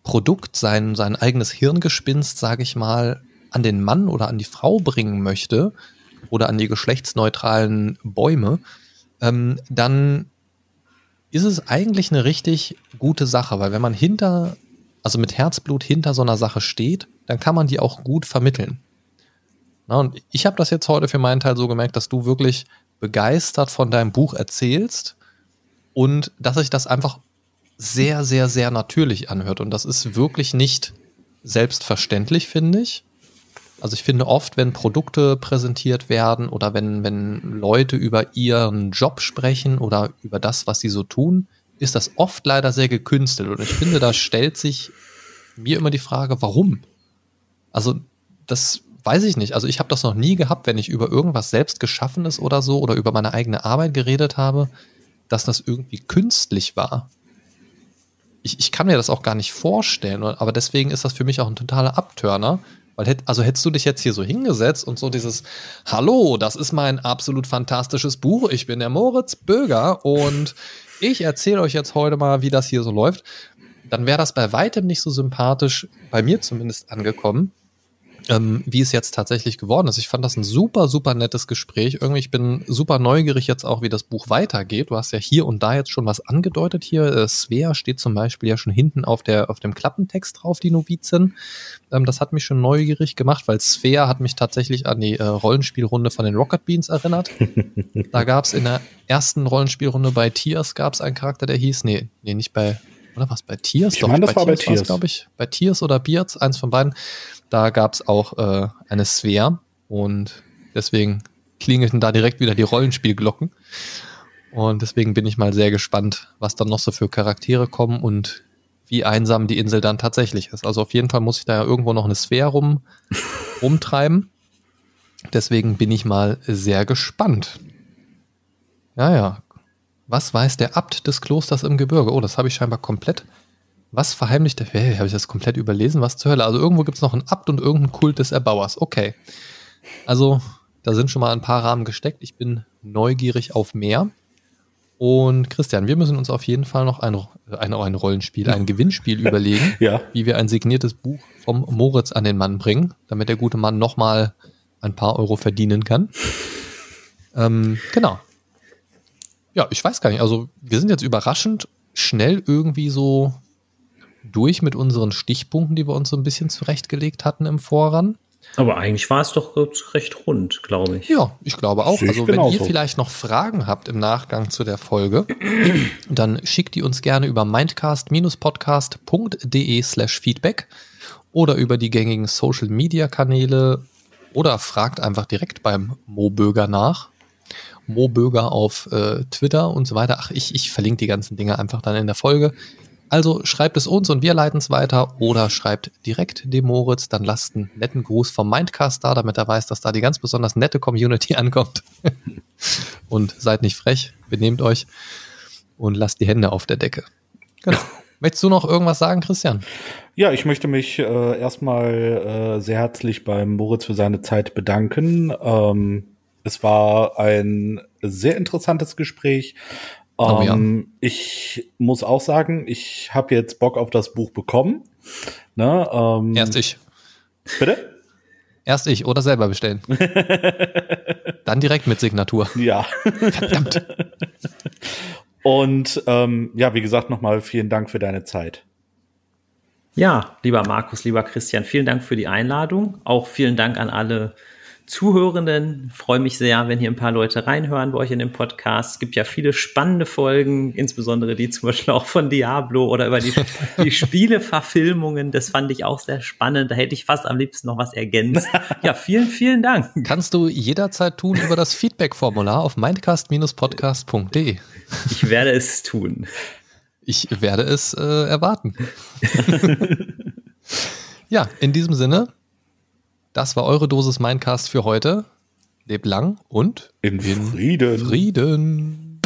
S2: Produkt, sein, sein eigenes Hirngespinst, sage ich mal, an den Mann oder an die Frau bringen möchte oder an die geschlechtsneutralen Bäume, ähm, dann ist es eigentlich eine richtig gute Sache, weil wenn man hinter, also mit Herzblut hinter so einer Sache steht, dann kann man die auch gut vermitteln. Na, und ich habe das jetzt heute für meinen Teil so gemerkt, dass du wirklich begeistert von deinem Buch erzählst und dass sich das einfach sehr, sehr, sehr natürlich anhört. Und das ist wirklich nicht selbstverständlich, finde ich. Also ich finde oft, wenn Produkte präsentiert werden oder wenn, wenn Leute über ihren Job sprechen oder über das, was sie so tun, ist das oft leider sehr gekünstelt. Und ich finde, da stellt sich mir immer die Frage, warum? Also das weiß ich nicht. Also ich habe das noch nie gehabt, wenn ich über irgendwas selbst geschaffenes oder so oder über meine eigene Arbeit geredet habe, dass das irgendwie künstlich war ich, ich kann mir das auch gar nicht vorstellen, aber deswegen ist das für mich auch ein totaler Abtörner. Weil hätt, also hättest du dich jetzt hier so hingesetzt und so dieses Hallo, das ist mein absolut fantastisches Buch. Ich bin der Moritz Böger und ich erzähle euch jetzt heute mal, wie das hier so läuft. Dann wäre das bei weitem nicht so sympathisch, bei mir zumindest angekommen, ähm, wie es jetzt tatsächlich geworden ist. Ich fand das ein super, super nettes Gespräch. Irgendwie, ich bin super neugierig jetzt auch, wie das Buch weitergeht. Du hast ja hier und da jetzt schon was angedeutet hier. Äh, Svea steht zum Beispiel ja schon hinten auf, der, auf dem Klappentext drauf, die Novizin. Ähm, das hat mich schon neugierig gemacht, weil Svea hat mich tatsächlich an die äh, Rollenspielrunde von den Rocket Beans erinnert. da gab es in der ersten Rollenspielrunde bei Tiers gab es einen Charakter, der hieß, nee, nee, nicht bei, oder was, bei Tiers?
S4: Ich meine, das
S2: bei
S4: war Tiers, bei Tiers.
S2: glaube ich. Bei Tiers oder Beards, eins von beiden. Da gab es auch äh, eine Sphere und deswegen klingelten da direkt wieder die Rollenspielglocken. Und deswegen bin ich mal sehr gespannt, was dann noch so für Charaktere kommen und wie einsam die Insel dann tatsächlich ist. Also auf jeden Fall muss ich da ja irgendwo noch eine Sphäre rum, rumtreiben. Deswegen bin ich mal sehr gespannt. Ja, ja. Was weiß der Abt des Klosters im Gebirge? Oh, das habe ich scheinbar komplett was verheimlicht der? Hey, habe ich das komplett überlesen? Was zur Hölle? Also irgendwo gibt es noch einen Abt und irgendeinen Kult des Erbauers. Okay. Also, da sind schon mal ein paar Rahmen gesteckt. Ich bin neugierig auf mehr. Und Christian, wir müssen uns auf jeden Fall noch ein, ein, ein Rollenspiel, ein Gewinnspiel überlegen,
S4: ja.
S2: wie wir ein signiertes Buch vom Moritz an den Mann bringen, damit der gute Mann nochmal ein paar Euro verdienen kann. Ähm, genau. Ja, ich weiß gar nicht. Also wir sind jetzt überraschend schnell irgendwie so durch mit unseren Stichpunkten, die wir uns so ein bisschen zurechtgelegt hatten im Voran.
S3: Aber eigentlich war es doch recht rund, glaube ich.
S2: Ja, ich glaube auch. also wenn ihr vielleicht noch Fragen habt im Nachgang zu der Folge, dann schickt die uns gerne über mindcast-podcast.de slash feedback oder über die gängigen Social Media Kanäle oder fragt einfach direkt beim Moböger nach. Moböger auf äh, Twitter und so weiter. Ach, ich, ich verlinke die ganzen Dinge einfach dann in der Folge. Also schreibt es uns und wir leiten es weiter oder schreibt direkt dem Moritz, dann lasst einen netten Gruß vom Mindcast da, damit er weiß, dass da die ganz besonders nette Community ankommt. und seid nicht frech, benehmt euch und lasst die Hände auf der Decke. Genau. Möchtest du noch irgendwas sagen, Christian?
S4: Ja, ich möchte mich äh, erstmal äh, sehr herzlich beim Moritz für seine Zeit bedanken. Ähm, es war ein sehr interessantes Gespräch. Oh, ja. Ähm, ich muss auch sagen, ich habe jetzt Bock auf das Buch bekommen. Ne,
S2: ähm, Erst ich.
S4: Bitte?
S2: Erst ich oder selber bestellen. Dann direkt mit Signatur.
S4: Ja. Verdammt. Und ähm, ja, wie gesagt, nochmal vielen Dank für deine Zeit.
S3: Ja, lieber Markus, lieber Christian, vielen Dank für die Einladung. Auch vielen Dank an alle Zuhörenden. Freue mich sehr, wenn hier ein paar Leute reinhören bei euch in dem Podcast. Es gibt ja viele spannende Folgen, insbesondere die zum Beispiel auch von Diablo oder über die, die Spieleverfilmungen. Das fand ich auch sehr spannend. Da hätte ich fast am liebsten noch was ergänzt. Ja, vielen, vielen Dank.
S2: Kannst du jederzeit tun über das Feedback-Formular auf mindcast-podcast.de.
S3: Ich werde es tun.
S2: Ich werde es äh, erwarten. ja, in diesem Sinne, das war eure Dosis Mindcast für heute. Lebt lang und
S4: in, in Frieden.
S2: Frieden.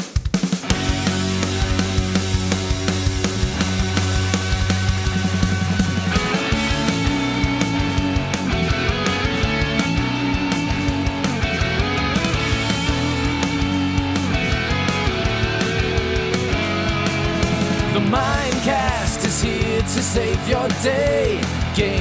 S1: The Mindcast is here to save your day. Games,